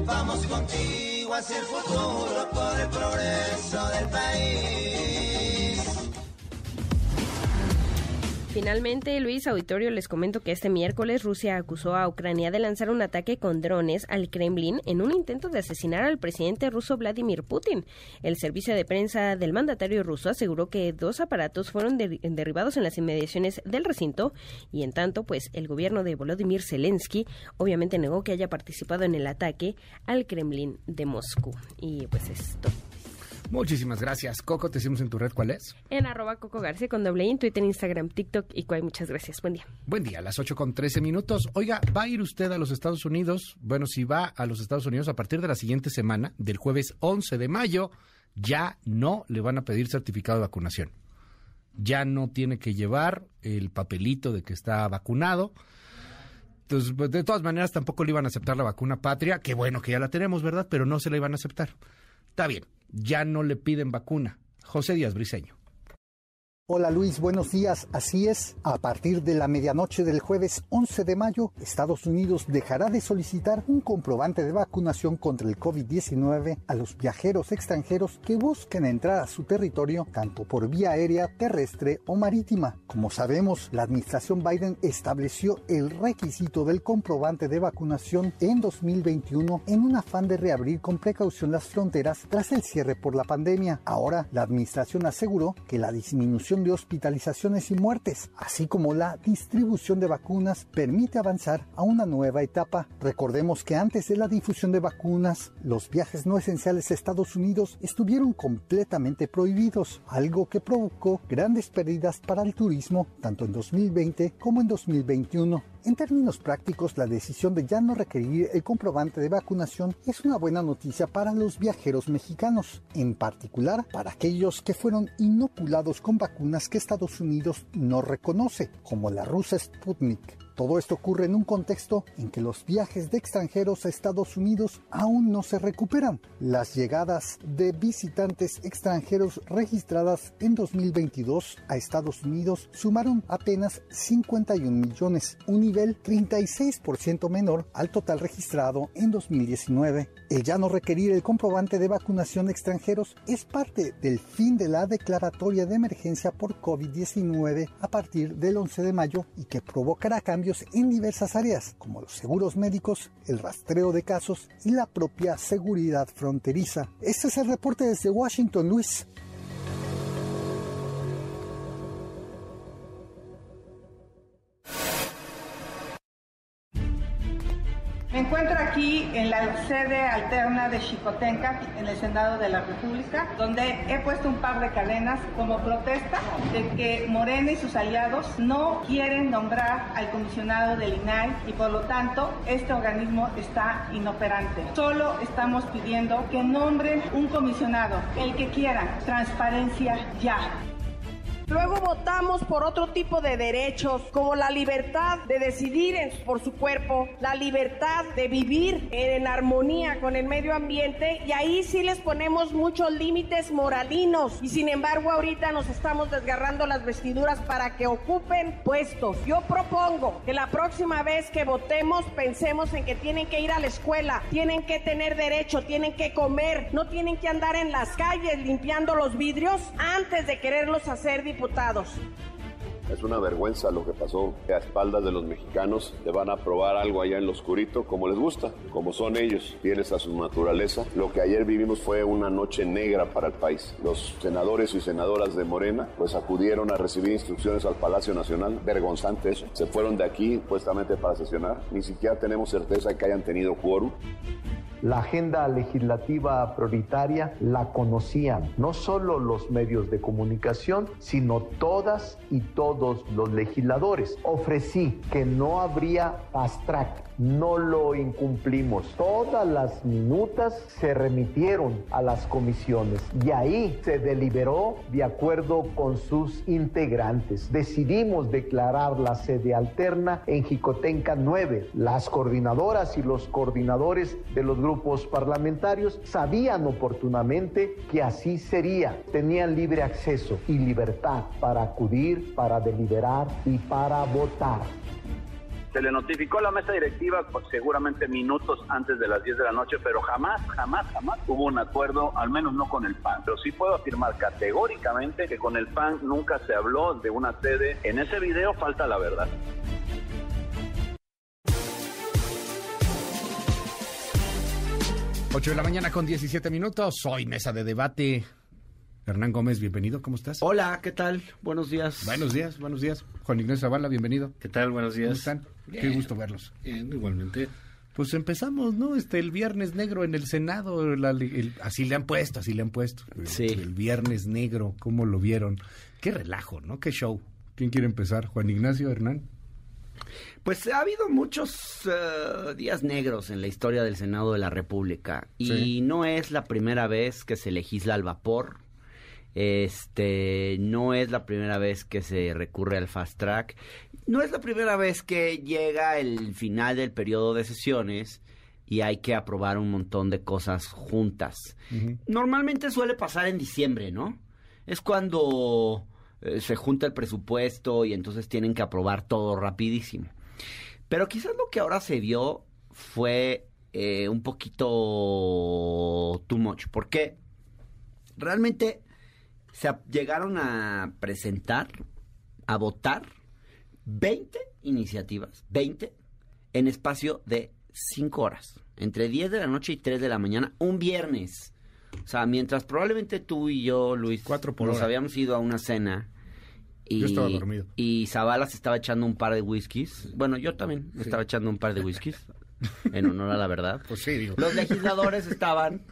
vamos contigo hacia el futuro por el progreso del país. Finalmente, Luis Auditorio, les comento que este miércoles Rusia acusó a Ucrania de lanzar un ataque con drones al Kremlin en un intento de asesinar al presidente ruso Vladimir Putin. El servicio de prensa del mandatario ruso aseguró que dos aparatos fueron derribados en las inmediaciones del recinto y en tanto, pues el gobierno de Volodymyr Zelensky obviamente negó que haya participado en el ataque al Kremlin de Moscú. Y pues esto. Muchísimas gracias. Coco, te decimos en tu red cuál es. En arroba Coco García con doble en Twitter, Instagram, TikTok y cual. Muchas gracias. Buen día. Buen día, a las 8 con 13 minutos. Oiga, ¿va a ir usted a los Estados Unidos? Bueno, si va a los Estados Unidos a partir de la siguiente semana, del jueves 11 de mayo, ya no le van a pedir certificado de vacunación. Ya no tiene que llevar el papelito de que está vacunado. Entonces, pues, de todas maneras, tampoco le iban a aceptar la vacuna patria. Qué bueno que ya la tenemos, ¿verdad? Pero no se la iban a aceptar. Está bien, ya no le piden vacuna. José Díaz Briseño. Hola Luis, buenos días. Así es, a partir de la medianoche del jueves 11 de mayo, Estados Unidos dejará de solicitar un comprobante de vacunación contra el COVID-19 a los viajeros extranjeros que busquen entrar a su territorio tanto por vía aérea, terrestre o marítima. Como sabemos, la administración Biden estableció el requisito del comprobante de vacunación en 2021 en un afán de reabrir con precaución las fronteras tras el cierre por la pandemia. Ahora, la administración aseguró que la disminución de hospitalizaciones y muertes, así como la distribución de vacunas, permite avanzar a una nueva etapa. Recordemos que antes de la difusión de vacunas, los viajes no esenciales a Estados Unidos estuvieron completamente prohibidos, algo que provocó grandes pérdidas para el turismo tanto en 2020 como en 2021. En términos prácticos, la decisión de ya no requerir el comprobante de vacunación es una buena noticia para los viajeros mexicanos, en particular para aquellos que fueron inoculados con vacunas que Estados Unidos no reconoce, como la rusa Sputnik. Todo esto ocurre en un contexto en que los viajes de extranjeros a Estados Unidos aún no se recuperan. Las llegadas de visitantes extranjeros registradas en 2022 a Estados Unidos sumaron apenas 51 millones, un nivel 36% menor al total registrado en 2019. El ya no requerir el comprobante de vacunación de extranjeros es parte del fin de la declaratoria de emergencia por COVID-19 a partir del 11 de mayo y que provocará cambios en diversas áreas, como los seguros médicos, el rastreo de casos y la propia seguridad fronteriza. Este es el reporte desde Washington, Luis. Me encuentro aquí en la sede alterna de Chicotenca, en el Senado de la República, donde he puesto un par de cadenas como protesta de que Morena y sus aliados no quieren nombrar al comisionado del INAI y por lo tanto este organismo está inoperante. Solo estamos pidiendo que nombren un comisionado, el que quieran, transparencia ya. Luego votamos por otro tipo de derechos, como la libertad de decidir por su cuerpo, la libertad de vivir en armonía con el medio ambiente, y ahí sí les ponemos muchos límites moralinos, y sin embargo ahorita nos estamos desgarrando las vestiduras para que ocupen puestos. Yo propongo que la próxima vez que votemos pensemos en que tienen que ir a la escuela, tienen que tener derecho, tienen que comer, no tienen que andar en las calles limpiando los vidrios antes de quererlos hacer diputados. Es una vergüenza lo que pasó a espaldas de los mexicanos. Le van a probar algo allá en lo oscurito, como les gusta, como son ellos, fieles a su naturaleza. Lo que ayer vivimos fue una noche negra para el país. Los senadores y senadoras de Morena pues acudieron a recibir instrucciones al Palacio Nacional. Vergonzante eso. Se fueron de aquí puestamente para sesionar. Ni siquiera tenemos certeza de que hayan tenido quórum. La agenda legislativa prioritaria la conocían no solo los medios de comunicación, sino todas y todos los legisladores. Ofrecí que no habría fast track, no lo incumplimos. Todas las minutas se remitieron a las comisiones y ahí se deliberó de acuerdo con sus integrantes. Decidimos declarar la sede alterna en Jicotenca 9. Las coordinadoras y los coordinadores de los grupos parlamentarios sabían oportunamente que así sería. Tenían libre acceso y libertad para acudir, para deliberar y para votar. Se le notificó a la mesa directiva pues, seguramente minutos antes de las 10 de la noche, pero jamás, jamás, jamás hubo un acuerdo, al menos no con el PAN. Pero sí puedo afirmar categóricamente que con el PAN nunca se habló de una sede. En ese video falta la verdad. 8 de la mañana con 17 minutos. Hoy mesa de debate. Hernán Gómez, bienvenido, ¿cómo estás? Hola, ¿qué tal? Buenos días. Buenos días, buenos días. Juan Ignacio Zavala, bienvenido. ¿Qué tal? Buenos días. ¿Cómo están? Qué gusto verlos. Bien, igualmente. Pues empezamos, ¿no? Este, el viernes negro en el Senado, la- el- así le han puesto, así le han puesto. Sí. El viernes negro, ¿cómo lo vieron? Qué relajo, ¿no? Qué show. ¿Quién quiere empezar? ¿Juan Ignacio, Hernán? Pues ha habido muchos eh, días negros en la historia del Senado de la República y Sí. no es la primera vez que se legisla al vapor. Este, no es la primera vez que se recurre al fast track. No es la primera vez que llega el final del periodo de sesiones y hay que aprobar un montón de cosas juntas. Normalmente suele pasar en diciembre, ¿no? Es cuando eh, se junta el presupuesto y entonces tienen que aprobar todo rapidísimo. Pero quizás lo que ahora se vio fue eh, un poquito too much. Porque realmente se llegaron a presentar, a votar 20 iniciativas, 20, en espacio de 5 horas. Entre 10 de la noche y 3 de la mañana, un viernes. O sea, mientras probablemente tú y yo, Luis, Cuatro por nos hora. habíamos ido a una cena. Y, Yo estaba dormido. Y Zavala se estaba echando un par de whiskies. Bueno, yo también me Sí. estaba echando un par de whiskies. en honor a la verdad. Pues sí, digo. Los legisladores estaban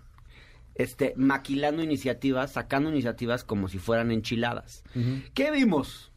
este, maquilando iniciativas, sacando iniciativas como si fueran enchiladas. ¿Qué vimos?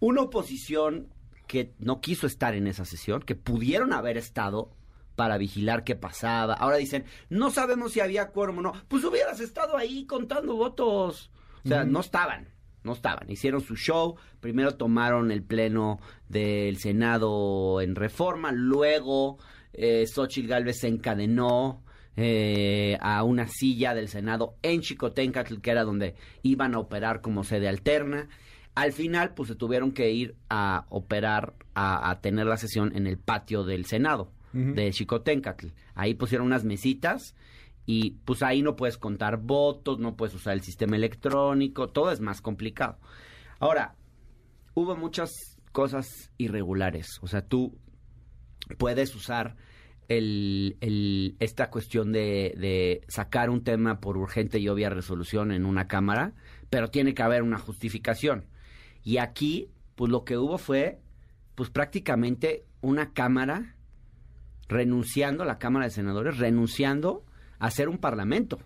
Una oposición que no quiso estar en esa sesión, que pudieron haber estado para vigilar qué pasaba. Ahora dicen, no sabemos si había quórum o no. Pues hubieras estado ahí contando votos. O sea, no estaban. no estaban. Hicieron su show, primero tomaron el pleno del Senado en reforma, luego eh, Xochitl Galvez se encadenó eh, a una silla del Senado en Chicotencatl, que era donde iban a operar como sede alterna. Al final, pues se tuvieron que ir a operar, a, a tener la sesión en el patio del Senado de Chicotencatl. Ahí pusieron unas mesitas y pues ahí no puedes contar votos, no puedes usar el sistema electrónico, todo es más complicado. Ahora, hubo muchas cosas irregulares, o sea, tú puedes usar el, el, esta cuestión de, de sacar un tema por urgente y obvia resolución en una cámara, pero tiene que haber una justificación. Y aquí, pues lo que hubo fue, pues prácticamente una cámara renunciando, la Cámara de Senadores, renunciando a ser un parlamento.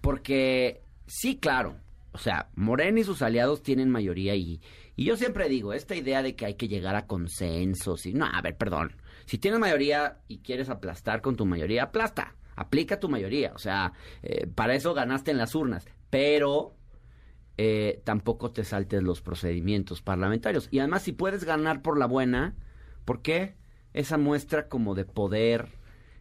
Porque, sí, claro, o sea, Morena y sus aliados tienen mayoría y, y yo siempre digo, esta idea de que hay que llegar a consensos y, no, a ver, perdón, si tienes mayoría y quieres aplastar con tu mayoría, aplasta, aplica tu mayoría, o sea, eh, para eso ganaste en las urnas, pero eh, tampoco te saltes los procedimientos parlamentarios. Y además, si puedes ganar por la buena, ¿por qué? Esa muestra como de poder,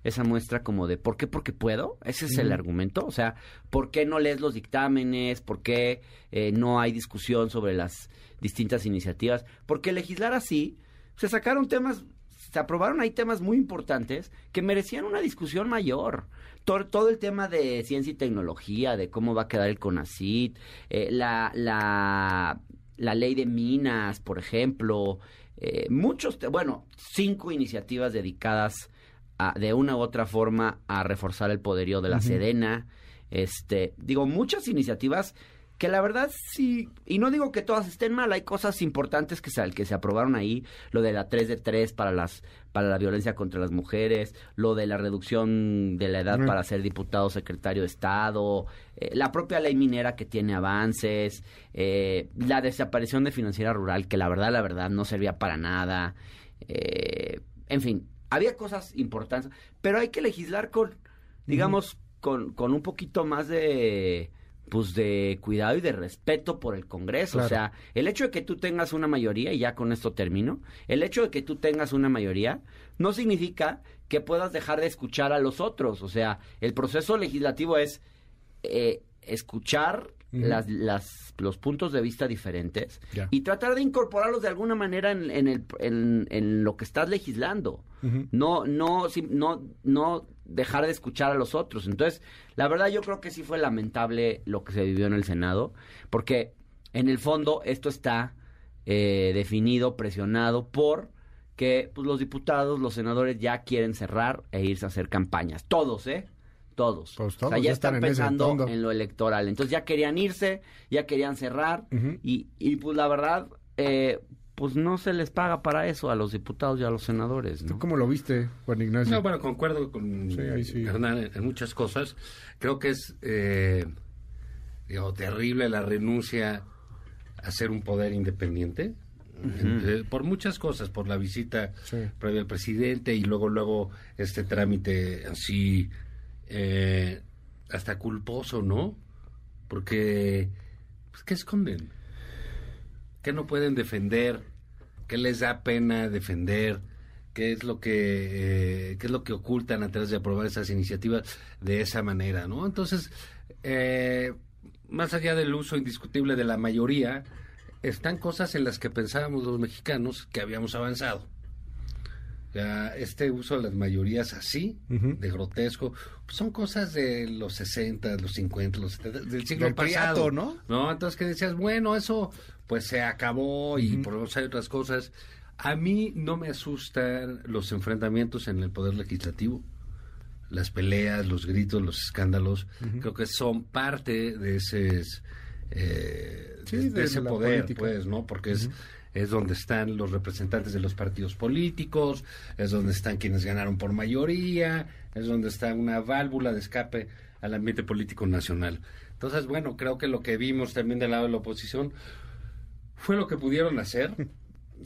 esa muestra como de ¿por qué? Porque puedo. Ese es el argumento. O sea, ¿por qué no lees los dictámenes? ¿Por qué eh, no hay discusión sobre las distintas iniciativas? Porque legislar así, se sacaron temas, se aprobaron ahí temas muy importantes que merecían una discusión mayor. Todo, todo el tema de ciencia y tecnología, de cómo va a quedar el CONACIT, eh, la, la, la ley de minas, por ejemplo, eh, muchos, bueno, cinco iniciativas dedicadas a, de una u otra forma a reforzar el poderío de la. Sedena. Este, digo, muchas iniciativas que la verdad sí, y no digo que todas estén mal, hay cosas importantes que se, que se aprobaron ahí, lo de la 3 de 3 para las para la violencia contra las mujeres, lo de la reducción de la edad para ser diputado secretario de Estado, eh, la propia ley minera que tiene avances, eh, la desaparición de financiera rural que la verdad, la verdad no servía para nada, eh, en fin, había cosas importantes, pero hay que legislar con, digamos, con, con un poquito más de pues de cuidado y de respeto por el Congreso. Claro. O sea, el hecho de que tú tengas una mayoría, y ya con esto termino, el hecho de que tú tengas una mayoría no significa que puedas dejar de escuchar a los otros. O sea, el proceso legislativo es eh, escuchar Las, las, los puntos de vista diferentes y tratar de incorporarlos de alguna manera en, en, el, en, en lo que estás legislando. No, no, no, no dejar de escuchar a los otros. Entonces, la verdad yo creo que sí fue lamentable lo que se vivió en el Senado, porque en el fondo esto está eh, definido, presionado por que pues, los diputados, los senadores ya quieren cerrar e irse a hacer campañas. Todos, ¿eh? Todos. Pues o todos sea, ya ya están pensando en lo electoral. Entonces ya querían irse, ya querían cerrar y, y pues la verdad, eh, pues no se les paga para eso a los diputados y a los senadores, ¿no? ¿Tú cómo lo viste, Juan Ignacio? No, bueno, concuerdo con Sí, ahí sí. Hernán en, muchas cosas. Creo que es eh, digo, terrible la renuncia a ser un poder independiente. Eh, por muchas cosas, por la visita Sí. previa al presidente y luego luego este trámite así eh, hasta culposo, ¿no? Porque pues, ¿qué esconden? ¿Qué no pueden defender? ¿Qué les da pena defender? ¿Qué es lo que eh, qué es lo que ocultan antes de aprobar esas iniciativas de esa manera, ¿no? Entonces, eh, más allá del uso indiscutible de la mayoría, están cosas en las que pensábamos los mexicanos que habíamos avanzado. Este uso de las mayorías así, de grotesco, pues son cosas de los 60, los 50, los 70, del siglo Del pasado. priato, ¿no? ¿no? Entonces que decías, bueno, eso pues se acabó y Ujú. por lo menos hay otras cosas. A mí no me asustan los enfrentamientos en el poder legislativo, las peleas, los gritos, los escándalos. Creo que son parte de ese, eh, Sí, de, de de ese poder, política. pues, ¿no? Porque es es donde están los representantes de los partidos políticos, es donde están quienes ganaron por mayoría, es donde está una válvula de escape al ambiente político nacional. Entonces, bueno, creo que lo que vimos también del lado de la oposición fue lo que pudieron hacer.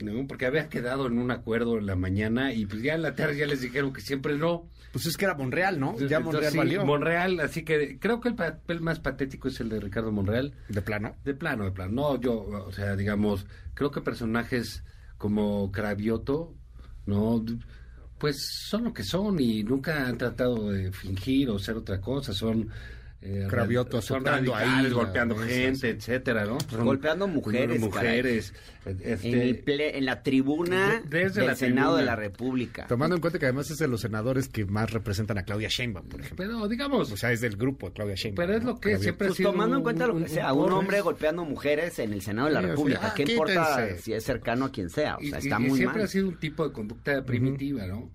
¿no? Porque había quedado en un acuerdo en la mañana y pues ya en la tarde ya les dijeron que siempre no. Pues es que era Monreal, ¿no? Ya Entonces, Monreal sí, valió. Monreal, así que creo que el papel más patético es el de Ricardo Monreal. ¿De plano? De plano, de plano. No, yo, o sea, digamos, creo que personajes como Cravioto, ¿no? Pues son lo que son y nunca han tratado de fingir o ser otra cosa, son... eh, Cravioto son azotando radicales, ahí golpeando gente, sí. etcétera, ¿no? Son- Golpeando mujeres, mujeres, este, En, el ple- en la tribuna De- desde del la Senado de la República. Tomando en cuenta que además es de los senadores que más representan a Claudia Sheinbaum, por ejemplo. Pero digamos... O sea, es del grupo de Claudia Sheinbaum. Pero es ¿no? lo que Cravioto. siempre ha Pues sido tomando en cuenta lo un- que sea, un un- hombre golpeando mujeres en el Senado de la Sí, o sea, República. ah, ¿Qué importa quítense. si es cercano a quien sea? O Y- sea, y- está y muy siempre mal. ha sido un tipo de conducta primitiva, ¿no?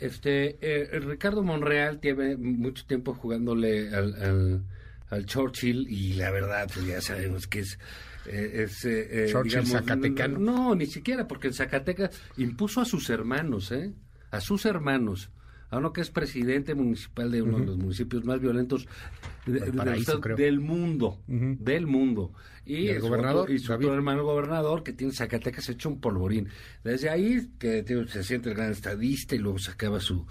Este, eh, Ricardo Monreal tiene mucho tiempo jugándole al, al, al Churchill y la verdad, pues ya sabemos que es... eh, es eh, eh, Churchill zacatecano. No, no, ni siquiera, porque en Zacatecas impuso a sus hermanos, ¿eh? A sus hermanos. A uno que es presidente municipal de uno de los municipios más violentos de- de- del mundo. Del mundo. Y, ¿Y el su gobernador, otro- y su otro hermano gobernador que tiene Zacatecas hecho un polvorín. Desde ahí que tío, se siente el gran estadista y luego sacaba su,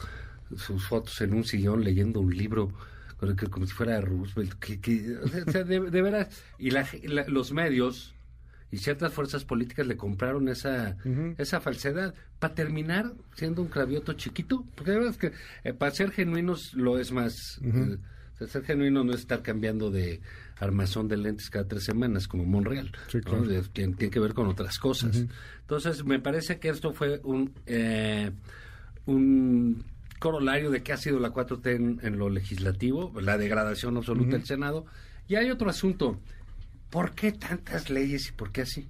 sus fotos en un sillón leyendo un libro como si fuera Roosevelt. Que, que- o sea, o sea, de, de veras. Y la- la- los medios y ciertas fuerzas políticas le compraron esa, esa falsedad para terminar siendo un cravioto chiquito. Porque de verdad es que eh, para ser genuinos lo es más. eh, o sea, ser genuino no es estar cambiando de armazón de lentes cada tres semanas como Monreal. De- tiene, tiene que ver con otras cosas. Entonces, me parece que esto fue un, eh, un corolario de qué ha sido la 4T en, en lo legislativo, la degradación absoluta del Senado. Y hay otro asunto. ¿Por qué tantas leyes y por qué así?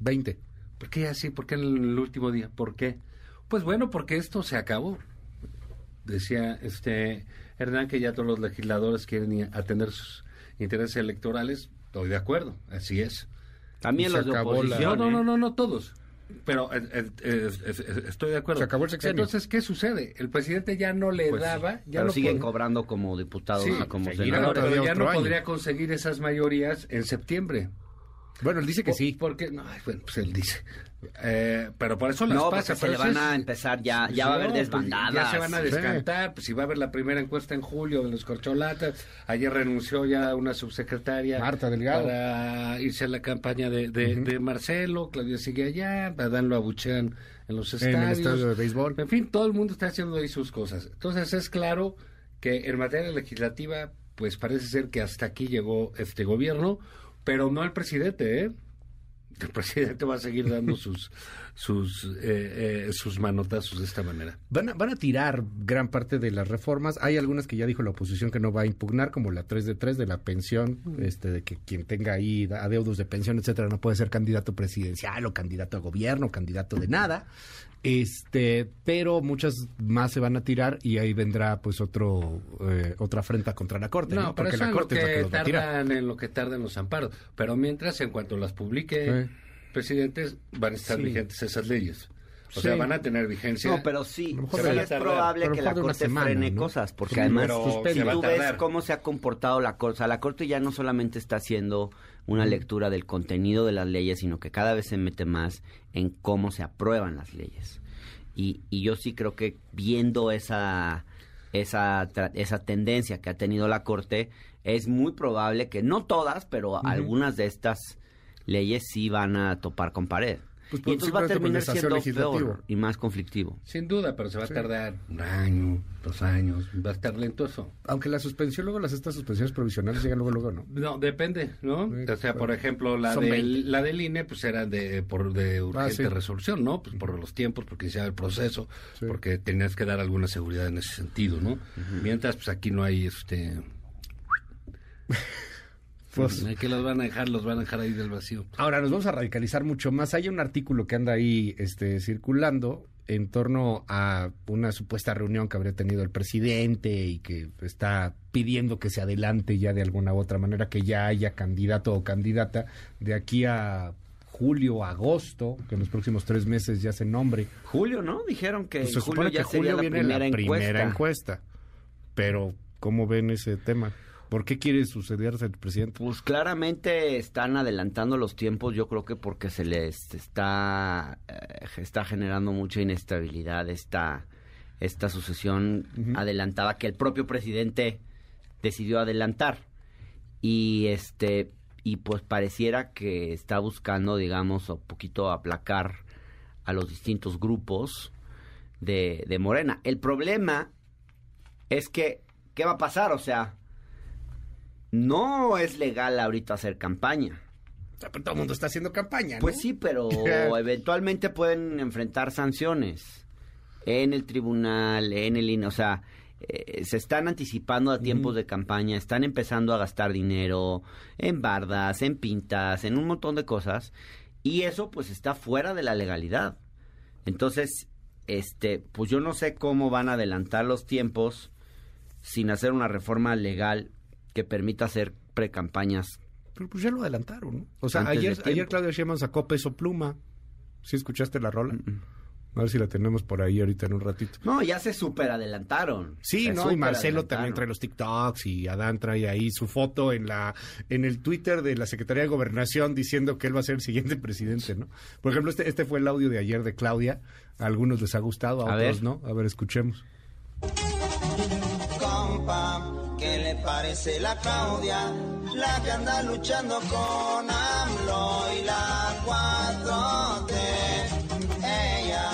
20. ¿Por qué así? ¿Por qué en el último día? ¿Por qué? Pues bueno, porque esto se acabó. Decía este Hernán que ya todos los legisladores quieren atender sus intereses electorales. Estoy de acuerdo, así es. También los de la- oposición. No, no, no, no, no todos. Pero eh, eh, eh, estoy de acuerdo. Se acabó el sexenio. Entonces, ¿qué sucede? El presidente ya no le Pues, daba, ya pero no siguen cobrando como diputados Sí, y como senadores. pero ya no año. podría conseguir esas mayorías en septiembre. Bueno, él dice que Por- sí. Porque, no, bueno, pues él dice. Eh, pero por eso las No, pasa. porque se le van a empezar ya, ya va a haber pues, desbandadas. ya se van a descantar, pues si va a haber la primera encuesta en julio de los corcholatas. Ayer renunció ya una subsecretaria. Marta Delgado. Para irse a la campaña de, de, de Marcelo. Claudia sigue allá. Adán lo abuchean en los En el estadios. estadio de béisbol. En fin, todo el mundo está haciendo ahí sus cosas. Entonces es claro que en materia legislativa, pues parece ser que hasta aquí llegó este gobierno, pero no el presidente, ¿eh? El presidente va a seguir dando sus sus eh, eh, sus manotazos de esta manera. Van a, van a tirar gran parte de las reformas. Hay algunas que ya dijo la oposición que no va a impugnar, como la 3 de 3 de la pensión, este, de que quien tenga ahí adeudos de pensión, etcétera, no puede ser candidato presidencial o candidato a gobierno, o candidato de nada. Este, pero muchas más se van a tirar y ahí vendrá pues otro eh, otra afrenta contra la corte, ¿no? No, pero porque eso la es lo corte es la que que los va a tirar. tardan en lo que tardan los amparos. Pero mientras, en cuanto las publique Sí. presidentes, van a estar Sí. vigentes esas leyes. O Sí. sea, van a tener vigencia. No, pero sí, sí es probable que la Corte semana, frene ¿no? cosas, porque Sí, además si tú ves cómo se ha comportado la Corte, o sea, la Corte ya no solamente está haciendo una lectura del contenido de las leyes, sino que cada vez se mete más en cómo se aprueban las leyes. Y, y yo sí creo que viendo esa, esa, esa tendencia que ha tenido la Corte, es muy probable que, no todas, pero algunas de estas leyes sí van a topar con pared. Pues y entonces va a terminar siendo peor y más conflictivo. Sin duda, pero se va a tardar un año, dos años. Va a estar lento eso. Aunque la suspensión, luego las estas suspensiones provisionales llegan luego, luego, ¿no? No, depende, ¿no? Sí, o sea, por ejemplo, la del, 20. la del INE, pues era de, por, de urgente Ah, sí. resolución, ¿no? Pues por los tiempos, porque iniciaba el proceso, Sí. porque tenías que dar alguna seguridad en ese sentido, ¿no? Mientras, pues aquí no hay, este... Pues- que los van a dejar, los van a dejar ahí del vacío. Ahora nos vamos a radicalizar mucho más. Hay un artículo que anda ahí este, circulando en torno a una supuesta reunión que habría tenido el presidente y que está pidiendo que se adelante ya de alguna u otra manera, que ya haya candidato o candidata de aquí a julio, agosto, que en los próximos tres meses ya se nombre. Julio, ¿no? Dijeron que Pues en se julio supone ya que sería julio la viene primera, la primera encuesta. encuesta. Pero, ¿cómo ven ese tema? ¿Por qué quiere sucederse el presidente? Pues claramente están adelantando los tiempos, yo creo que porque se les está, eh, está generando mucha inestabilidad esta, esta sucesión adelantada que el propio presidente decidió adelantar. Y este y pues pareciera que está buscando, digamos, un poquito aplacar a los distintos grupos de, de Morena. El problema es que, ¿qué va a pasar? O sea, no es legal ahorita hacer campaña. Pero todo el mundo está haciendo campaña, ¿no? Pues sí, pero eventualmente pueden enfrentar sanciones en el tribunal, en el INE, o sea, eh, se están anticipando a tiempos de campaña, están empezando a gastar dinero en bardas, en pintas, en un montón de cosas, y eso pues está fuera de la legalidad. Entonces, este, pues yo no sé cómo van a adelantar los tiempos sin hacer una reforma legal que permita hacer precampañas. Pero pues ya lo adelantaron, ¿no? O sea, ayer, ayer Claudia Sheinbaum sacó peso pluma. ¿Sí escuchaste la rola? A ver si la tenemos por ahí ahorita en un ratito. No, ya se super adelantaron. Sí, no, y Marcelo también trae los TikToks y Adán trae ahí su foto en la en el Twitter de la Secretaría de Gobernación diciendo que él va a ser el siguiente presidente, ¿no? Por ejemplo, este, este fue el audio de ayer de Claudia. A algunos les ha gustado, a, otros no. A ver, escuchemos. Compa, ¿qué le parece la Claudia? La que anda luchando con AMLO y la 4T. Ella,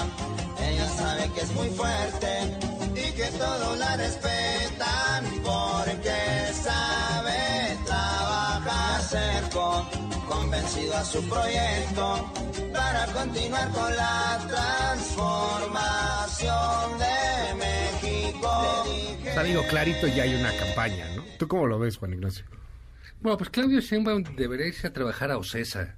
ella sabe que es muy fuerte y que todos la respetan porque sabe trabajar cerco, convencido a su proyecto para continuar con la transformación de México. Está digo clarito ya hay una campaña, ¿no? ¿Tú cómo lo ves, Juan Ignacio? Bueno, pues Claudio Sheinbaum debería irse a trabajar a OCESA.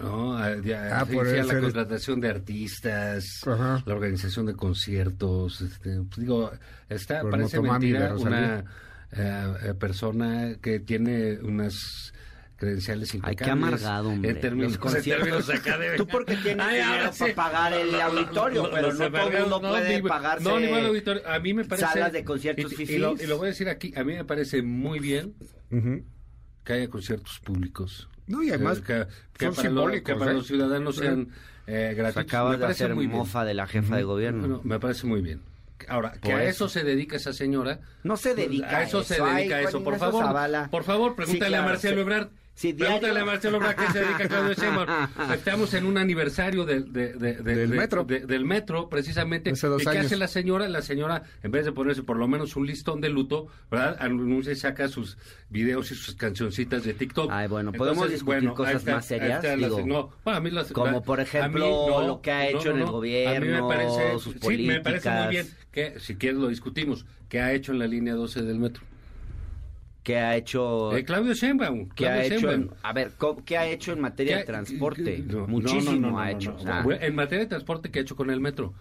¿no? A, Ah, por la contratación de artistas, la organización de conciertos. Este, pues digo, está, Por parece mentira una eh, eh, persona que tiene unas credenciales Ay, impecables. qué amargado, hombre. En términos, en términos académicos. Tú porque tienes Ay, dinero sí. para pagar el auditorio, pero no todo el mundo no, puede ni- pagarse No, ni auditorio. A mí me parece... salas de conciertos y, y lo, y lo voy a decir aquí. A mí me parece muy bien que haya conciertos públicos. No, y además Eh, que, que son para, lo- simbólicos, que para ¿eh? los ciudadanos sean eh, gratuitos. acabas de hacer muy bien. mofa de la jefa de gobierno. Bueno, me parece muy bien. Ahora, que a eso. eso se dedica esa señora. No se dedica a eso. a se eso. Ay, dedica a eso. Por favor, Zavala. por favor, pregúntale Sí, claro, a Marcelo sí. Ebrard. Sí, Pregúntale diario. a Marcelo Ebrard qué se dedica a Claudio Sheinbaum. Estamos en un aniversario de- de- de- de- Del de- metro. de- del metro, precisamente. Hace dos ¿Y qué años. hace la señora? La señora, en vez de ponerse por lo menos un listón de luto, ¿verdad? Anuncia y saca sus videos y sus cancioncitas de TikTok. Ay, bueno, podemos discutir ahí cosas está, más serias, digo, no, bueno, a mí las- como por a ejemplo, mí no, lo que ha hecho no, en el no. gobierno, A mí me parece, sus sí, me parece muy políticas. bien que, si quieres lo discutimos, ¿qué ha hecho en la línea 12 del metro? ¿Qué ha hecho? Eh, Claudio Sheinbaum. ¿Qué ha Claudio hecho? Sheinbaum. En, a ver, ¿cómo- ¿qué ha hecho en materia ¿Qué- de transporte? No, Muchísimo no, no, no, ha hecho. Bueno, En materia de transporte, ¿qué ha hecho con el metro?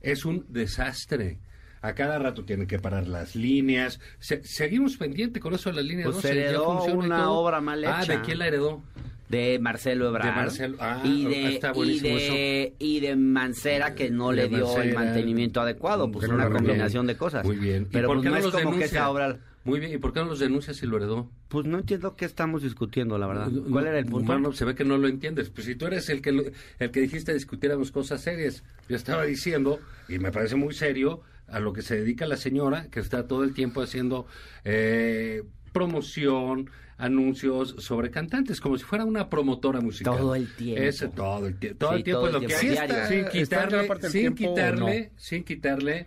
Es un desastre. A cada rato tiene que parar las líneas. Se- seguimos pendiente con eso de las líneas Pues 12, ya heredó funciona y una obra mal Ah, ¿de hecha. quién la heredó? de Marcelo Ebrard. De Marcelo- ah, y de, está y buenísimo de, y de Mancera que no De le dio el mantenimiento adecuado. Pues Que una combinación de cosas. Muy bien. ¿Y Pero pues no no es como que esa obra... Muy bien. ¿Y por qué no los denuncia si lo heredó? Pues no entiendo qué estamos discutiendo, la verdad. ¿Cuál era el punto? Bueno, se ve que no lo entiendes. Pues si tú eres el que lo- el que dijiste discutiéramos cosas serias, yo estaba diciendo y me parece muy serio a lo que se dedica la señora que está todo el tiempo haciendo eh, promoción, anuncios sobre cantantes, como si fuera una promotora musical. Todo el tiempo. Ese, todo el, todo Sí, el tiempo todo es lo el que. Sí está- sin quitarle, sin tiempo, ¿o quitarle, no? sin quitarle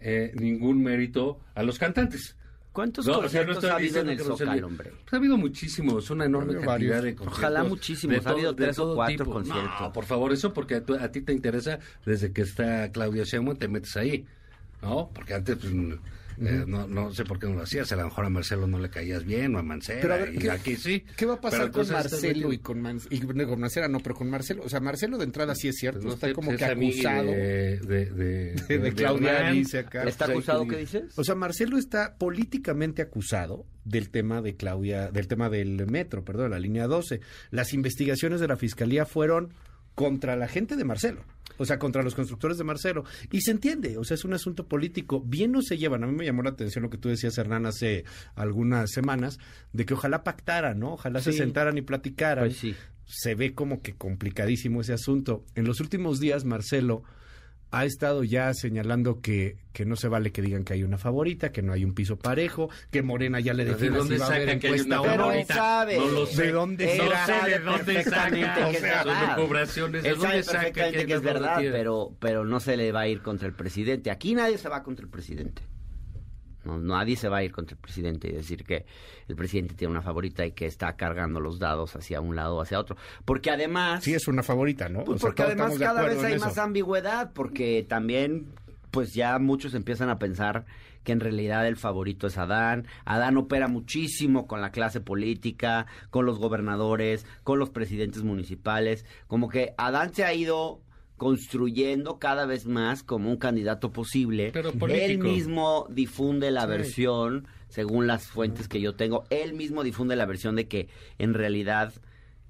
eh, ningún mérito a los cantantes. ¿Cuántos No, o sea, no conciertos ha habido en el Zócalo, hombre? Pues ha habido muchísimos, una enorme cantidad varios. de conciertos. Ojalá muchísimos, ha habido de tres o cuatro tipo. conciertos. No, por favor, eso porque a, tu- a ti te interesa desde que está Claudia Sheinbaum, te metes ahí, ¿no? Porque antes, pues, eh, no, no sé por qué no lo hacías, a lo mejor a Marcelo no le caías bien, o a Mancera, Pero a ver, y ¿qué, aquí sí. ¿qué va a pasar Pero con Marcelo y con, Man- y con Mancera? No, pero con Marcelo. O sea, Marcelo de entrada sí es cierto. no está como pues, que acusado. de, de, de, de, de Claudia dice acá. ¿Está Pues, acusado qué dices? O sea, Marcelo está políticamente acusado del tema de Claudia, del tema del metro, perdón, la línea 12. Las investigaciones de la fiscalía fueron contra la gente de Marcelo. O sea, contra los constructores de Marcelo. Y se entiende, o sea, es un asunto político. Bien no se llevan. A mí me llamó la atención lo que tú decías, Hernán, hace algunas semanas, de que ojalá pactaran, ¿no? Ojalá se sentaran y platicaran. Pues sí. Se ve como que complicadísimo ese asunto. En los últimos días, Marcelo ha estado ya señalando que, que no se vale que digan que hay una favorita, que no hay un piso parejo, que Morena ya le ¿De define dónde si va a haber sacan que hay encuesta una no. favorita? sabe. No lo sé. ¿De dónde Él sabe ¿De dónde saca? O sea, ¿de Él dónde sabe saca que que es verdad, pero, pero no se le va a ir contra el presidente. Aquí nadie se va contra el presidente. No, nadie se va a ir contra el presidente y decir que el presidente tiene una favorita y que está cargando los dados hacia un lado o hacia otro. Porque además... Sí, es una favorita, ¿no? Pues O sea, porque además cada vez hay eso. más ambigüedad, porque también, pues ya muchos empiezan a pensar que en realidad el favorito es Adán. Adán opera muchísimo con la clase política, con los gobernadores, con los presidentes municipales. Como que Adán se ha ido construyendo cada vez más como un candidato posible. Pero Él mismo difunde la Sí. versión, según las fuentes que yo tengo, él mismo difunde la versión de que en realidad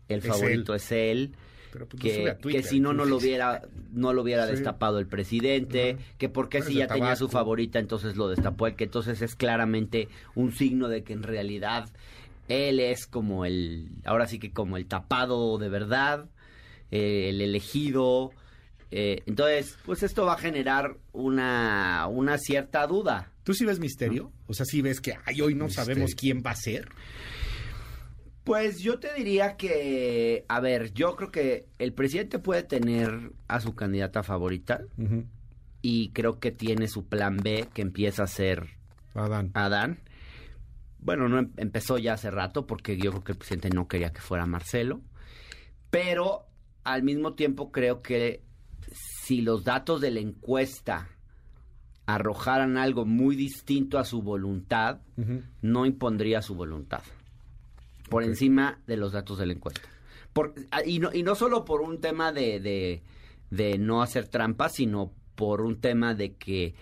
el Es favorito él. es él. Pero, pues, que, a que Twitter, si no no lo hubiera no lo hubiera Sí. destapado el presidente que porque si ya tenía su favorita entonces lo destapó él que entonces es claramente un signo de que en realidad él es como el ahora sí que como el tapado de verdad eh, el elegido eh, entonces pues esto va a generar una una cierta duda ¿Tú sí ves misterio? O sea, sí ves que ay, hoy no Misterio. sabemos quién va a ser. Pues yo te diría que, a ver, yo creo que el presidente puede tener a su candidata favorita y creo que tiene su plan B que empieza a ser Adán. Adán. Bueno, no em- empezó ya hace rato porque yo creo que el presidente no quería que fuera Marcelo, pero al mismo tiempo creo que si los datos de la encuesta arrojaran algo muy distinto a su voluntad, no impondría su voluntad por encima de los datos de la encuesta. Por- ah, y, no, y no solo por un tema de, de, de no hacer trampa, sino por un tema de que eh,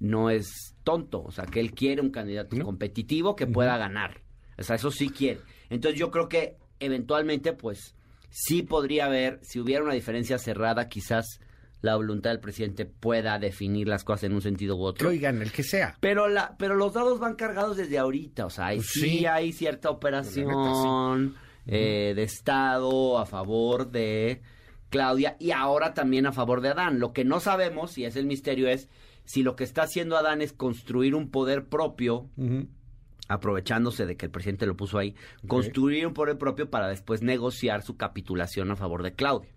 no es tonto, o sea, que él quiere un candidato competitivo que pueda ganar. O sea, eso sí quiere. Entonces yo creo que eventualmente, pues, sí podría haber, si hubiera una diferencia cerrada, quizás la voluntad del presidente pueda definir las cosas en un sentido u Que otro. oigan, el que sea. Pero la, pero los dados van cargados desde ahorita, o sea, ahí Pues sí, sí. hay cierta operación eh, de Estado a favor de Claudia y ahora también a favor de Adán. Lo que no sabemos, y es el misterio, es si lo que está haciendo Adán es construir un poder propio, aprovechándose de que el presidente lo puso ahí, construir un poder propio para después negociar su capitulación a favor de Claudia.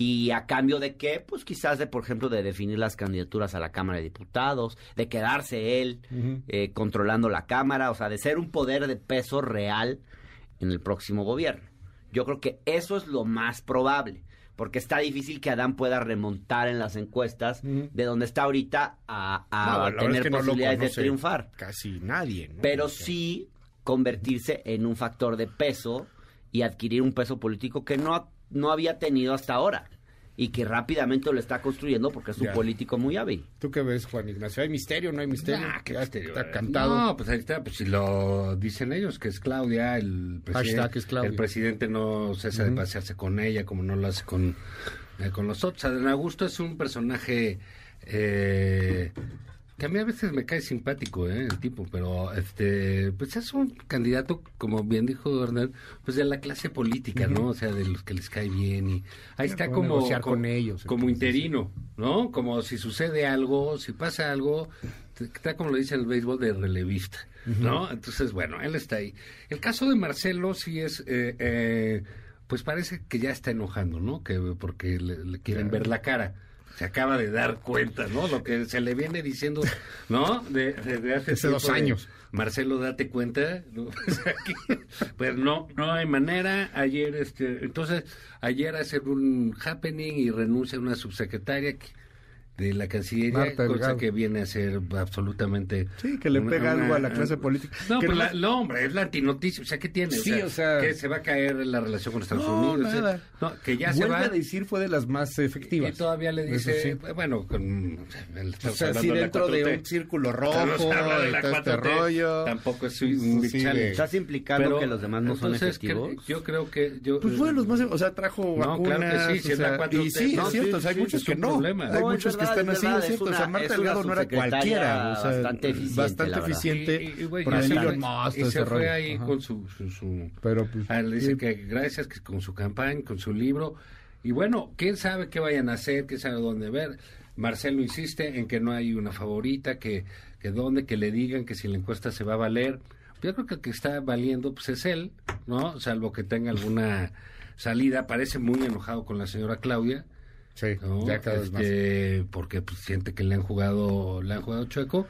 Y a cambio de qué, pues quizás de, por ejemplo, de definir las candidaturas a la Cámara de Diputados, de quedarse él eh, controlando la Cámara, o sea, de ser un poder de peso real en el próximo gobierno. Yo creo que eso es lo más probable, porque está difícil que Adán pueda remontar en las encuestas de donde está ahorita a, No, tener es que no lo posibilidades de triunfar. Casi nadie. ¿no? Pero sí convertirse en un factor de peso y adquirir un peso político que no, no había tenido hasta ahora y que rápidamente lo está construyendo porque es un Ya. político muy hábil. ¿Tú qué ves, Juan Ignacio? ¿Hay misterio o no hay misterio? Ah, qué misterio, Está eh. cantado. No, pues ahí está, pues si lo dicen ellos, que es Claudia, el presidente, Hashtag es Claudia. el presidente no cesa de pasearse con ella como no lo hace con, eh, con los otros. Adán Augusto es un personaje eh, que a mí a veces me cae simpático, eh, el tipo, pero este, pues es un candidato, como bien dijo Hernán, pues de la clase política, ¿no? O sea, de los que les cae bien y ahí está como, negociar como- con ellos, como interino, ¿no? Como si sucede algo, si pasa algo, está como lo dice el béisbol de relevista, ¿no? Entonces, bueno, él está ahí. El caso de Marcelo sí es, eh, eh, pues parece que ya está enojando, ¿no? Que porque le, le quieren ver la cara. Se acaba de dar cuenta, ¿no? Lo que se le viene diciendo, ¿no? De, desde hace, Hace dos de, años. Marcelo, date cuenta. Pues, aquí, pues no, no hay manera. Ayer, este, entonces, ayer hace un happening y renuncia una subsecretaria que, de la Cancillería, Marta cosa Delgado. que viene a ser absolutamente... Sí, que le una- pega una- algo a la clase política. No, Que pues nomás- la- no, hombre, es la antinoticia, o sea, ¿qué tiene? Sí, o sea- Que se va a caer la relación con Estados No, Unidos. nada. no, que ya se Vuelve va... a decir fue de las más efectivas. Y todavía le dice, sí. bueno, con... O sea, sí, dentro de un círculo rojo de y la este 4T, rollo. Tampoco es un Sí, challenge. de- ¿Estás implicando que los demás no son efectivos? cre- yo creo que... Yo, Pues fue de los más, o sea, trajo No, claro que vacunas. sí, si o es la sea, 4T, y sí, no, es cierto, o sea, hay muchos que no. Hay No, muchos que están es así, verdad, es es cierto. o sea, una- Marta una Delgado no era cualquiera. O sea, bastante eficiente, bastante eficiente. Y, por se Elon ve- Musk, y todo se ese fue rollo. ahí Ajá. con su... su, su- Pero, pues, Ah, le dice que gracias que con su campaña, con su libro. Y bueno, quién sabe qué vayan a hacer, quién sabe dónde ver. Marcelo insiste en que no hay una favorita, que, que dónde, que le digan que si la encuesta se va a valer. Yo creo que el que está valiendo pues es él, ¿no? Salvo que tenga alguna salida. Parece muy enojado con la señora Claudia. Sí, ¿no? ya cada vez más. Porque pues, siente que le han jugado, le han jugado chueco.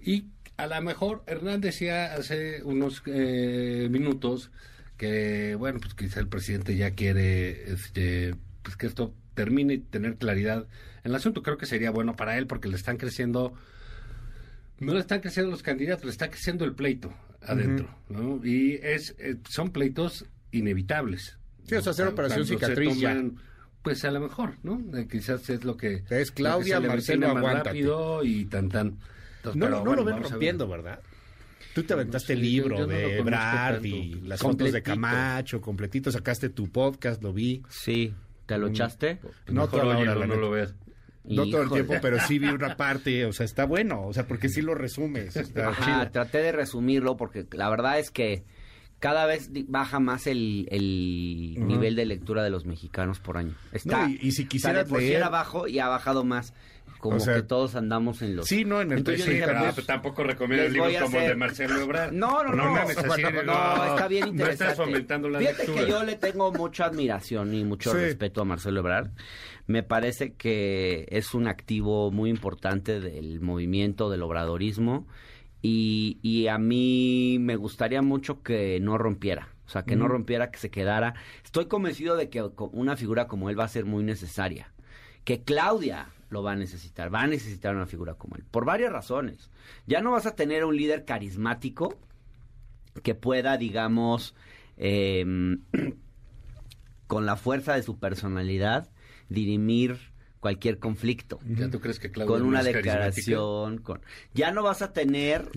Y a lo mejor Hernán decía hace unos eh, minutos que, bueno, pues quizá el presidente ya quiere este, pues que esto termine y tener claridad en el asunto. Creo que sería bueno para él porque le están creciendo, no le están creciendo los candidatos, le está creciendo el pleito adentro. ¿no? Y es, eh, son pleitos inevitables. Sí, o sea, hacer operación se cicatriz ya. Pues a lo mejor, ¿no? Eh, quizás es lo que... Es Claudia, lo que Marcelo, aguántate. rápido y tan tan. Entonces, No, pero no bueno, lo ven ver. rompiendo, ¿verdad? Tú te aventaste el sé, libro yo no de Ebrard tanto. y las fotos de. Camacho, completito, sacaste tu podcast, lo vi. Sí, ¿te lo Mm. echaste? No Mejor toda la hora, la no lo. No todo el tiempo, pero sí vi una parte, o sea, está bueno, o sea, porque sí lo resumes, está Ajá, chido. traté de resumirlo porque la verdad es que cada vez baja más el, el nivel de lectura de los mexicanos por año. Está, No, y- y si sí leer- era bajo y ha bajado más. Como O sea, que todos andamos en los... Sí, no, en el Entonces sí, dije, pero pues, pues tampoco recomiendo libros como el de Marcelo Ebrard. No, no, no. No no, no, está bien no interesante. estás fomentando la Fíjate lectura. que yo le tengo mucha admiración y mucho Sí. respeto a Marcelo Ebrard. Me parece que es un activo muy importante del movimiento del obradorismo y, y a mí me gustaría mucho que no rompiera. O sea, que no rompiera, que se quedara. Estoy convencido de que una figura como él va a ser muy necesaria. Que Claudia lo va a necesitar, va a necesitar una figura como él. Por varias razones. Ya no vas a tener un líder carismático que pueda, digamos, eh, con la fuerza de su personalidad, dirimir cualquier conflicto. ¿Ya tú crees que Claudia Con no una es declaración, con... Ya no vas a tener...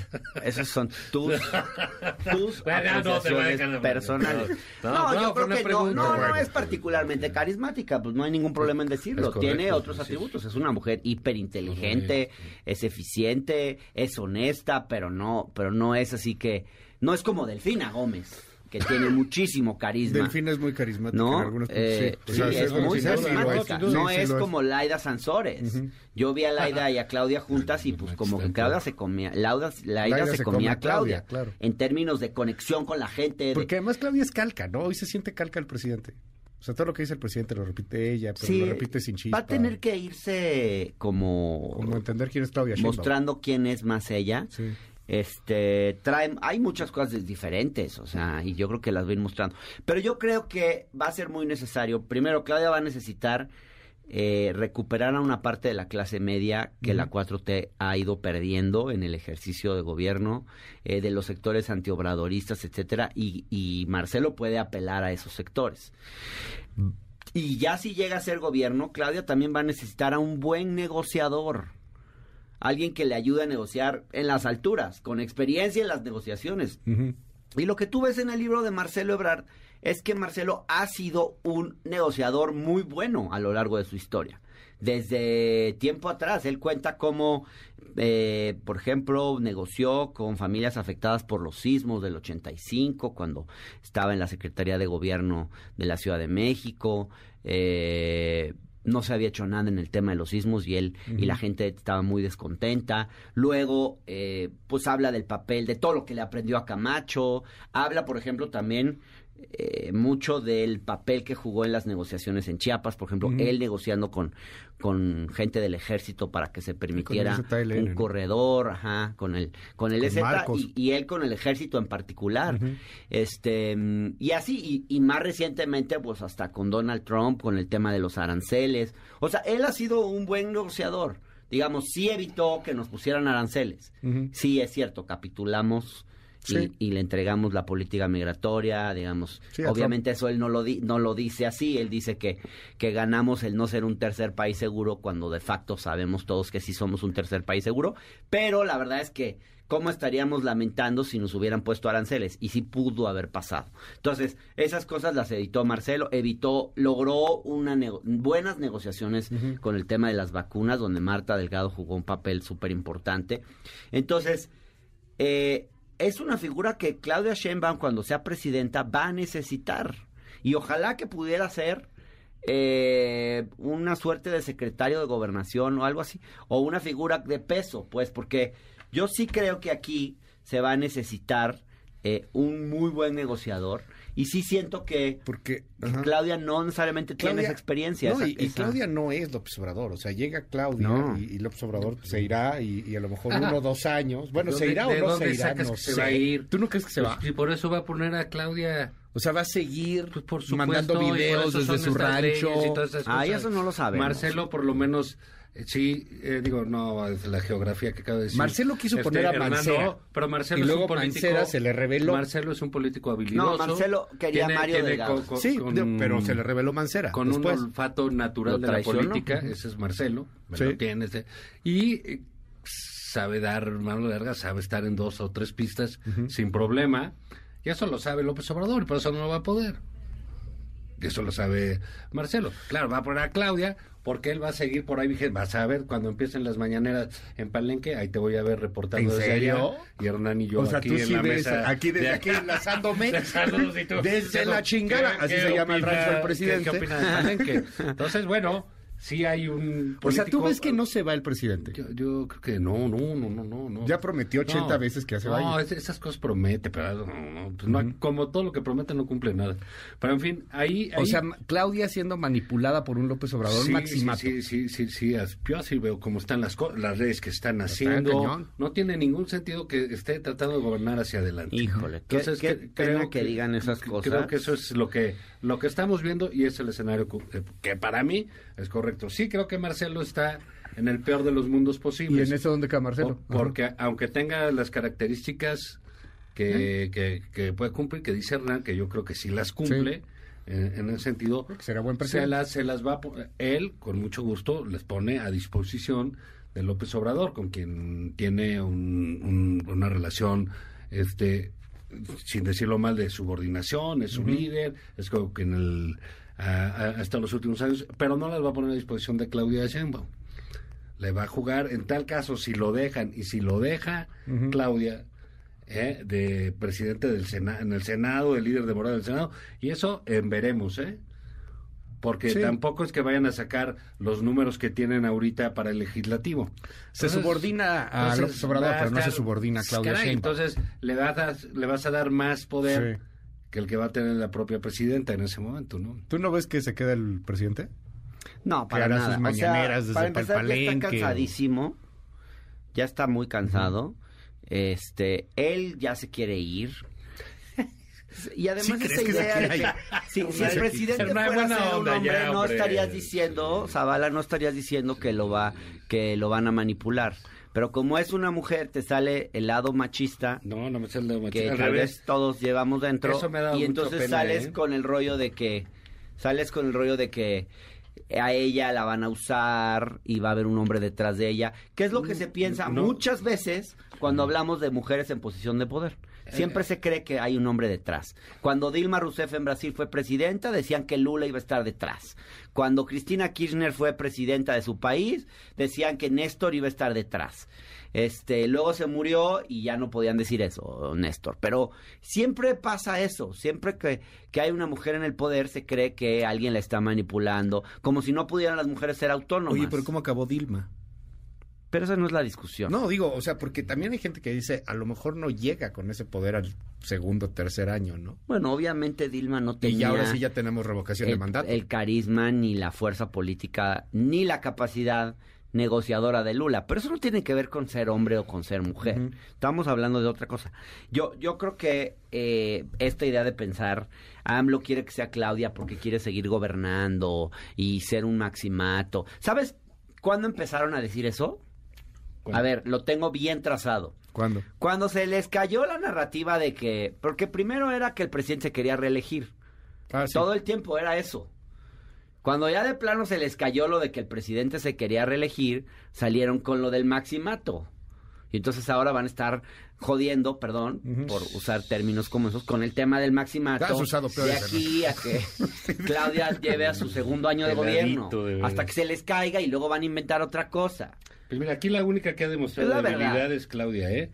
Esas son tus, tus Bueno, no, te voy a apreciaciones dejar de- personales. No, No, no, yo creo que no, pregunta, no, no es particularmente carismática, pues no hay ningún problema en decirlo. Correcto, Tiene otros sí. atributos, es una mujer hiperinteligente, es eficiente, es honesta, pero no, pero no es así que... No es como Delfina Gómez, que tiene muchísimo carisma. Delfín es muy carismático ¿No? en algunos puntos, Eh, sí. sí, O sea, es muy carismática. No es como Laida Sansores. Yo vi a Laida y a Claudia juntas y pues como que Claudia se comía, Laida, Laida se, comía a Claudia. claro. En términos de conexión con la gente. de- Porque además Claudia es calca, ¿no? Hoy se siente calca el presidente. O sea, todo lo que dice el presidente lo repite ella, pero Sí, lo repite sin chispa. va a tener que irse como, Como entender quién es Claudia Sheinbaum. mostrando quién es más ella. Sí. Este, trae, hay muchas cosas diferentes, o sea, y yo creo que las ven mostrando. Pero yo creo que va a ser muy necesario. Primero, Claudia va a necesitar eh, recuperar a una parte de la clase media que la 4T ha ido perdiendo en el ejercicio de gobierno, eh, de los sectores antiobradoristas, etcétera, y, y Marcelo puede apelar a esos sectores. Y ya si llega a ser gobierno, Claudia también va a necesitar a un buen negociador. Alguien que le ayude a negociar en las alturas, con experiencia en las negociaciones. Y lo que tú ves en el libro de Marcelo Ebrard es que Marcelo ha sido un negociador muy bueno a lo largo de su historia. Desde tiempo atrás, él cuenta cómo, eh, por ejemplo, negoció con familias afectadas por los sismos del 85, cuando estaba en la Secretaría de Gobierno de la Ciudad de México. eh, no se había hecho nada en el tema de los sismos y él y la gente estaba muy descontenta. Luego, eh, pues habla del papel, de todo lo que le aprendió a Camacho. Habla, por ejemplo, también eh, mucho del papel que jugó en las negociaciones en Chiapas. Por ejemplo, él negociando con, con gente del ejército para que se permitiera un ¿no? corredor, ajá, con el, con el Con EZ y, y él con el ejército en particular. Este, y así, y, y más recientemente, pues hasta con Donald Trump, con el tema de los aranceles. O sea, él ha sido un buen negociador. digamos, sí evitó que nos pusieran aranceles. Sí, es cierto, capitulamos Sí. y le entregamos la política migratoria, digamos. Sí, Obviamente eso él no lo, di- no lo dice así, él dice que, que ganamos el no ser un tercer país seguro cuando de facto sabemos todos que sí somos un tercer país seguro, pero la verdad es que ¿cómo estaríamos lamentando si nos hubieran puesto aranceles? Y sí pudo haber pasado. Entonces, esas cosas las evitó Marcelo, evitó, logró una nego- buenas negociaciones con el tema de las vacunas, donde Marta Delgado jugó un papel súper importante. Entonces, eh, es una figura que Claudia Sheinbaum cuando sea presidenta va a necesitar. Y ojalá que pudiera ser eh, una suerte de secretario de gobernación o algo así o una figura de peso pues porque yo sí creo que aquí se va a necesitar eh, un muy buen negociador y sí siento que, Porque, ajá. Claudia no necesariamente tiene esa experiencia No, esa- y, y esa- Claudia no es López Obrador. O sea, llega Claudia No. y, y López Obrador se irá y, y a lo mejor Ajá. uno o dos años. Bueno, ¿De ¿se irá o no se irá? No que se va a ir? ¿Tú no crees que se va? Pues, Y por eso va a poner a Claudia. O sea, va a seguir Pues por supuesto, mandando videos desde su rancho. y todas esas Ay, cosas. eso no lo sabemos. Marcelo, por lo menos, sí, eh, digo, no, es la geografía que acabo de decir. Marcelo quiso poner a Mancera. pero Marcelo Y es luego un político. Mancera se le reveló. Marcelo es un político habilidoso. No, Marcelo quería a Mario Delgado. Sí, pero se le reveló Mancera. Con después. un olfato natural de la política, ese es Marcelo, me Sí. lo tiene, ese. y eh, sabe dar mano larga, sabe estar en dos o tres pistas sin problema, y eso lo sabe López Obrador, y por eso no lo va a poder. Y eso lo sabe Marcelo. Claro, va a poner a Claudia, porque él va a seguir por ahí, dije, vas a ver cuando empiecen las mañaneras en Palenque, ahí te voy a ver reportando ¿En desde serio? allá, y Hernán y yo o sea, aquí tú en sí la ves mesa. aquí desde de aquí enlazándome. Desde la chingada. ¿Qué- Así se llama el rancho del presidente. ¿Qué, opina de Palenque? Entonces, bueno, sí hay un O sea, ¿tú ves que no se va el presidente? Yo, yo creo que no, no, no, no, no. no. Ya prometió 80 No. veces que se No, es- esas cosas promete, pero no, no, pues no, como todo lo que promete no cumple nada. Pero en fin, ahí... O sea, Claudia siendo manipulada por un López Obrador Sí, maximato. Sí, sí, sí, sí, yo así veo cómo están las co- las leyes que están Está haciendo. No tiene ningún sentido que esté tratando de gobernar hacia adelante. Híjole, qué- qué pena que digan esas cosas. Creo que eso es lo que lo que estamos viendo y es el escenario cu- eh, que para mí es correcto. Sí, creo que Marcelo está en el peor de los mundos ¿Y posibles. en eso dónde queda Marcelo? Po- Porque aunque tenga las características que, que, que puede cumplir, que dice Hernán, que yo creo que sí las cumple, en, en ese sentido, será buen se las, se las va él, con mucho gusto, les pone a disposición de López Obrador, con quien tiene un- un- una relación, este sin decirlo mal, de subordinación, es su líder, es como que en el, a- a- hasta los últimos años, pero no las va a poner a disposición de Claudia Sheinbaum le va a jugar en tal caso si lo dejan y si lo deja. Claudia eh, de presidente del Senado en el Senado el líder de Morada del Senado y eso en veremos eh porque Sí. tampoco es que vayan a sacar los números que tienen ahorita para el legislativo Se subordina a entonces, López Obrador, pero no se subordina a Claudia Caray, Sheinbaum. entonces le vas a, le vas a dar más poder Sí. Que el que va a tener la propia presidenta en ese momento no ¿Tú no ves que se queda el presidente? No, para hará nada. sus O sea, mañaneras desde para el empezar, ya está cansadísimo. Ya está muy cansado. Este, él ya se quiere ir. Y además si, si el Hombre, presidente fuera a ser un hombre, ya, no hombre. estarías diciendo, Zavala, no estarías diciendo que lo va, que lo van a manipular. Pero como es una mujer, te sale el lado machista no no me sale el que al tal revés. vez todos llevamos dentro Eso me ha dado y entonces pena, sales ¿eh? con el rollo de que sales con el rollo de que a ella la van a usar y va a haber un hombre detrás de ella, que es lo que se piensa no. muchas veces cuando hablamos de mujeres en posición de poder. Siempre se cree que hay un hombre detrás. Cuando Dilma Rousseff en Brasil fue presidenta, decían que Lula iba a estar detrás. Cuando Cristina Kirchner fue presidenta de su país, decían que Néstor iba a estar detrás. Este, luego se murió y ya no podían decir eso, Néstor. Pero siempre pasa eso. Siempre que, que hay una mujer en el poder, se cree que alguien la está manipulando. Como si no pudieran las mujeres ser autónomas. Oye, pero ¿cómo acabó Dilma? Pero esa no es la discusión. No, digo, o sea, porque también hay gente que dice, a lo mejor no llega con ese poder al segundo, tercer año, ¿no? Bueno, obviamente Dilma no tenía... Y ya ahora sí ya tenemos revocación de el, mandato. el carisma, ni la fuerza política, ni la capacidad negociadora de Lula. Pero eso no tiene que ver con ser hombre o con ser mujer. Estamos hablando de otra cosa. Yo, yo creo que eh, esta idea de pensar, AMLO quiere que sea Claudia porque quiere seguir gobernando y ser un maximato. ¿Sabes cuándo empezaron a decir eso? A ver, lo tengo bien trazado. ¿Cuándo? Cuando se les cayó la narrativa de que... Porque primero era que el presidente se quería reelegir. Ah, sí. Todo el tiempo era eso. Cuando ya de plano se les cayó lo de que el presidente se quería reelegir, salieron con lo del maximato. Y entonces ahora van a estar jodiendo, perdón, por usar términos como esos, con el tema del maximato. Has usado de peores, aquí a que Claudia lleve a su segundo año de gobierno. De. Hasta que se les caiga y luego van a inventar otra cosa. Pues mira, aquí la única que ha demostrado la debilidad verdad. es Claudia, ¿eh?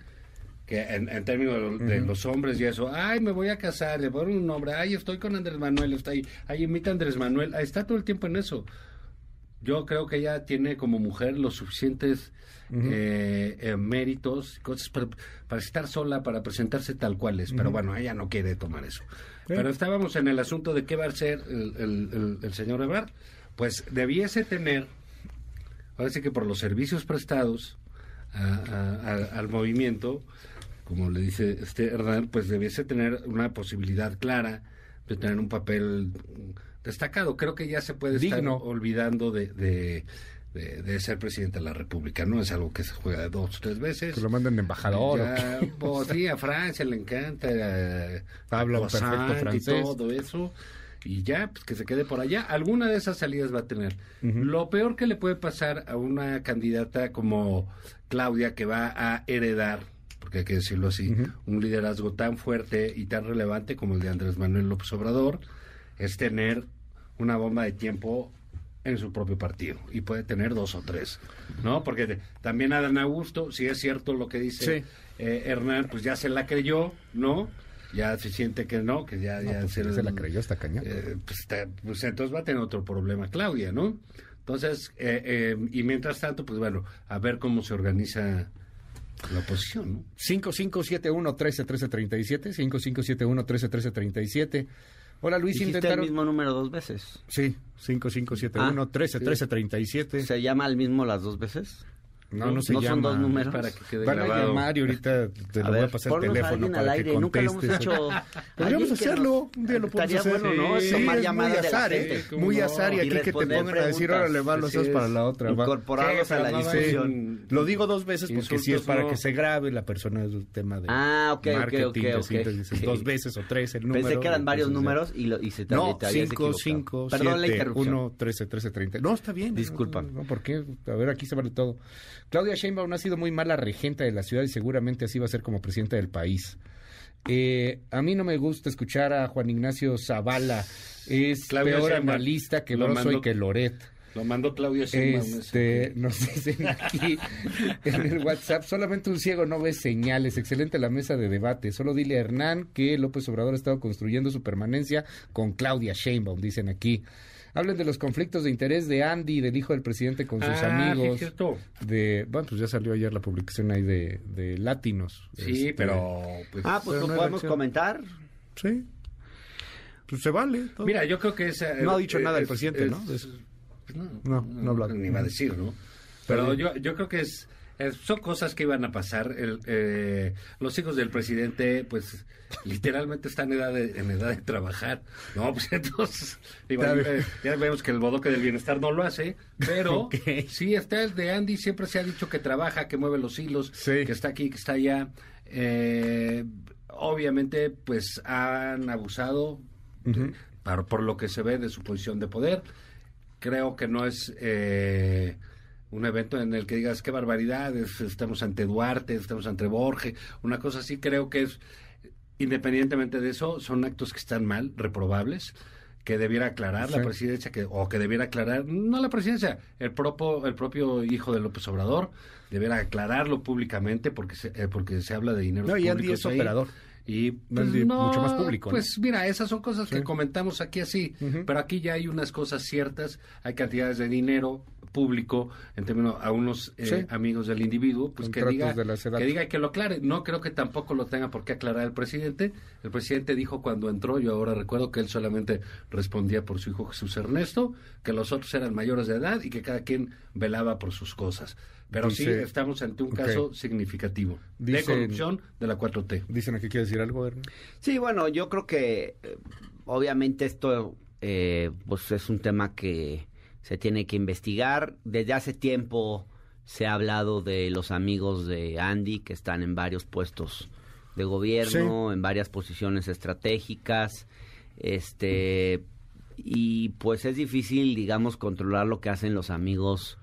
Que en, en términos de, de los hombres y eso, ay, me voy a casar, le ponen un nombre, ay, estoy con Andrés Manuel, está ahí, ay, imita a Andrés Manuel, está todo el tiempo en eso. Yo creo que ella tiene como mujer los suficientes eh, eh, méritos, cosas para, para estar sola, para presentarse tal cual es, pero bueno, ella no quiere tomar eso. Pero estábamos en el asunto de qué va a ser el, el- el- el señor Ebrard. Pues debiese tener sí que por los servicios prestados a- a- a- al movimiento, como le dice este Hernán, pues debiese tener una posibilidad clara de tener un papel destacado. Creo que ya se puede Digno. estar olvidando de, de, de- de ser presidente de la República. No es algo que se juega dos o tres veces. Que lo manden de embajador. ¿o Ya, qué? pues, sí, a Francia le encanta. Habla perfecto y francés. todo eso. Y ya, pues que se quede por allá. Alguna de esas salidas va a tener. Lo peor que le puede pasar a una candidata como Claudia, que va a heredar, porque hay que decirlo así, un liderazgo tan fuerte y tan relevante como el de Andrés Manuel López Obrador, es tener una bomba de tiempo en su propio partido y puede tener dos o tres, ¿no? Porque de- también Adán Augusto, si es cierto lo que dice Sí. eh, Hernán, pues ya se la creyó, ¿no? Ya se siente que no, que ya, ya pues, ya se la creyó, está cañón. eh, pues, pues entonces va a tener otro problema Claudia, ¿no? Entonces, eh, eh, y mientras tanto, pues bueno, a ver cómo se organiza la oposición, ¿no? 5571-131337, 5571-131337. Hola Luis, Dijiste intentaron... el mismo número dos veces. Sí, 5571-131337. ¿Se llama el mismo las dos veces? No, no se ¿No llama. son dos números? Para que quede Van a grabado. llamar y ahorita te A lo voy a ver, pasar el a teléfono para al que aire, nunca lo hemos hecho. Podríamos que hacerlo, un día lo podemos Estaría hacer. bueno, ¿no? Sí, Tomar es muy azar, ¿eh? Muy ¿Cómo azar y aquí que te pongan a decir, órale, va, los dos para la otra. Incorporarlos a la discusión. Lo digo dos veces porque sí es para que se grabe la persona es un tema de Ah, ok, ok, marketing, dos veces o tres el número. Pensé que eran varios números y, se te No, te habías 5, equivocado. 5, Perdón la 7, interrupción. 1, 13, 13, 30. No, está bien. Disculpa. No, ¿por qué? A ver, aquí se vale todo. Claudia Sheinbaum ha sido muy mala regenta de la ciudad y seguramente así va a ser como presidenta del país. Eh, a mí no me gusta escuchar a Juan Ignacio Zavala. Es Claudia peor Sheinbaum. analista que Lo Broso y que Loret. Lo mandó Claudia Sheinbaum. Este, nos dicen aquí en el WhatsApp, solamente un ciego no ve señales. Excelente la mesa de debate. Solo dile a Hernán que López Obrador ha estado construyendo su permanencia con Claudia Sheinbaum, dicen aquí. Hablen de los conflictos de interés de Andy, del hijo del presidente con sus Ah, sí, amigos. cierto. De, bueno, pues ya salió ayer la publicación ahí de, de Latinos. Sí, Este, pero... Pues, Ah, pues lo no podemos reacción. comentar. Sí. Pues se vale. todo. Mira, yo creo que esa, No ha dicho nada el es- presidente, es- ¿no? Pues no, No, no ha hablado. Ni va a decir, ¿no? Pero yo, yo creo que es, son cosas que iban a pasar. El, eh, los hijos del presidente, pues, literalmente están en edad de, en edad de trabajar. No, pues entonces, eh, ya vemos que el bodoque del bienestar no lo hace, pero sí está el de Andy, siempre se ha dicho que trabaja, que mueve los hilos, que está aquí, que está allá. Eh, obviamente, pues, han abusado por, por lo que se ve de su posición de poder. Creo que no es eh, un evento en el que digas qué barbaridad, es- estamos ante Duarte, estamos ante Borges, una cosa así. Creo que es, independientemente de eso, son actos que están mal, reprobables, que debiera aclarar la presidencia, que, o que debiera aclarar, no la presidencia, el propio, el propio hijo de López Obrador, debiera aclararlo públicamente porque se, eh, porque se habla de dinero No, y Andy es operador. Y pues, no, mucho más público, ¿no? Pues mira, esas son cosas Sí. que comentamos aquí así, pero aquí ya hay unas cosas ciertas, hay cantidades de dinero público en términos a unos eh, Sí. amigos del individuo, pues que diga, de la que diga y que lo aclare. No creo que tampoco lo tenga por qué aclarar el presidente. El presidente dijo cuando entró, yo ahora recuerdo que él solamente respondía por su hijo Jesús Ernesto, que los otros eran mayores de edad y que cada quien velaba por sus cosas. Pero sí, estamos ante un caso significativo de Dicen- corrupción de la 4T. Dicen aquí, ¿quiere decir algo, Hernán? Sí, bueno, yo creo que eh, obviamente esto eh, pues es un tema que se tiene que investigar. Desde hace tiempo se ha hablado de los amigos de Andy que están en varios puestos de gobierno, en varias posiciones estratégicas. Este y pues es difícil, digamos, controlar lo que hacen los amigos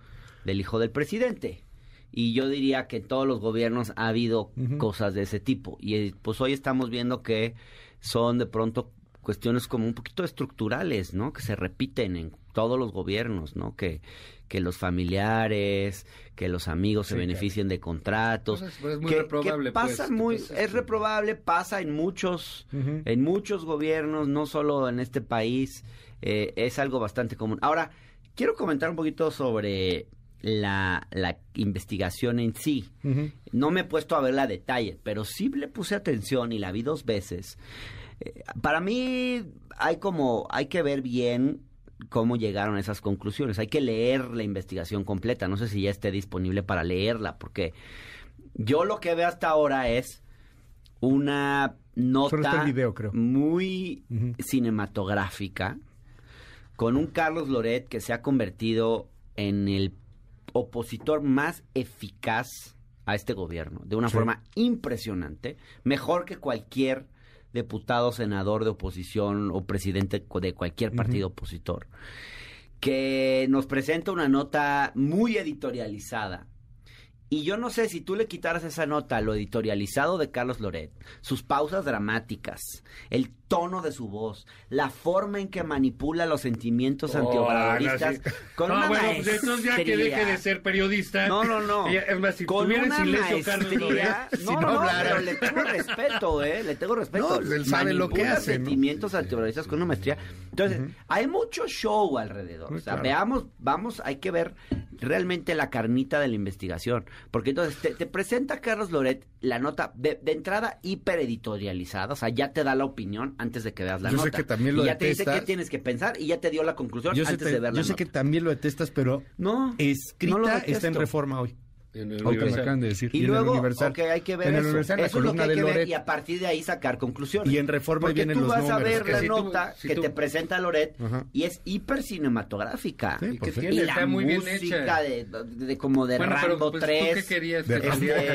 del hijo del presidente. Y yo diría que en todos los gobiernos ha habido cosas de ese tipo. Y eh, pues hoy estamos viendo que son de pronto cuestiones como un poquito estructurales, ¿no? Que se repiten en todos los gobiernos, ¿no? Que, que los familiares, que los amigos se beneficien de contratos. Pues es- pues es muy que, reprobable, que pasa pues, muy, es reprobable, pasa en muchos, en muchos gobiernos, no solo en este país, eh, es algo bastante común. Ahora, quiero comentar un poquito sobre la, la investigación en sí. No me he puesto a verla a detalle, pero sí le puse atención y la vi dos veces. Eh, para mí hay como, hay que ver bien cómo llegaron a esas conclusiones. Hay que leer la investigación completa. No sé si ya esté disponible para leerla, porque yo lo que veo hasta ahora es una nota el video, creo. muy cinematográfica con un Carlos Loret que se ha convertido en el opositor más eficaz a este gobierno, de una Sí. forma impresionante, mejor que cualquier diputado, senador de oposición o presidente de cualquier partido opositor, que nos presenta una nota muy editorializada. Y yo no sé si tú le quitaras esa nota a lo editorializado de Carlos Loret, sus pausas dramáticas, el tono de su voz, la forma en que manipula los sentimientos Oh, antiobradoristas, no, sí. con No, una bueno, pues entonces ya que maestría. deje de ser periodista. No, no, no. Es más, si con estuviera en una silencio Carlos maestría. Loret, No, no, no, pero le tengo respeto, ¿eh? Le tengo respeto. No, él sabe lo que Manipula hace, sentimientos antiobradoristas con una maestría. Entonces, hay mucho show alrededor. Muy o sea, claro. veamos, vamos, hay que ver realmente la carnita de la investigación. Porque entonces te, te presenta Carlos Loret la nota de, de entrada hipereditorializada. O sea, ya te da la opinión antes de que veas la Yo sé nota. que también lo y ya te dice qué tienes que pensar y ya te dio la conclusión Yo sé, antes te- de ver la yo sé que también lo detestas, pero no, escrita no lo está en reforma hoy. En el acaban de decir. Y, en el luego, Universal. ok, hay que ver En el eso. Universal, la eso es lo que hay que ver Loret. y a partir de ahí sacar conclusiones. Y en Reforma Porque vienen tú los vas a ver Que la si tú- nota si que tú- te presenta Loret Ajá. y es hiper cinematográfica. Sí, y pues sí. y Tiene, la está muy bien música hecha. de, de- de como de Bueno, pero, Rambo pues, 3. ¿tú qué querías? De- Que saliera Este-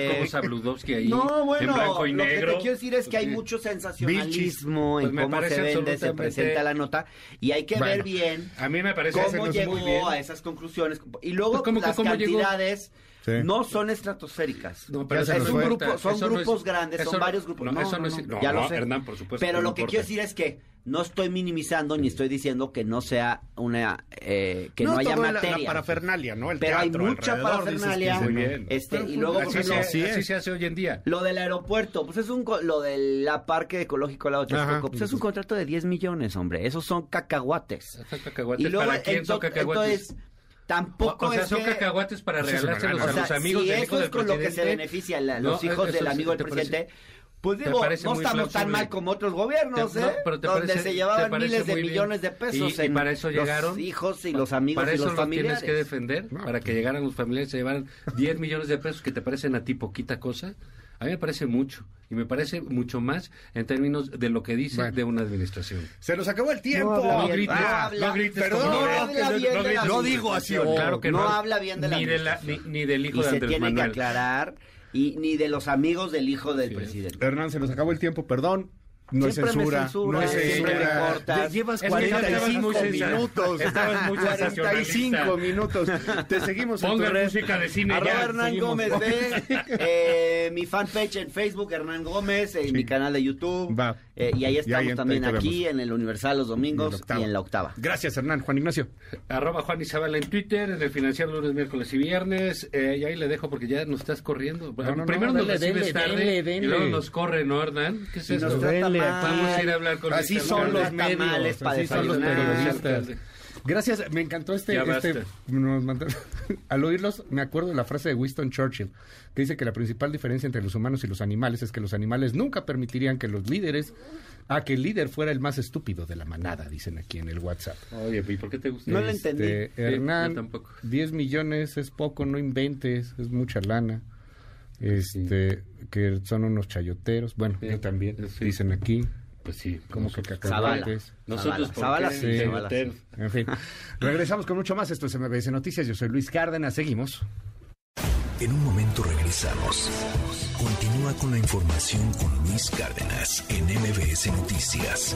ahí No, bueno, en blanco y lo que negro. te quiero decir es que hay mucho sensacionalismo Pues en me cómo se vende, se presenta la nota y hay que ver bien A mí me parece cómo llegó bien. a esas conclusiones y luego Pues, ¿cómo que las cantidades Sí. no son estratosféricas. No, pero es eso no un importa, grupo, son eso no es- grupos grandes, son no- varios grupos. no, No, eso no, es- no, ya lo no, sé. Hernán, por supuesto Pero lo que importa. quiero decir es que no estoy minimizando ni estoy diciendo que no sea una eh, que no, haya toda la- materia. La, parafernalia, ¿no? El pero hay teatro mucha dices parafernalia. Muy ¿no? bien. Este, Pero, y luego, por así, ejemplo, se, así hace hoy en día. lo del aeropuerto, pues es un co- lo del la parque ecológico al lado de Ajá. Texcoco, pues es un contrato de 10 millones, hombre. Esos son cacahuates. Son cacahuates. Y luego ¿Para quién son cacahuates? entonces tampoco o, o sea, es son que- cacahuates para es regalárselos a o sea, los amigos si del eso hijo es del con lo que se benefician la- No, los hijos eso del amigo del parece- presidente, pues digo, no estamos tan mal como otros gobiernos, Te- ¿eh? no, pero te Donde parece- se llevaban miles de bien. millones de pesos Y- y en para eso los llegaron. hijos y los amigos Para y eso los los familiares. tienes que defender, para que llegaran los familiares y se llevaran 10 millones de pesos que te parecen a ti poquita cosa. A mí me parece mucho y me parece mucho más en términos de lo que dice Bueno. de una administración. Se nos acabó el tiempo. No grites, no Ah, grites perdón, no Loret. habla bien de la no digo así, administración. Claro que no, no. habla bien de la ni, de la, ni, del hijo y de se Andrés tiene que aclarar y ni de los amigos del hijo del Sí. presidente. Hernán, se nos acabó el tiempo, perdón. No es Siempre me censura. censura, no es censura. Llevas Es que ya estabas 45 muy sensa- minutos. estabas muy 45 minutos. Te seguimos en tu música de cine Arroba ya. Hernán. Gómez B, eh, mi fanpage en Facebook, Hernán Gómez, en mi canal de YouTube. Va. eh, y ahí Y ahí estamos también aquí vemos. en el Universal los en domingos y en la octava. Gracias, Hernán. Juan Ignacio. Arroba Juan Isabel en Twitter, en el financiero lunes, miércoles y viernes. eh, y ahí le dejo porque ya nos estás corriendo. no, no, Primero nos dele, recibes dele, tarde dele, y luego nos corre, ¿no, Hernán? ¿Qué es eso? Mal. Vamos a ir a hablar con Así este son los Tamales medios. para Así son los periodistas. Gracias, me encantó este. Este- basta. nos mandó- al oírlos, me acuerdo de la frase de Winston Churchill, que dice que la principal diferencia entre los humanos y los animales es que los animales nunca permitirían que los líderes, a que el líder fuera el más estúpido de la manada, dicen aquí en el WhatsApp. Oye, ¿y por qué te gusta? No Este, entendí. Sí, yo Hernán, tampoco. 10 millones es poco, no inventes, es mucha lana. Este, que son unos chayoteros. Bueno, Sí, yo también, sí. dicen aquí. Pues sí, como que Zavala. cacahuates. Nosotros, ¿por Zavala En fin, regresamos con mucho más. Esto es MBS Noticias. Yo soy Luis Cárdenas. Seguimos. En un momento regresamos. Continúa con la información con Luis Cárdenas en MBS Noticias.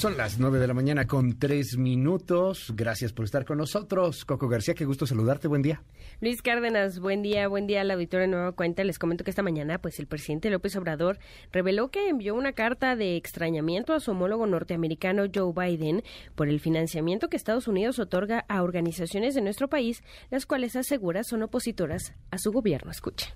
Son las 9 de la mañana con 3 minutos. Gracias por estar con nosotros. Coco García, qué gusto saludarte. Buen día. Luis Cárdenas, buen día, buen día al auditorio de Nueva Cuenta. Les comento que esta mañana, pues el presidente López Obrador reveló que envió una carta de extrañamiento a su homólogo norteamericano Joe Biden por el financiamiento que Estados Unidos otorga a organizaciones de nuestro país, las cuales asegura son opositoras a su gobierno. Escuche.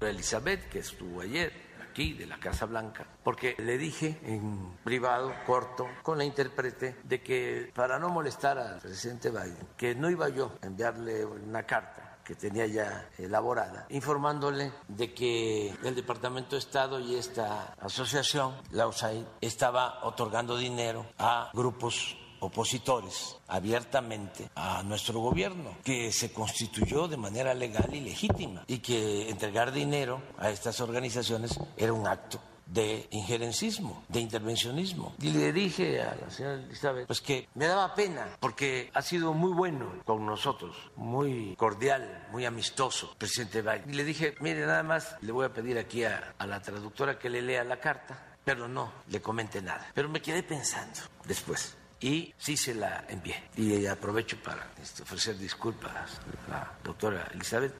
Elizabeth, que estuvo ayer de la Casa Blanca, porque le dije en privado, corto, con la intérprete, de que para no molestar al presidente Biden, que no iba yo a enviarle una carta que tenía ya elaborada, informándole de que el Departamento de Estado y esta asociación, la USAID, estaba otorgando dinero a grupos opositores abiertamente a nuestro gobierno, que se constituyó de manera legal y legítima y que entregar dinero a estas organizaciones era un acto de injerencismo, de intervencionismo. Y le dije a la señora Elizabeth, pues que me daba pena, porque ha sido muy bueno con nosotros, muy cordial, muy amistoso, presidente Biden. Y le dije, mire, nada más le voy a pedir aquí a, a la traductora que le lea la carta, pero no le comente nada. Pero me quedé pensando después y sí se la envié. Y aprovecho para este, ofrecer disculpas a la doctora Elizabeth.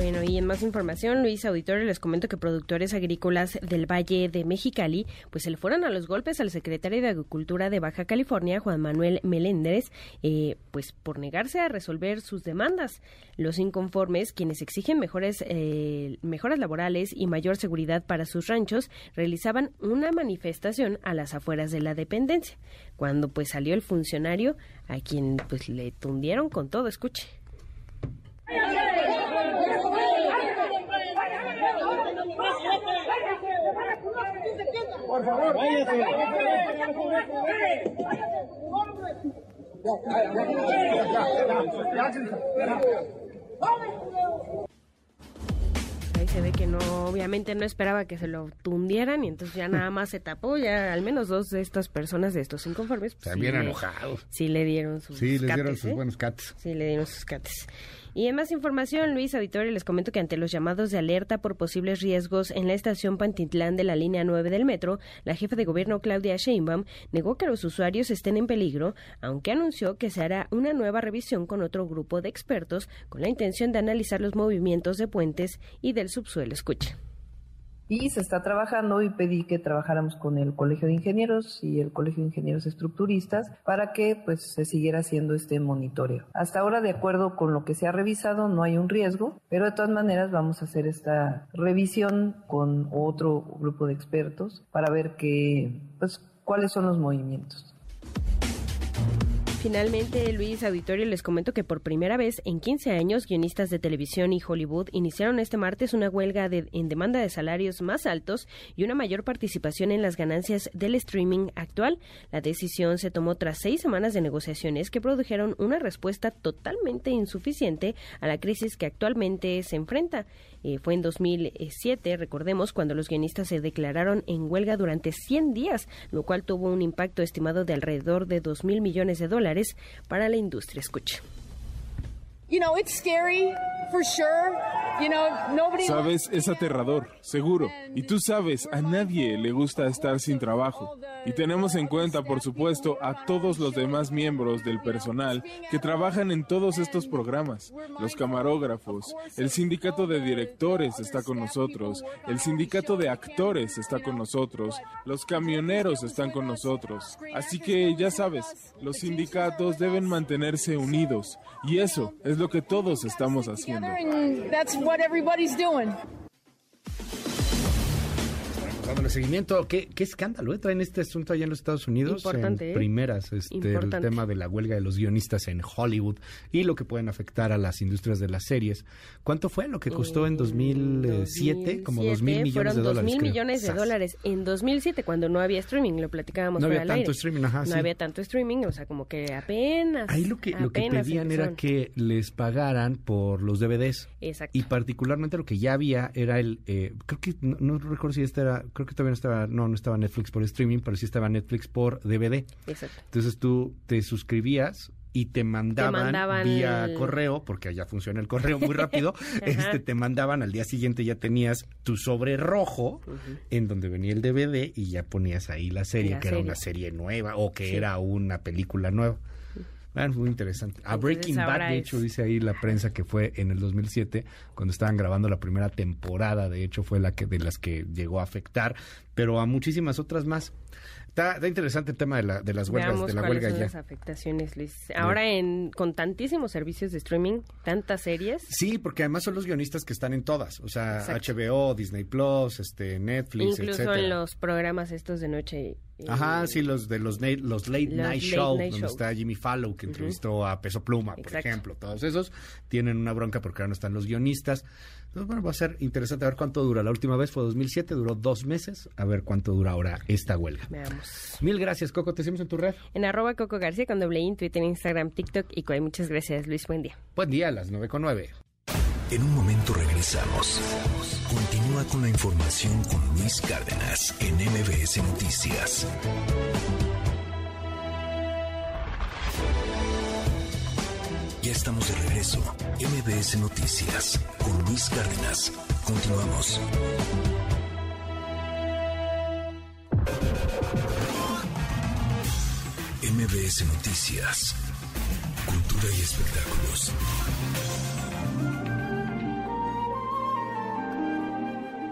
Bueno, y en más información, Luis Auditorio, les comento que productores agrícolas del Valle de Mexicali, pues se le fueron a los golpes al secretario de Agricultura de Baja California, Juan Manuel Meléndez, eh, pues por negarse a resolver sus demandas. Los inconformes, quienes exigen mejores eh, mejoras laborales y mayor seguridad para sus ranchos, realizaban una manifestación a las afueras de la dependencia. Cuando pues salió el funcionario, a quien pues le tundieron con todo, escuche. Por favor, váyase. Ahí se ve que no, obviamente no esperaba que se lo tundieran y entonces ya nada más se tapó, ya al menos dos de estas personas, de estos inconformes, pues, bien le- enojados. Sí le dieron sus Sí, les dieron cates, sus ¿eh? buenos cates. Sí, le dieron sus cates. Y en más información, Luis Auditorio, les comento que ante los llamados de alerta por posibles riesgos en la estación Pantitlán de la línea 9 del metro, la jefa de gobierno Claudia Sheinbaum negó que los usuarios estén en peligro, aunque anunció que se hará una nueva revisión con otro grupo de expertos con la intención de analizar los movimientos de puentes y del subsuelo. Escucha. Y se está trabajando y pedí que trabajáramos con el Colegio de Ingenieros y el Colegio de Ingenieros Estructuristas para que pues se siguiera haciendo este monitoreo. Hasta ahora, de acuerdo con lo que se ha revisado, no hay un riesgo, pero de todas maneras vamos a hacer esta revisión con otro grupo de expertos para ver que, pues, cuáles son los movimientos. Finalmente, Luis Auditorio, les comento que por primera vez en 15 años, guionistas de televisión y Hollywood iniciaron este martes una huelga de- en demanda de salarios más altos y una mayor participación en las ganancias del streaming actual. La decisión se tomó tras seis semanas de negociaciones que produjeron una respuesta totalmente insuficiente a la crisis que actualmente se enfrenta. Eh, fue en 2007, recordemos, cuando los guionistas se declararon en huelga durante 100 días, lo cual tuvo un impacto estimado de alrededor de 2 mil millones de dólares para la industria. Escuche. Sabes, es aterrador, seguro. Y tú sabes, a nadie le gusta estar sin trabajo. Y tenemos en cuenta, por supuesto, a todos los demás miembros del personal que trabajan en todos estos programas. Los camarógrafos, el sindicato de directores está con nosotros, el sindicato de actores está con nosotros, los camioneros están con nosotros. Así que ya sabes, los sindicatos deben mantenerse unidos. Y eso es lo que todos estamos haciendo. Dándole seguimiento, qué, qué escándalo, ¿eh? en este asunto allá en los Estados Unidos. Importante, en ¿eh? primeras, este, el tema de la huelga de los guionistas en Hollywood y lo que pueden afectar a las industrias de las series. ¿Cuánto fue lo que costó en 2007? Como dos mil millones de dólares. dos mil creo. millones de Sas. dólares en 2007 cuando no había streaming, lo platicábamos No había tanto aire. streaming, ajá, No sí. había tanto streaming, o sea, como que apenas. Ahí lo que, lo que apenas pedían era que les pagaran por los DVDs. Exacto. Y particularmente lo que ya había era el, eh, creo que, no, no recuerdo si este era, creo que todavía no estaba, no, no estaba Netflix por streaming, pero sí estaba Netflix por DVD. Exacto. Entonces tú te suscribías y te mandaban, mandaban vía el- correo, porque allá funciona el correo muy rápido, este te mandaban al día siguiente ya tenías tu sobre rojo en donde venía el DVD y ya ponías ahí la serie, La que era una serie nueva o que Sí. era una película nueva. Bueno, muy interesante. A Entonces, Breaking Bad, de es- hecho, dice ahí la prensa que fue en el 2007, cuando estaban grabando la primera temporada, de hecho fue la que de las que llegó a afectar, pero a muchísimas otras más. Está, está interesante el tema de, la, de las huelgas, Veamos de la huelga son ya. las afectaciones, Luis. Ahora en con tantísimos servicios de streaming, tantas series. Sí, porque además son los guionistas que están en todas, o sea, Exacto. HBO, Disney Plus, este, Netflix, Incluso etcétera. en los programas estos de noche. Ajá, sí, los de los, na- los late Los night late show, night donde show. está Jimmy Fallow, que entrevistó a Peso Pluma, por Exacto. ejemplo. Todos esos tienen una bronca porque ahora no están los guionistas. Entonces, bueno, va a ser interesante a ver cuánto dura. La última vez fue 2007, duró dos meses. A ver cuánto dura ahora esta huelga. Veamos. Mil gracias, Coco. Te seguimos en tu red. En arroba Coco García con doble I, en Twitter, Instagram, TikTok y Coy. Muchas gracias, Luis. Buen día. Buen día a las 9 con 9. En un momento regresamos. Continúa con la información con Luis Cárdenas en MBS Noticias. Estamos de regreso. MBS Noticias con Luis Cárdenas. Continuamos. MBS Noticias. Cultura y espectáculos.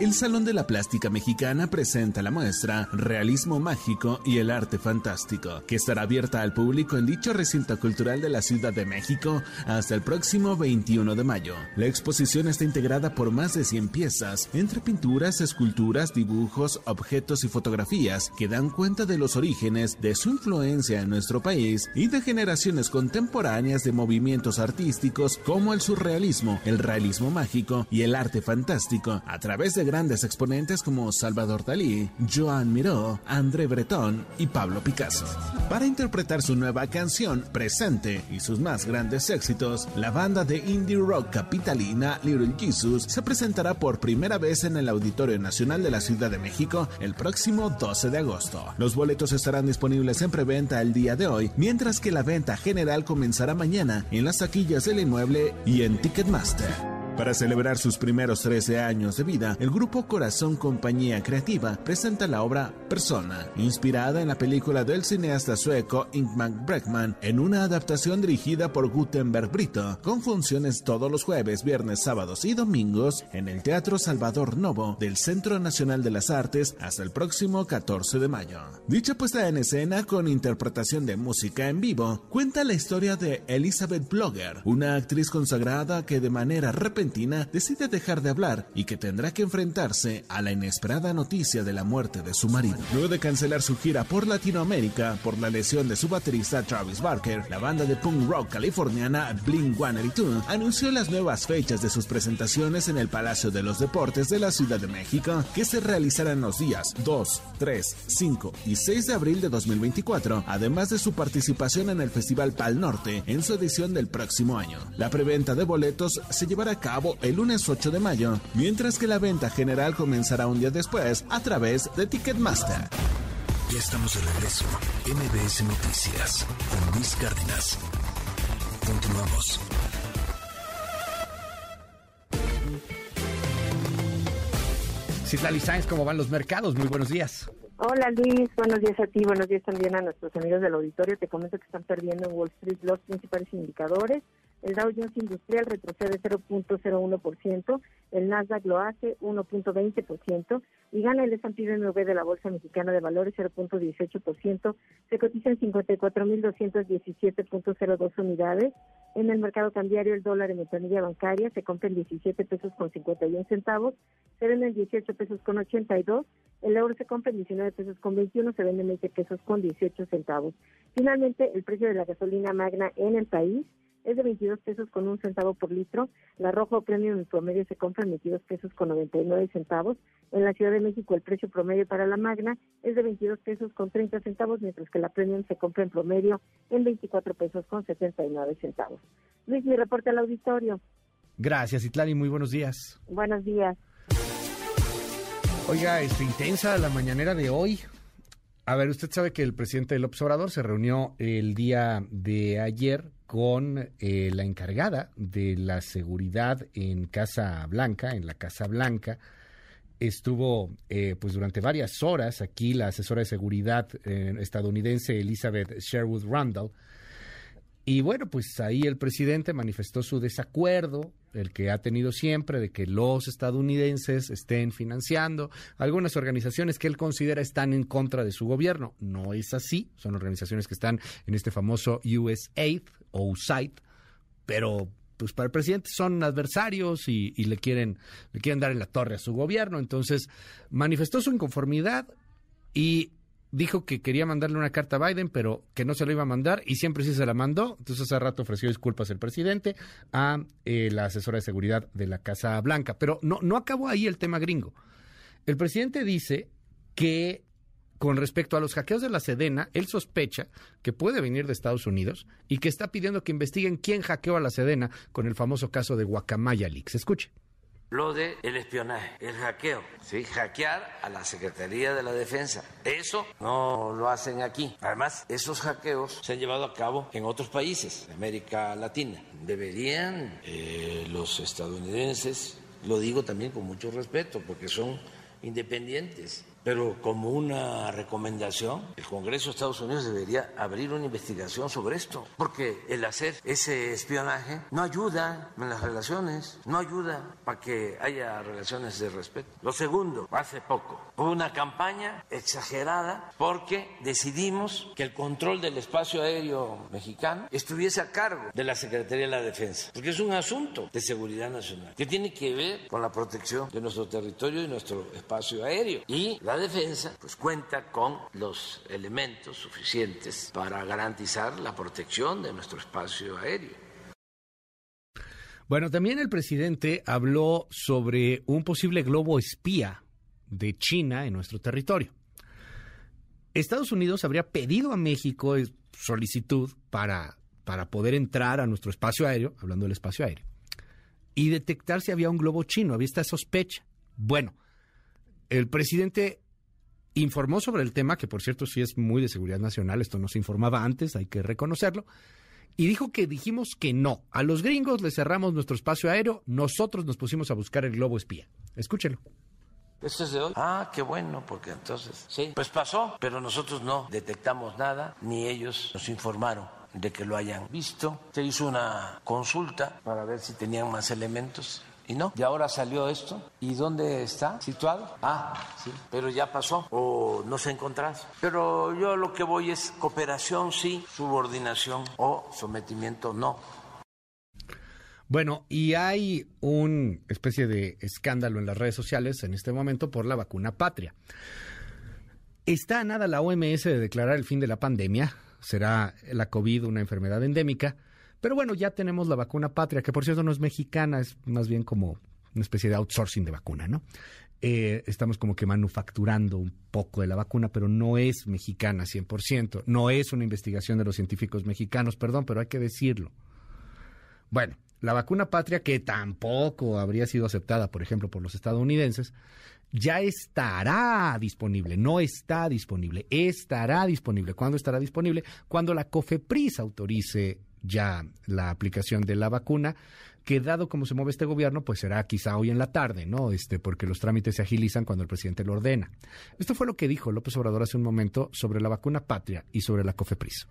El Salón de la Plástica Mexicana presenta la muestra Realismo Mágico y el Arte Fantástico, que estará abierta al público en dicho recinto cultural de la Ciudad de México hasta el próximo 21 de mayo. La exposición está integrada por más de 100 piezas, entre pinturas, esculturas, dibujos, objetos y fotografías, que dan cuenta de los orígenes de su influencia en nuestro país y de generaciones contemporáneas de movimientos artísticos como el surrealismo, el realismo mágico y el arte fantástico, a través de grandes exponentes como Salvador Dalí, Joan Miró, André Breton y Pablo Picasso. Para interpretar su nueva canción, Presente, y sus más grandes éxitos, la banda de indie rock capitalina Little Jesus se presentará por primera vez en el Auditorio Nacional de la Ciudad de México el próximo 12 de agosto. Los boletos estarán disponibles en preventa el día de hoy, mientras que la venta general comenzará mañana en las taquillas del inmueble y en Ticketmaster. Para celebrar sus primeros 13 años de vida, el grupo Corazón Compañía Creativa presenta la obra Persona, inspirada en la película del cineasta sueco Ingmar Bregman, en una adaptación dirigida por Gutenberg Brito, con funciones todos los jueves, viernes, sábados y domingos en el Teatro Salvador Novo del Centro Nacional de las Artes hasta el próximo 14 de mayo. Dicha puesta en escena con interpretación de música en vivo cuenta la historia de Elizabeth Blogger, una actriz consagrada que de manera repentina decide dejar de hablar y que tendrá que enfrentarse a la inesperada noticia de la muerte de su marido. Luego de cancelar su gira por Latinoamérica por la lesión de su baterista Travis Barker, la banda de punk rock californiana Blink-182 anunció las nuevas fechas de sus presentaciones en el Palacio de los Deportes de la Ciudad de México, que se realizarán los días 2, 3, 5 y 6 de abril de 2024, además de su participación en el Festival Pal Norte en su edición del próximo año. La preventa de boletos se llevará a cabo el lunes 8 de mayo, mientras que la venta general comenzará un día después a través de Ticketmaster. Ya estamos de regreso. MBS Noticias con Luis Cárdenas. Continuamos. Citlali Sáenz, ¿cómo van los mercados? Muy buenos días. Hola Luis, buenos días a ti, buenos días también a nuestros amigos del auditorio. Te comento que están perdiendo en Wall Street los principales indicadores. El Dow Jones Industrial retrocede 0.01%, el Nasdaq lo hace 1.20% y gana el S&P BMW de la Bolsa Mexicana de Valores 0.18%, se cotiza en 54.217.02 unidades. En el mercado cambiario, el dólar en ventanilla bancaria se compra en 17 pesos con 51 centavos, se vende en 18 pesos con 82, el euro se compra en 19 pesos con 21, se vende en 20 pesos con 18 centavos. Finalmente, el precio de la gasolina magna en el país es de 22 pesos con un centavo por litro. La Rojo Premium en promedio se compra en 22 pesos con 99 centavos. En la Ciudad de México el precio promedio para la Magna es de 22 pesos con 30 centavos, mientras que la Premium se compra en promedio en 24 pesos con 79 centavos. Luis, mi reporte al auditorio. Gracias, Itlani. Muy buenos días. Buenos días. Oiga, es intensa la mañanera de hoy. A ver, usted sabe que el presidente del Obrador se reunió el día de ayer con eh, la encargada de la seguridad en Casa Blanca, en la Casa Blanca. Estuvo eh, pues durante varias horas aquí la asesora de seguridad eh, estadounidense Elizabeth Sherwood Randall y bueno, pues ahí el presidente manifestó su desacuerdo, el que ha tenido siempre, de que los estadounidenses estén financiando algunas organizaciones que él considera están en contra de su gobierno. No es así, son organizaciones que están en este famoso USAID o pero pues para el presidente son adversarios y, y, le quieren le quieren dar en la torre a su gobierno. Entonces manifestó su inconformidad y dijo que quería mandarle una carta a Biden, pero que no se lo iba a mandar y siempre sí se la mandó. Entonces hace rato ofreció disculpas el presidente a eh, la asesora de seguridad de la Casa Blanca. Pero no, no acabó ahí el tema gringo. El presidente dice que con respecto a los hackeos de la Sedena, él sospecha que puede venir de Estados Unidos y que está pidiendo que investiguen quién hackeó a la Sedena con el famoso caso de Guacamaya Leaks. Escuche lo de el espionaje, el hackeo, ¿sí? hackear a la Secretaría de la Defensa. Eso no lo hacen aquí. Además, esos hackeos se han llevado a cabo en otros países de América Latina. Deberían eh, los estadounidenses, lo digo también con mucho respeto, porque son independientes, pero como una recomendación, el Congreso de Estados Unidos debería abrir una investigación sobre esto, porque el hacer ese espionaje no ayuda en las relaciones, no ayuda para que haya relaciones de respeto. Lo segundo, hace poco hubo una campaña exagerada porque decidimos que el control del espacio aéreo mexicano estuviese a cargo de la Secretaría de la Defensa, porque es un asunto de seguridad nacional que tiene que ver con la protección de nuestro territorio y nuestro espacio aéreo. Y la defensa pues cuenta con los elementos suficientes para garantizar la protección de nuestro espacio aéreo. Bueno, también el presidente habló sobre un posible globo espía de China en nuestro territorio. Estados Unidos habría pedido a México solicitud para, para poder entrar a nuestro espacio aéreo, hablando del espacio aéreo, y detectar si había un globo chino, había esta sospecha. Bueno, el presidente informó sobre el tema, que por cierto sí es muy de seguridad nacional, esto no se informaba antes, hay que reconocerlo, y dijo que dijimos que no. A los gringos les cerramos nuestro espacio aéreo, nosotros nos pusimos a buscar el globo espía. Escúchelo. ¿Esto es de hoy? Ah, qué bueno, porque entonces, sí, pues pasó, pero nosotros no detectamos nada, ni ellos nos informaron de que lo hayan visto. Se hizo una consulta para ver si tenían más elementos y no, y ahora salió esto. ¿Y dónde está situado? Ah, sí, pero ya pasó o no se encontró. Pero yo lo que voy es cooperación sí, subordinación o sometimiento no. Bueno, y hay una especie de escándalo en las redes sociales en este momento por la vacuna patria. Está nada la OMS de declarar el fin de la pandemia. Será la COVID una enfermedad endémica. Pero bueno, ya tenemos la vacuna patria, que por cierto no es mexicana, es más bien como una especie de outsourcing de vacuna, ¿no? Eh, estamos como que manufacturando un poco de la vacuna, pero no es mexicana 100%, no es una investigación de los científicos mexicanos, perdón, pero hay que decirlo. Bueno, la vacuna patria, que tampoco habría sido aceptada, por ejemplo, por los estadounidenses, ya estará disponible, no está disponible, estará disponible. ¿Cuándo estará disponible? Cuando la COFEPRIS autorice ya la aplicación de la vacuna, que dado como se mueve este gobierno, pues será quizá hoy en la tarde, ¿no? Este, porque los trámites se agilizan cuando el presidente lo ordena. Esto fue lo que dijo López Obrador hace un momento sobre la vacuna patria y sobre la COFEPRIS.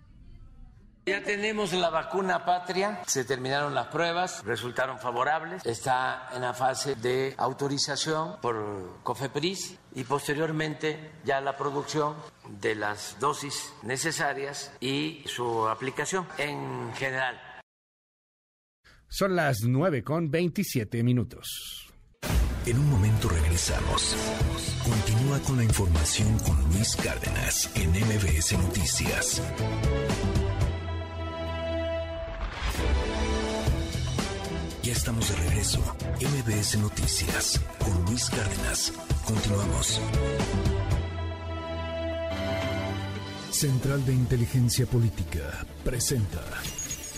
Ya tenemos la vacuna patria, se terminaron las pruebas, resultaron favorables, está en la fase de autorización por COFEPRIS y posteriormente ya la producción de las dosis necesarias y su aplicación en general Son las 9 con 27 minutos. En un momento regresamos. Continúa con la información con Luis Cárdenas en MBS Noticias. Ya estamos de regreso. MBS Noticias con Luis Cárdenas. Continuamos. Central de Inteligencia Política presenta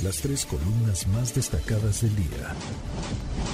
las tres columnas más destacadas del día.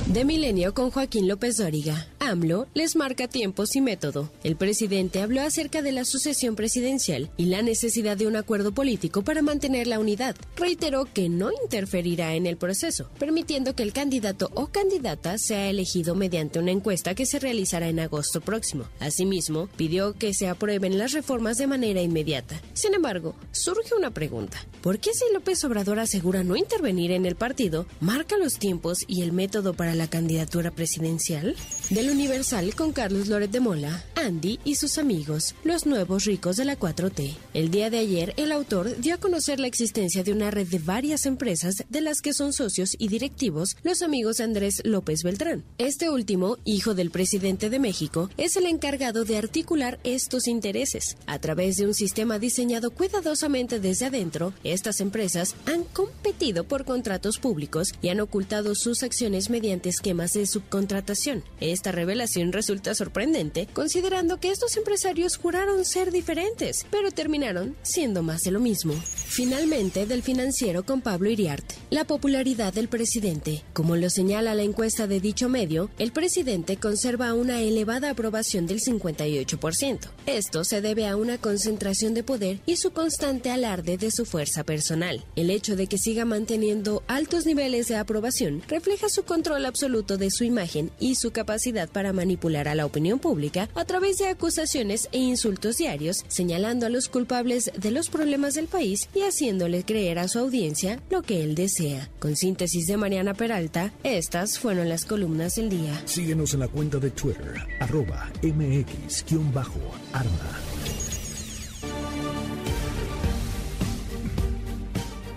De Milenio con Joaquín López Dóriga. AMLO les marca tiempos y método. El presidente habló acerca de la sucesión presidencial y la necesidad de un acuerdo político para mantener la unidad. Reiteró que no interferirá en el proceso, permitiendo que el candidato o candidata sea elegido mediante una encuesta que se realizará en agosto próximo. Asimismo, pidió que se aprueben las reformas de manera inmediata. Sin embargo, surge una pregunta. ¿Por qué si López Obrador asegura no intervenir en el partido, marca los tiempos y el método para la candidatura presidencial? Del Universal con Carlos Loret de Mola, Andy y sus amigos, los nuevos ricos de la 4T. El día de ayer, el autor dio a conocer la existencia de una red de varias empresas de las que son socios y directivos los amigos Andrés López Beltrán. Este último, hijo del presidente de México, es el encargado de articular estos intereses. A través de un sistema diseñado cuidadosamente desde adentro, estas empresas han competido por contratos públicos y han ocultado sus acciones mediante esquemas de subcontratación. Esta revelación resulta sorprendente, considerando que estos empresarios juraron ser diferentes, pero terminaron siendo más de lo mismo. Finalmente, del financiero con Pablo Iriart. La popularidad del presidente. Como lo señala la encuesta de dicho medio, el presidente conserva una elevada aprobación del 58%. Esto se debe a una concentración de poder y su constante alarde de su fuerza personal. El hecho de que siga manteniendo altos niveles de aprobación refleja su control absoluto de su imagen y su capacidad para manipular a la opinión pública a través de acusaciones e insultos diarios, señalando a los culpables de los problemas del país y haciéndole creer a su audiencia lo que él desea. Con síntesis de Mariana Peralta, estas fueron las columnas del día. Síguenos en la cuenta de Twitter, arroba mx-arma.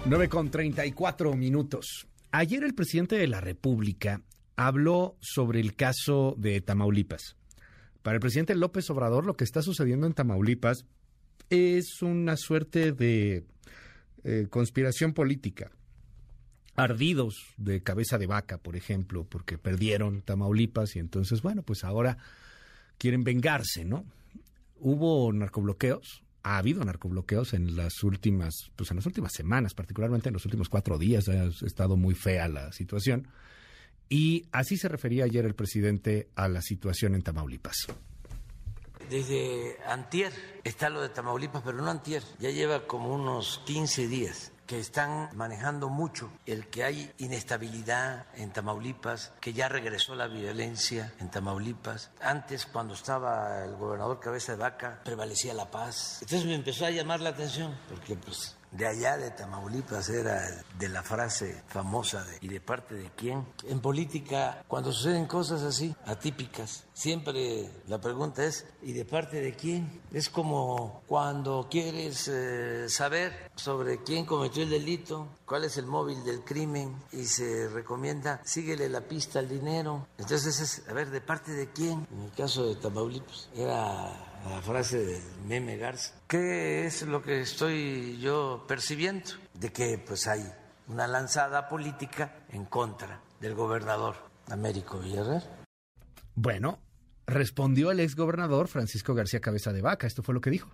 9 con 34 minutos. Ayer el presidente de la República habló sobre el caso de Tamaulipas. Para el presidente López Obrador, lo que está sucediendo en Tamaulipas es una suerte de eh, conspiración política. Ardidos de cabeza de vaca, por ejemplo, porque perdieron Tamaulipas y entonces, bueno, pues ahora quieren vengarse, ¿no? Hubo narcobloqueos, ha habido narcobloqueos en las últimas, pues en las últimas semanas, particularmente en los últimos cuatro días, ha estado muy fea la situación. Y así se refería ayer el presidente a la situación en Tamaulipas. Desde antier está lo de Tamaulipas, pero no antier, ya lleva como unos 15 días que están manejando mucho el que hay inestabilidad en Tamaulipas, que ya regresó la violencia en Tamaulipas. Antes, cuando estaba el gobernador Cabeza de Vaca, prevalecía la paz. Entonces me empezó a llamar la atención, porque pues de allá de Tamaulipas era de la frase famosa de ¿y de parte de quién? En política, cuando suceden cosas así, atípicas, siempre la pregunta es ¿y de parte de quién? Es como cuando quieres eh, saber sobre quién cometió el delito, cuál es el móvil del crimen y se recomienda síguele la pista al dinero. Entonces es, a ver, ¿de parte de quién? En el caso de Tamaulipas era la frase del meme Garza. ¿Qué es lo que estoy yo percibiendo? De que pues hay una lanzada política en contra del gobernador Américo Villarreal. Bueno, respondió el exgobernador Francisco García Cabeza de Vaca. Esto fue lo que dijo.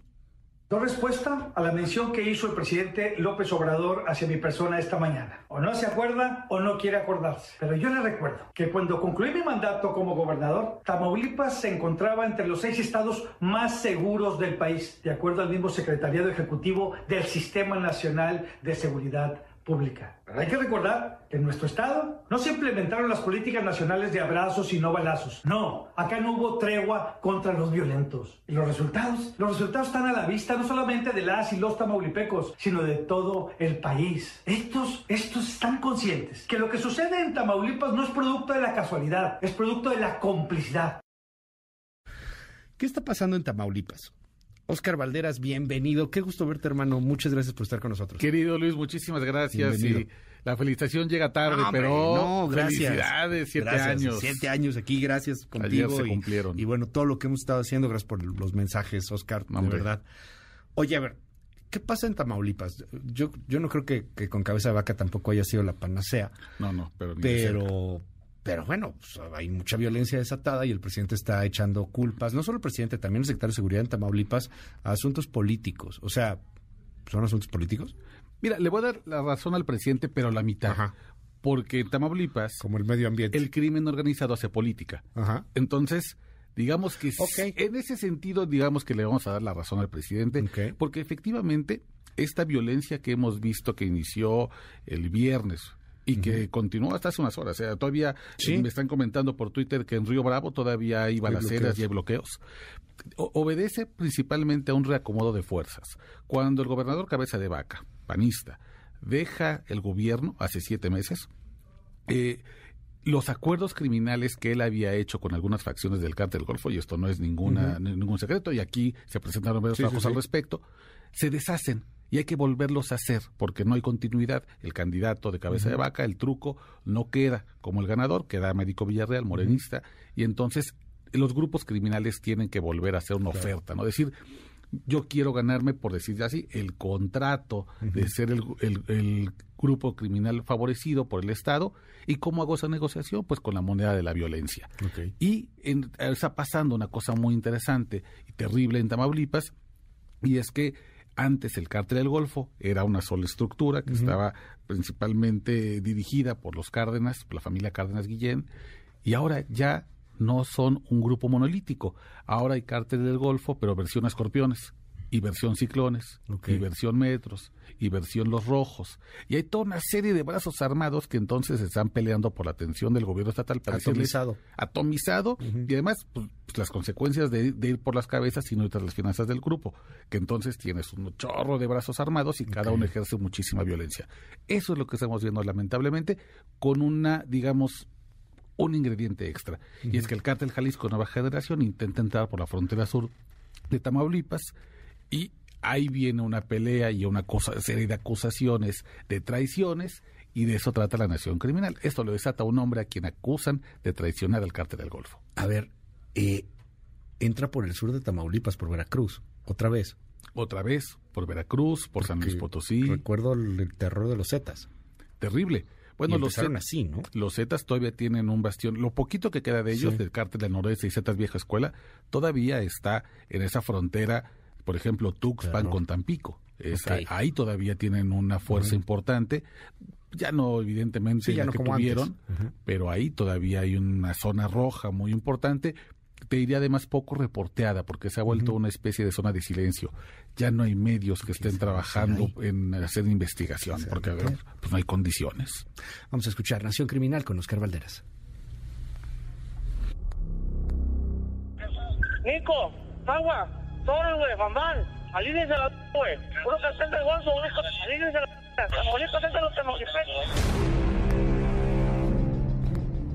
No respuesta a la mención que hizo el presidente López Obrador hacia mi persona esta mañana. O no se acuerda o no quiere acordarse. Pero yo le recuerdo que cuando concluí mi mandato como gobernador, Tamaulipas se encontraba entre los seis estados más seguros del país, de acuerdo al mismo secretariado ejecutivo del Sistema Nacional de Seguridad pública. Pero hay que recordar que en nuestro estado no se implementaron las políticas nacionales de abrazos y no balazos. No, acá no hubo tregua contra los violentos. Y los resultados, los resultados están a la vista no solamente de las y los tamaulipecos, sino de todo el país. Estos, estos están conscientes que lo que sucede en Tamaulipas no es producto de la casualidad, es producto de la complicidad. ¿Qué está pasando en Tamaulipas? Oscar Valderas, bienvenido. Qué gusto verte, hermano. Muchas gracias por estar con nosotros. Querido Luis, muchísimas gracias. Y la felicitación llega tarde, hombre, pero no, gracias. felicidades, siete Gracias. años. Siete años aquí, gracias Ayer contigo. se y- cumplieron. Y, bueno, todo lo que hemos estado haciendo, gracias por los mensajes, Oscar, de verdad. Oye, a ver, ¿qué pasa en Tamaulipas? Yo, yo no creo que, que con cabeza de vaca tampoco haya sido la panacea, No, no, pero ni cerca. Pero, bueno, pues, hay mucha violencia desatada y el presidente está echando culpas, no solo el presidente, también el secretario de Seguridad en Tamaulipas, a asuntos políticos. O sea, ¿son asuntos políticos? Mira, le voy a dar la razón al presidente, pero la mitad. Porque en Tamaulipas. Como el medio ambiente. El crimen organizado hace política. Ajá. Entonces, digamos que Ok. s- en ese sentido, digamos que le vamos a dar la razón al presidente. Porque efectivamente, esta violencia que hemos visto que inició el viernes. Y que continuó hasta hace unas horas. O sea, todavía me están comentando por Twitter que en Río Bravo todavía hay balaceras bloqueos. y hay bloqueos. O- obedece principalmente a un reacomodo de fuerzas. Cuando el gobernador Cabeza de Vaca, panista, deja el gobierno hace siete meses, eh, los acuerdos criminales que él había hecho con algunas facciones del cártel del Golfo, y esto no es ninguna, ningún secreto, y aquí se presentaron varios sí, trabajos sí. al respecto, se deshacen y hay que volverlos a hacer porque no hay continuidad. El candidato de cabeza de vaca, el truco, no queda como el ganador, queda Américo Villarreal, morenista, y entonces los grupos criminales tienen que volver a hacer una Claro. oferta, ¿no? decir, yo quiero ganarme, por decir así, el contrato de ser el, el- el grupo criminal favorecido por el Estado. ¿Y cómo hago esa negociación? Pues con la moneda de la violencia. Y en- está pasando una cosa muy interesante y terrible en Tamaulipas, y es que antes el cártel del Golfo era una sola estructura que estaba principalmente dirigida por los Cárdenas, por la familia Cárdenas Guillén, y ahora ya no son un grupo monolítico. Ahora hay cártel del Golfo, pero versión escorpiones, y versión ciclones, y versión metros, y versión los rojos. Y hay toda una serie de brazos armados que entonces están peleando por la atención del gobierno estatal para decirles- Atomizado. atomizado y además pues, pues, las consecuencias de, de ir por las cabezas y no tras las finanzas del grupo, que entonces tienes un chorro de brazos armados y cada uno ejerce muchísima violencia. Eso es lo que estamos viendo lamentablemente con una, digamos, un ingrediente extra. Y es que el cártel Jalisco Nueva Generación intenta entrar por la frontera sur de Tamaulipas y ahí viene una pelea y una cosa, serie de acusaciones de traiciones y de eso trata la nación criminal. Esto lo desata un hombre a quien acusan de traicionar al cártel del Golfo. A ver, eh, entra por el sur de Tamaulipas, por Veracruz, otra vez. Otra vez, por Veracruz, por San Luis Potosí. Recuerdo el, terror de los Zetas. Terrible. Bueno, los empezaron Zet- así, ¿no? Los Zetas todavía tienen un bastión. Lo poquito que queda de ellos, Sí. del cártel del noroeste y Zetas Vieja Escuela, todavía está en esa frontera, por ejemplo, Tuxpan Claro. con Tampico. Es- ahí, ahí todavía tienen una fuerza importante. Ya no, evidentemente, Sí, ya la no que como antes. tuvieron, pero ahí todavía hay una zona roja muy importante. Te diría además poco reporteada, porque se ha vuelto una especie de zona de silencio. Ya no hay medios que estén trabajando en hacer investigación, porque a ver, pues no hay condiciones. Vamos a escuchar Nación Criminal con Oscar Valderas. Nico, agua, güey, la a la.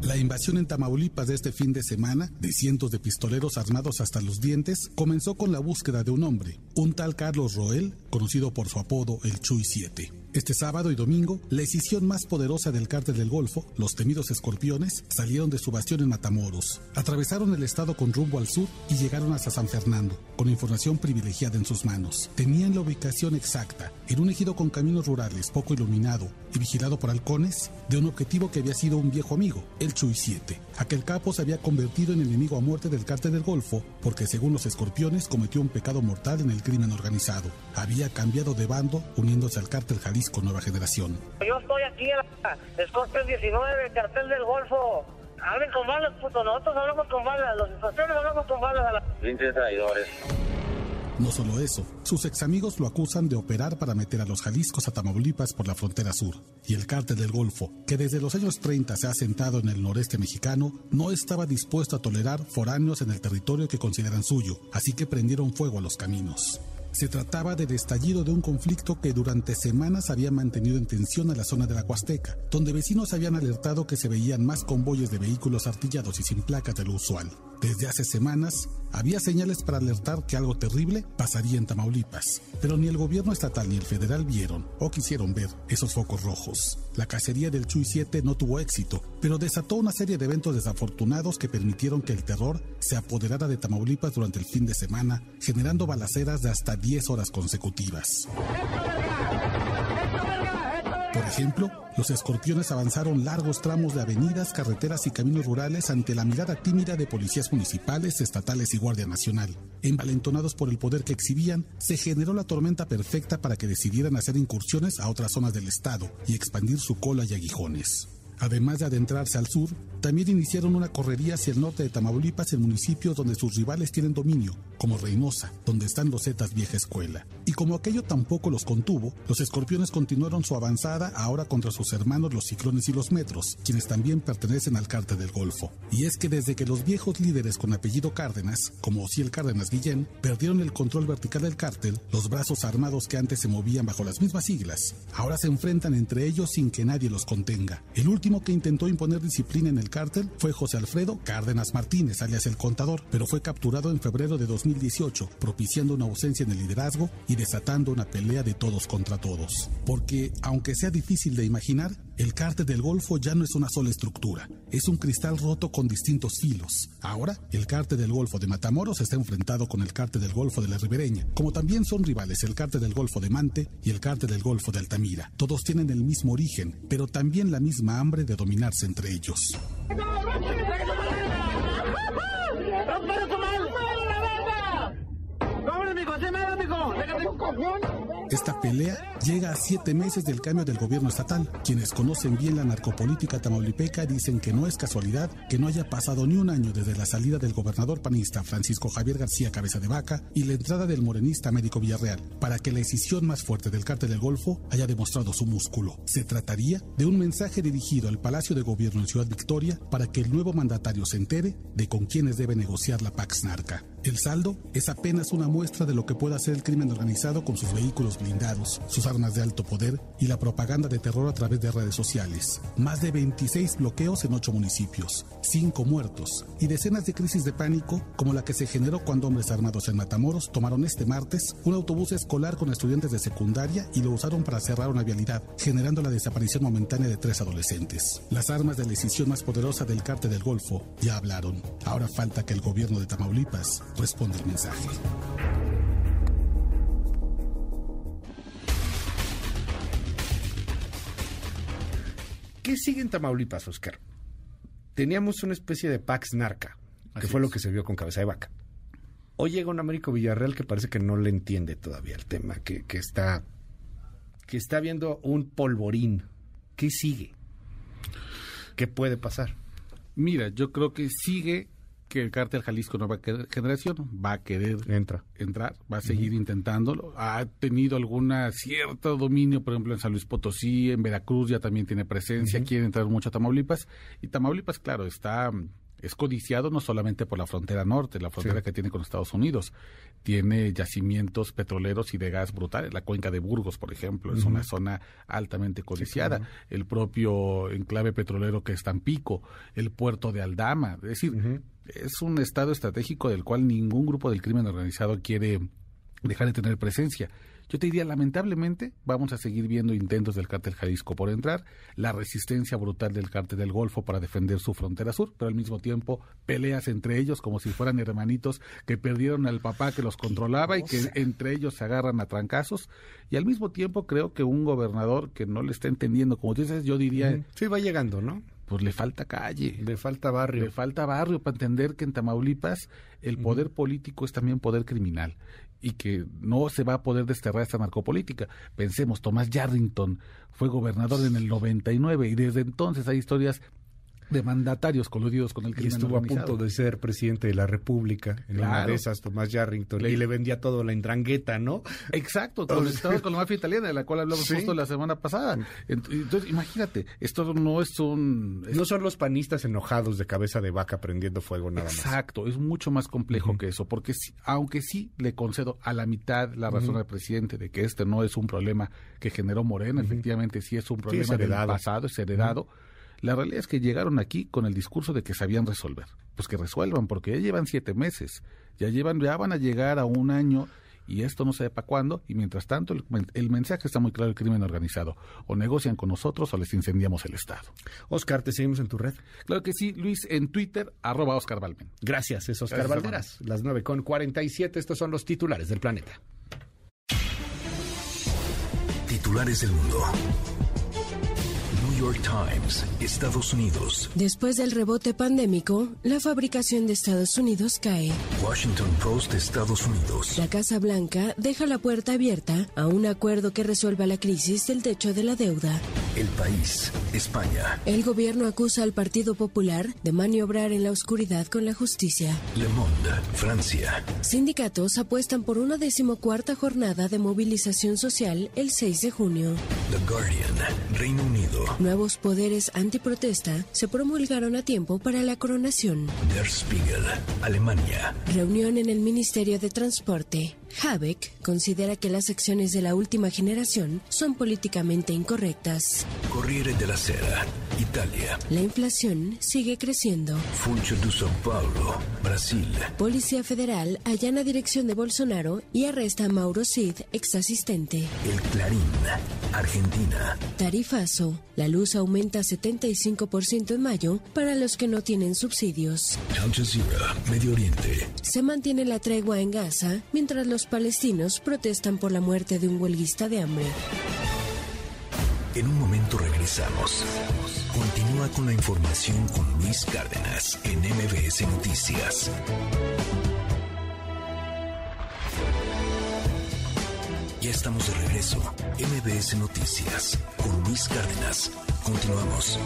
La invasión en Tamaulipas de este fin de semana, de cientos de pistoleros armados hasta los dientes, comenzó con la búsqueda de un hombre, un tal Carlos Roel, conocido por su apodo el Chuy 7. Este sábado y domingo, la escisión más poderosa del cártel del Golfo, los temidos escorpiones, salieron de su bastión en Matamoros, atravesaron el estado con rumbo al sur y llegaron hasta San Fernando, con información privilegiada en sus manos. Tenían la ubicación exacta, en un ejido con caminos rurales poco iluminado y vigilado por halcones, de un objetivo que había sido un viejo amigo, el Chuy 7. Aquel capo se había convertido en enemigo a muerte del cártel del Golfo porque según los escorpiones cometió un pecado mortal en el crimen organizado. Había cambiado de bando uniéndose al cártel Jalisco Nueva Generación. Yo estoy aquí en la Scorpion 19, cartel del Golfo. Hablen con balas, puto, nosotros hablamos con balas, los estaciones hablamos con balas a la... Pinches traidores. No solo eso, sus ex amigos lo acusan de operar para meter a los Jaliscos a Tamaulipas por la frontera sur. Y el cártel del Golfo, que desde los años 30 se ha asentado en el noreste mexicano, no estaba dispuesto a tolerar foráneos en el territorio que consideran suyo, así que prendieron fuego a los caminos. Se trataba del estallido de un conflicto que durante semanas había mantenido en tensión a la zona de la Huasteca, donde vecinos habían alertado que se veían más convoyes de vehículos artillados y sin placas de lo usual. Desde hace semanas había señales para alertar que algo terrible pasaría en Tamaulipas, pero ni el gobierno estatal ni el federal vieron o quisieron ver esos focos rojos. La cacería del Chuy 7 no tuvo éxito, pero desató una serie de eventos desafortunados que permitieron que el terror se apoderara de Tamaulipas durante el fin de semana, generando balaceras de hasta 10 horas consecutivas. Por ejemplo, los escorpiones avanzaron largos tramos de avenidas, carreteras y caminos rurales ante la mirada tímida de policías municipales, estatales y Guardia Nacional. Envalentonados por el poder que exhibían, se generó la tormenta perfecta para que decidieran hacer incursiones a otras zonas del estado y expandir su cola y aguijones. Además de adentrarse al sur, también iniciaron una correría hacia el norte de Tamaulipas en municipios donde sus rivales tienen dominio, como Reynosa, donde están los Zetas Vieja Escuela. Y como aquello tampoco los contuvo, los escorpiones continuaron su avanzada ahora contra sus hermanos los ciclones y los metros, quienes también pertenecen al cártel del Golfo. Y es que desde que los viejos líderes con apellido Cárdenas, como Ociel Cárdenas Guillén, perdieron el control vertical del cártel, los brazos armados que antes se movían bajo las mismas siglas, ahora se enfrentan entre ellos sin que nadie los contenga. El último que intentó imponer disciplina en el cártel fue José Alfredo Cárdenas Martínez, alias el Contador, pero fue capturado en febrero de 2018, propiciando una ausencia en el liderazgo y desatando una pelea de todos contra todos. Porque, aunque sea difícil de imaginar, el cártel del Golfo ya no es una sola estructura, es un cristal roto con distintos filos. Ahora, el cártel del Golfo de Matamoros está enfrentado con el cártel del Golfo de la Ribereña, como también son rivales el cártel del Golfo de Mante y el cártel del Golfo de Altamira. Todos tienen el mismo origen, pero también la misma hambre de dominarse entre ellos. Esta pelea llega a siete meses del cambio del gobierno estatal. Quienes conocen bien la narcopolítica tamaulipeca dicen que no es casualidad que no haya pasado ni un año desde la salida del gobernador panista Francisco Javier García Cabeza de Vaca y la entrada del morenista Américo Villarreal, para que la decisión más fuerte del cártel del Golfo haya demostrado su músculo. Se trataría de un mensaje dirigido al Palacio de Gobierno en Ciudad Victoria para que el nuevo mandatario se entere de con quienes debe negociar la Pax Narca. El saldo es apenas una muestra de lo que puede hacer el crimen organizado con sus vehículos blindados, sus armas de alto poder y la propaganda de terror a través de redes sociales. Más de 26 bloqueos en 8 municipios, 5 muertos y decenas de crisis de pánico como la que se generó cuando hombres armados en Matamoros tomaron este martes un autobús escolar con estudiantes de secundaria y lo usaron para cerrar una vialidad, generando la desaparición momentánea de tres adolescentes. Las armas de la decisión más poderosa del cártel del Golfo ya hablaron. Ahora falta que el gobierno de Tamaulipas responda el mensaje. ¿Qué sigue en Tamaulipas, Oscar? Teníamos una especie de Pax Narca, que fue lo que se vio con Cabeza de Vaca. Hoy llega un Américo Villarreal que parece que no le entiende todavía el tema, que, que está que está viendo un polvorín. ¿Qué sigue? ¿Qué puede pasar? Mira, yo creo que sigue que el cártel Jalisco Nueva Generación va a querer Entra. entrar, va a seguir intentándolo. Ha tenido alguna cierto dominio, por ejemplo, en San Luis Potosí, en Veracruz ya también tiene presencia, quiere entrar mucho a Tamaulipas. Y Tamaulipas, claro, está es codiciado no solamente por la frontera norte, la frontera Sí. que tiene con Estados Unidos. Tiene yacimientos petroleros y de gas brutales. La cuenca de Burgos, por ejemplo, es una zona altamente codiciada. claro. El propio enclave petrolero que es Tampico, el puerto de Aldama. Es decir, es un estado estratégico del cual ningún grupo del crimen organizado quiere dejar de tener presencia. Yo te diría, lamentablemente, vamos a seguir viendo intentos del cártel Jalisco por entrar, la resistencia brutal del cártel del Golfo para defender su frontera sur, pero al mismo tiempo peleas entre ellos como si fueran hermanitos que perdieron al papá que los controlaba y que entre ellos se agarran a trancazos. Y al mismo tiempo creo que un gobernador que no le está entendiendo, como tú dices, yo diría... Sí, va llegando, ¿no? Pues le falta calle. Le falta barrio. Le falta barrio para entender que en Tamaulipas el poder político es también poder criminal y que no se va a poder desterrar esta narcopolítica. Pensemos, Tomás Yarrington fue gobernador en el 99 y desde entonces hay historias de mandatarios coludidos con el Y crimen estuvo a punto de ser presidente de la República, en una Claro. de esas, Tomás Yarrington, Le- y le vendía todo la indrangueta, ¿no? Exacto, conectados con la mafia italiana, de la cual hablamos Sí. justo la semana pasada. Ent- Entonces, imagínate, esto no es un... es- No son los panistas enojados de cabeza de vaca prendiendo fuego nada más. Exacto, es mucho más complejo que eso, porque sí- aunque sí le concedo a la mitad la razón Ujú. al presidente de que este no es un problema que generó Morena, efectivamente sí es un problema del pasado, es heredado. La realidad es que llegaron aquí con el discurso de que sabían resolver. Pues que resuelvan, porque ya llevan siete meses, ya llevan, ya van a llegar a un año y esto no sé para cuándo. Y mientras tanto, el, men- el mensaje está muy claro: el crimen organizado. O negocian con nosotros o les incendiamos el Estado. Oscar, ¿te seguimos en tu red? Claro que sí, Luis, en Twitter, arroba Oscar Balmen. Gracias, es Oscar Gracias, Valderas. Las 9 con 47, estos son los titulares del planeta. Titulares del mundo. York Times, Estados Unidos. Después del rebote pandémico, la fabricación de Estados Unidos cae. Washington Post, Estados Unidos. La Casa Blanca deja la puerta abierta a un acuerdo que resuelva la crisis del techo de la deuda. El País, España. El gobierno acusa al Partido Popular de maniobrar en la oscuridad con la justicia. Le Monde, Francia. Sindicatos apuestan por una decimocuarta jornada de movilización social el 6 de junio. The Guardian, Reino Unido. Nuevos poderes antiprotesta se promulgaron a tiempo para la coronación. Der Spiegel, Alemania. Reunión en el Ministerio de Transporte. Habeck considera que las acciones de la última generación son políticamente incorrectas. Corriere della Sera, Italia. La inflación sigue creciendo. Funcho de São Paulo, Brasil. Policía Federal allana dirección de Bolsonaro y arresta a Mauro Cid, ex asistente. El Clarín, Argentina. Tarifazo. La luz aumenta 75% en mayo para los que no tienen subsidios. Al Jazeera, Medio Oriente. Se mantiene la tregua en Gaza mientras los palestinos protestan por la muerte de un huelguista de hambre. En un momento regresamos. Continúa con la información con Luis Cárdenas en MBS Noticias. Ya estamos de regreso. MBS Noticias con Luis Cárdenas. Continuamos.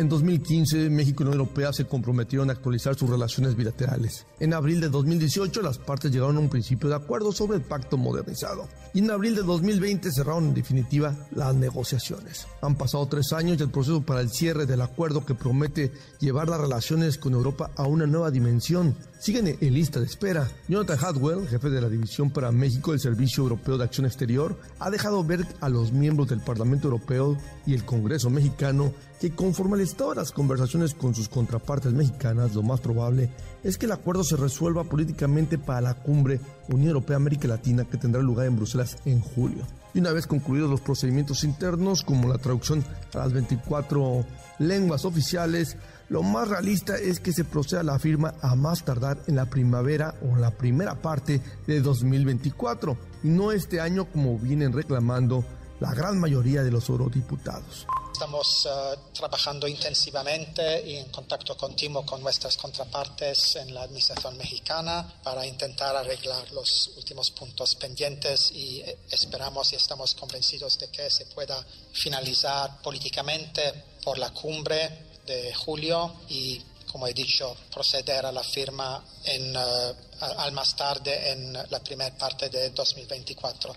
En 2015, México y la Unión Europea se comprometieron a actualizar sus relaciones bilaterales. En abril de 2018, las partes llegaron a un principio de acuerdo sobre el pacto modernizado. Y en abril de 2020 cerraron en definitiva las negociaciones. Han pasado tres años y el proceso para el cierre del acuerdo que promete llevar las relaciones con Europa a una nueva dimensión siguen en lista de espera. Jonathan Hadwell, jefe de la División para México del Servicio Europeo de Acción Exterior, ha dejado ver a los miembros del Parlamento Europeo y el Congreso mexicano que conforme al estado de las conversaciones con sus contrapartes mexicanas, lo más probable es que el acuerdo se resuelva políticamente para la cumbre Unión Europea-América Latina que tendrá lugar en Bruselas en julio. Y una vez concluidos los procedimientos internos, como la traducción a las 24 lenguas oficiales, lo más realista es que se proceda a la firma a más tardar en la primavera o la primera parte de 2024, y no este año como vienen reclamando la gran mayoría de los eurodiputados. Estamos uh, trabajando intensivamente y en contacto continuo con nuestras contrapartes en la administración mexicana para intentar arreglar los últimos puntos pendientes y esperamos y estamos convencidos de que se pueda finalizar políticamente por la cumbre de julio y como he dicho, proceder a la firma en, uh, al más tarde en la primera parte de 2024.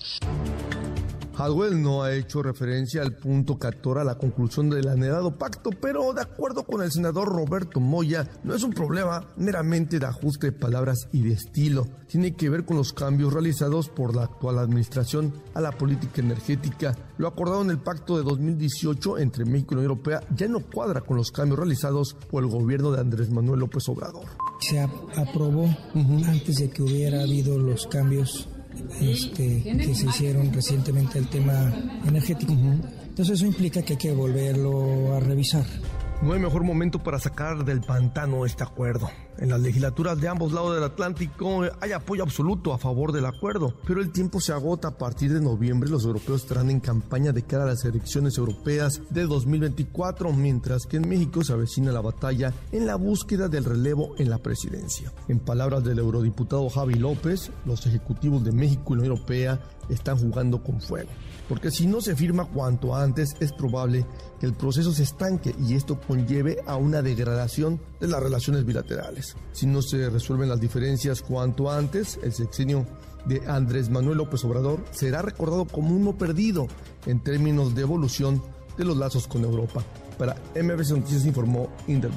Hadwell no ha hecho referencia al punto que atora la conclusión del anhelado pacto, pero de acuerdo con el senador Roberto Moya, no es un problema meramente de ajuste de palabras y de estilo. Tiene que ver con los cambios realizados por la actual administración a la política energética. Lo acordado en el pacto de 2018 entre México y la Unión Europea ya no cuadra con los cambios realizados por el gobierno de Andrés Manuel López Obrador. Se aprobó antes de que hubiera habido los cambios este, que se hicieron recientemente el tema energético. Entonces eso implica que hay que volverlo a revisar. No hay mejor momento para sacar del pantano este acuerdo. En las legislaturas de ambos lados del Atlántico hay apoyo absoluto a favor del acuerdo, pero el tiempo se agota a partir de noviembre. Los europeos estarán en campaña de cara a las elecciones europeas de 2024, mientras que en México se avecina la batalla en la búsqueda del relevo en la presidencia. En palabras del eurodiputado Javi López, los ejecutivos de México y la Unión Europea están jugando con fuego porque si no se firma cuanto antes es probable que el proceso se estanque y esto conlleve a una degradación de las relaciones bilaterales. Si no se resuelven las diferencias cuanto antes, el sexenio de Andrés Manuel López Obrador será recordado como uno perdido en términos de evolución de los lazos con Europa. Para MBC Noticias informó Inder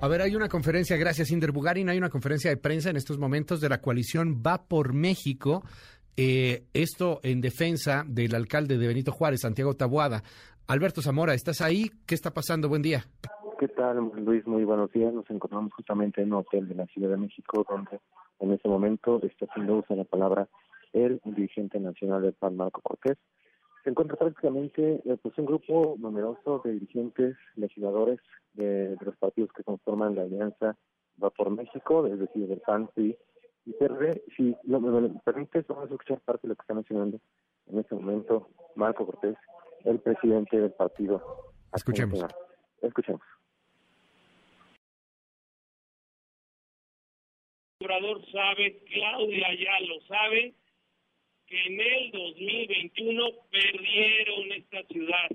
A ver, hay una conferencia, gracias Inder Bugarin, hay una conferencia de prensa en estos momentos de la coalición Va por México. Eh, esto en defensa del alcalde de Benito Juárez, Santiago Tabuada. Alberto Zamora, ¿estás ahí? ¿Qué está pasando? Buen día. ¿Qué tal, Luis? Muy buenos días. Nos encontramos justamente en un hotel de la Ciudad de México, donde en este momento está haciendo uso de la palabra el dirigente nacional del PAN, Marco Cortés, se encuentra prácticamente eh, pues un grupo numeroso de dirigentes, legisladores de, los partidos que conforman la alianza Va por México, es decir, del PAN, y PRD. Si no, me, permites, vamos a escuchar parte de lo que está mencionando en este momento Marco Cortés, el presidente del partido. Escuchemos. Escuchemos. El sabe, Claudia ya lo sabe, que en el 2021 perdieron esta ciudad.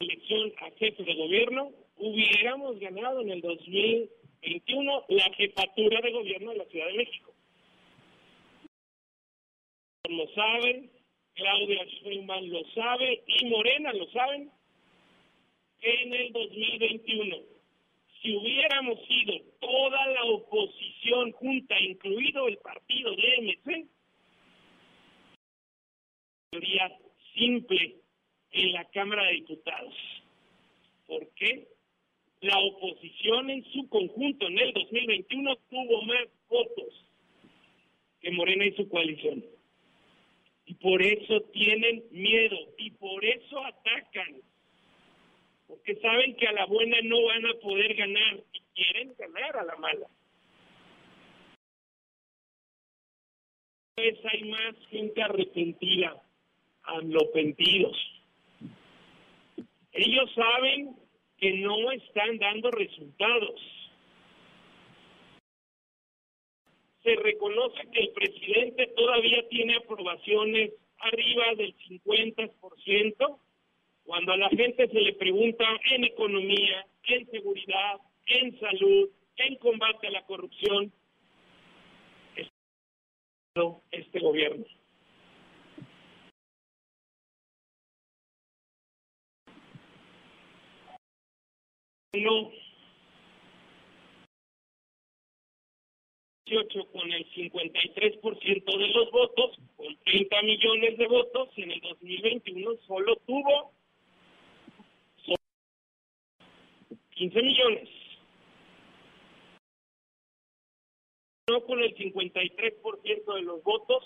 Elección a jefe de gobierno, hubiéramos ganado en el 2021 la jefatura de gobierno de la Ciudad de México. Lo saben, Claudia Sheinbaum lo sabe y Morena lo saben, en el 2021 si hubiéramos sido toda la oposición junta, incluido el partido de MC, sería simple en la Cámara de Diputados. ¿Por qué? La oposición en su conjunto en el 2021 tuvo más votos que Morena y su coalición. Y por eso tienen miedo y por eso atacan porque saben que a la buena no van a poder ganar y quieren ganar a la mala. Pues hay más gente arrepentida, amlopentidos. Ellos saben que no están dando resultados. Se reconoce que el presidente todavía tiene aprobaciones arriba del 50%, cuando a la gente se le pregunta en economía, en seguridad, en salud, en combate a la corrupción, este gobierno. No. 18 con el 53% de los votos, con 30 millones de votos, y en el 2021 solo tuvo 15 millones. No con el 53% de los votos,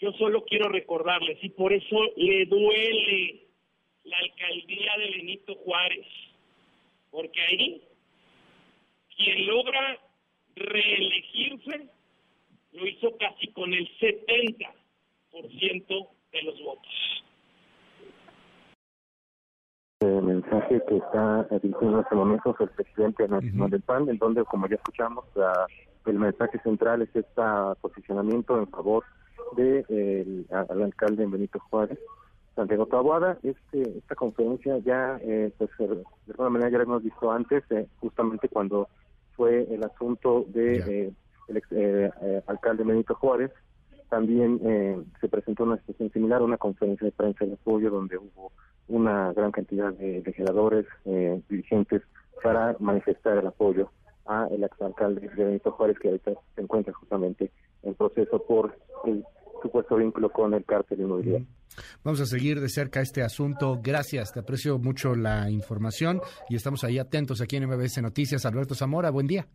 yo solo quiero recordarles, y por eso le duele la alcaldía de Benito Juárez, porque ahí quien logra reelegirse lo hizo casi con el 70% de los votos el mensaje que está diciendo en este momento el presidente nacional del PAN, en donde, como ya escuchamos, el mensaje central es este posicionamiento en favor de el, al alcalde Benito Juárez, Santiago Taboada. Este, esta conferencia ya, eh, pues, de alguna manera ya la hemos visto antes, eh, justamente cuando fue el asunto de eh, el eh, alcalde Benito Juárez. También se presentó una situación similar, una conferencia de prensa de apoyo donde hubo una gran cantidad de legisladores, eh, dirigentes, para manifestar el apoyo a el exalcalde de Benito Juárez, que ahorita se encuentra justamente en proceso por el supuesto vínculo con el cártel inmobiliario. Vamos a seguir de cerca este asunto. Gracias, te aprecio mucho la información y estamos ahí atentos aquí en MBS Noticias. Alberto Zamora, buen día.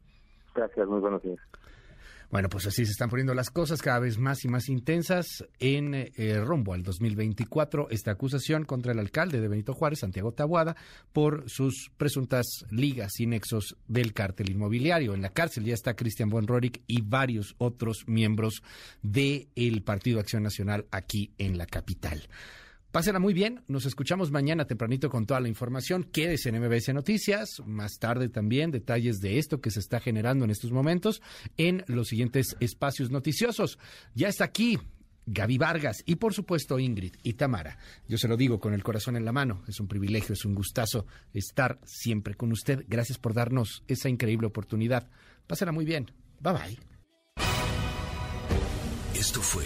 Gracias, muy buenos días. Bueno, pues así se están poniendo las cosas cada vez más y más intensas en eh, rumbo al 2024. Esta acusación contra el alcalde de Benito Juárez, Santiago Tabuada, por sus presuntas ligas y nexos del cártel inmobiliario. En la cárcel ya está Cristian Buenroric y varios otros miembros del Partido Acción Nacional aquí en la capital. Pásenla muy bien. Nos escuchamos mañana tempranito con toda la información. Quédese en MBS Noticias. Más tarde también detalles de esto que se está generando en estos momentos en los siguientes espacios noticiosos. Ya está aquí Gaby Vargas y por supuesto Ingrid y Tamara. Yo se lo digo con el corazón en la mano. Es un privilegio, es un gustazo estar siempre con usted. Gracias por darnos esa increíble oportunidad. Pásenla muy bien. Bye bye. Esto fue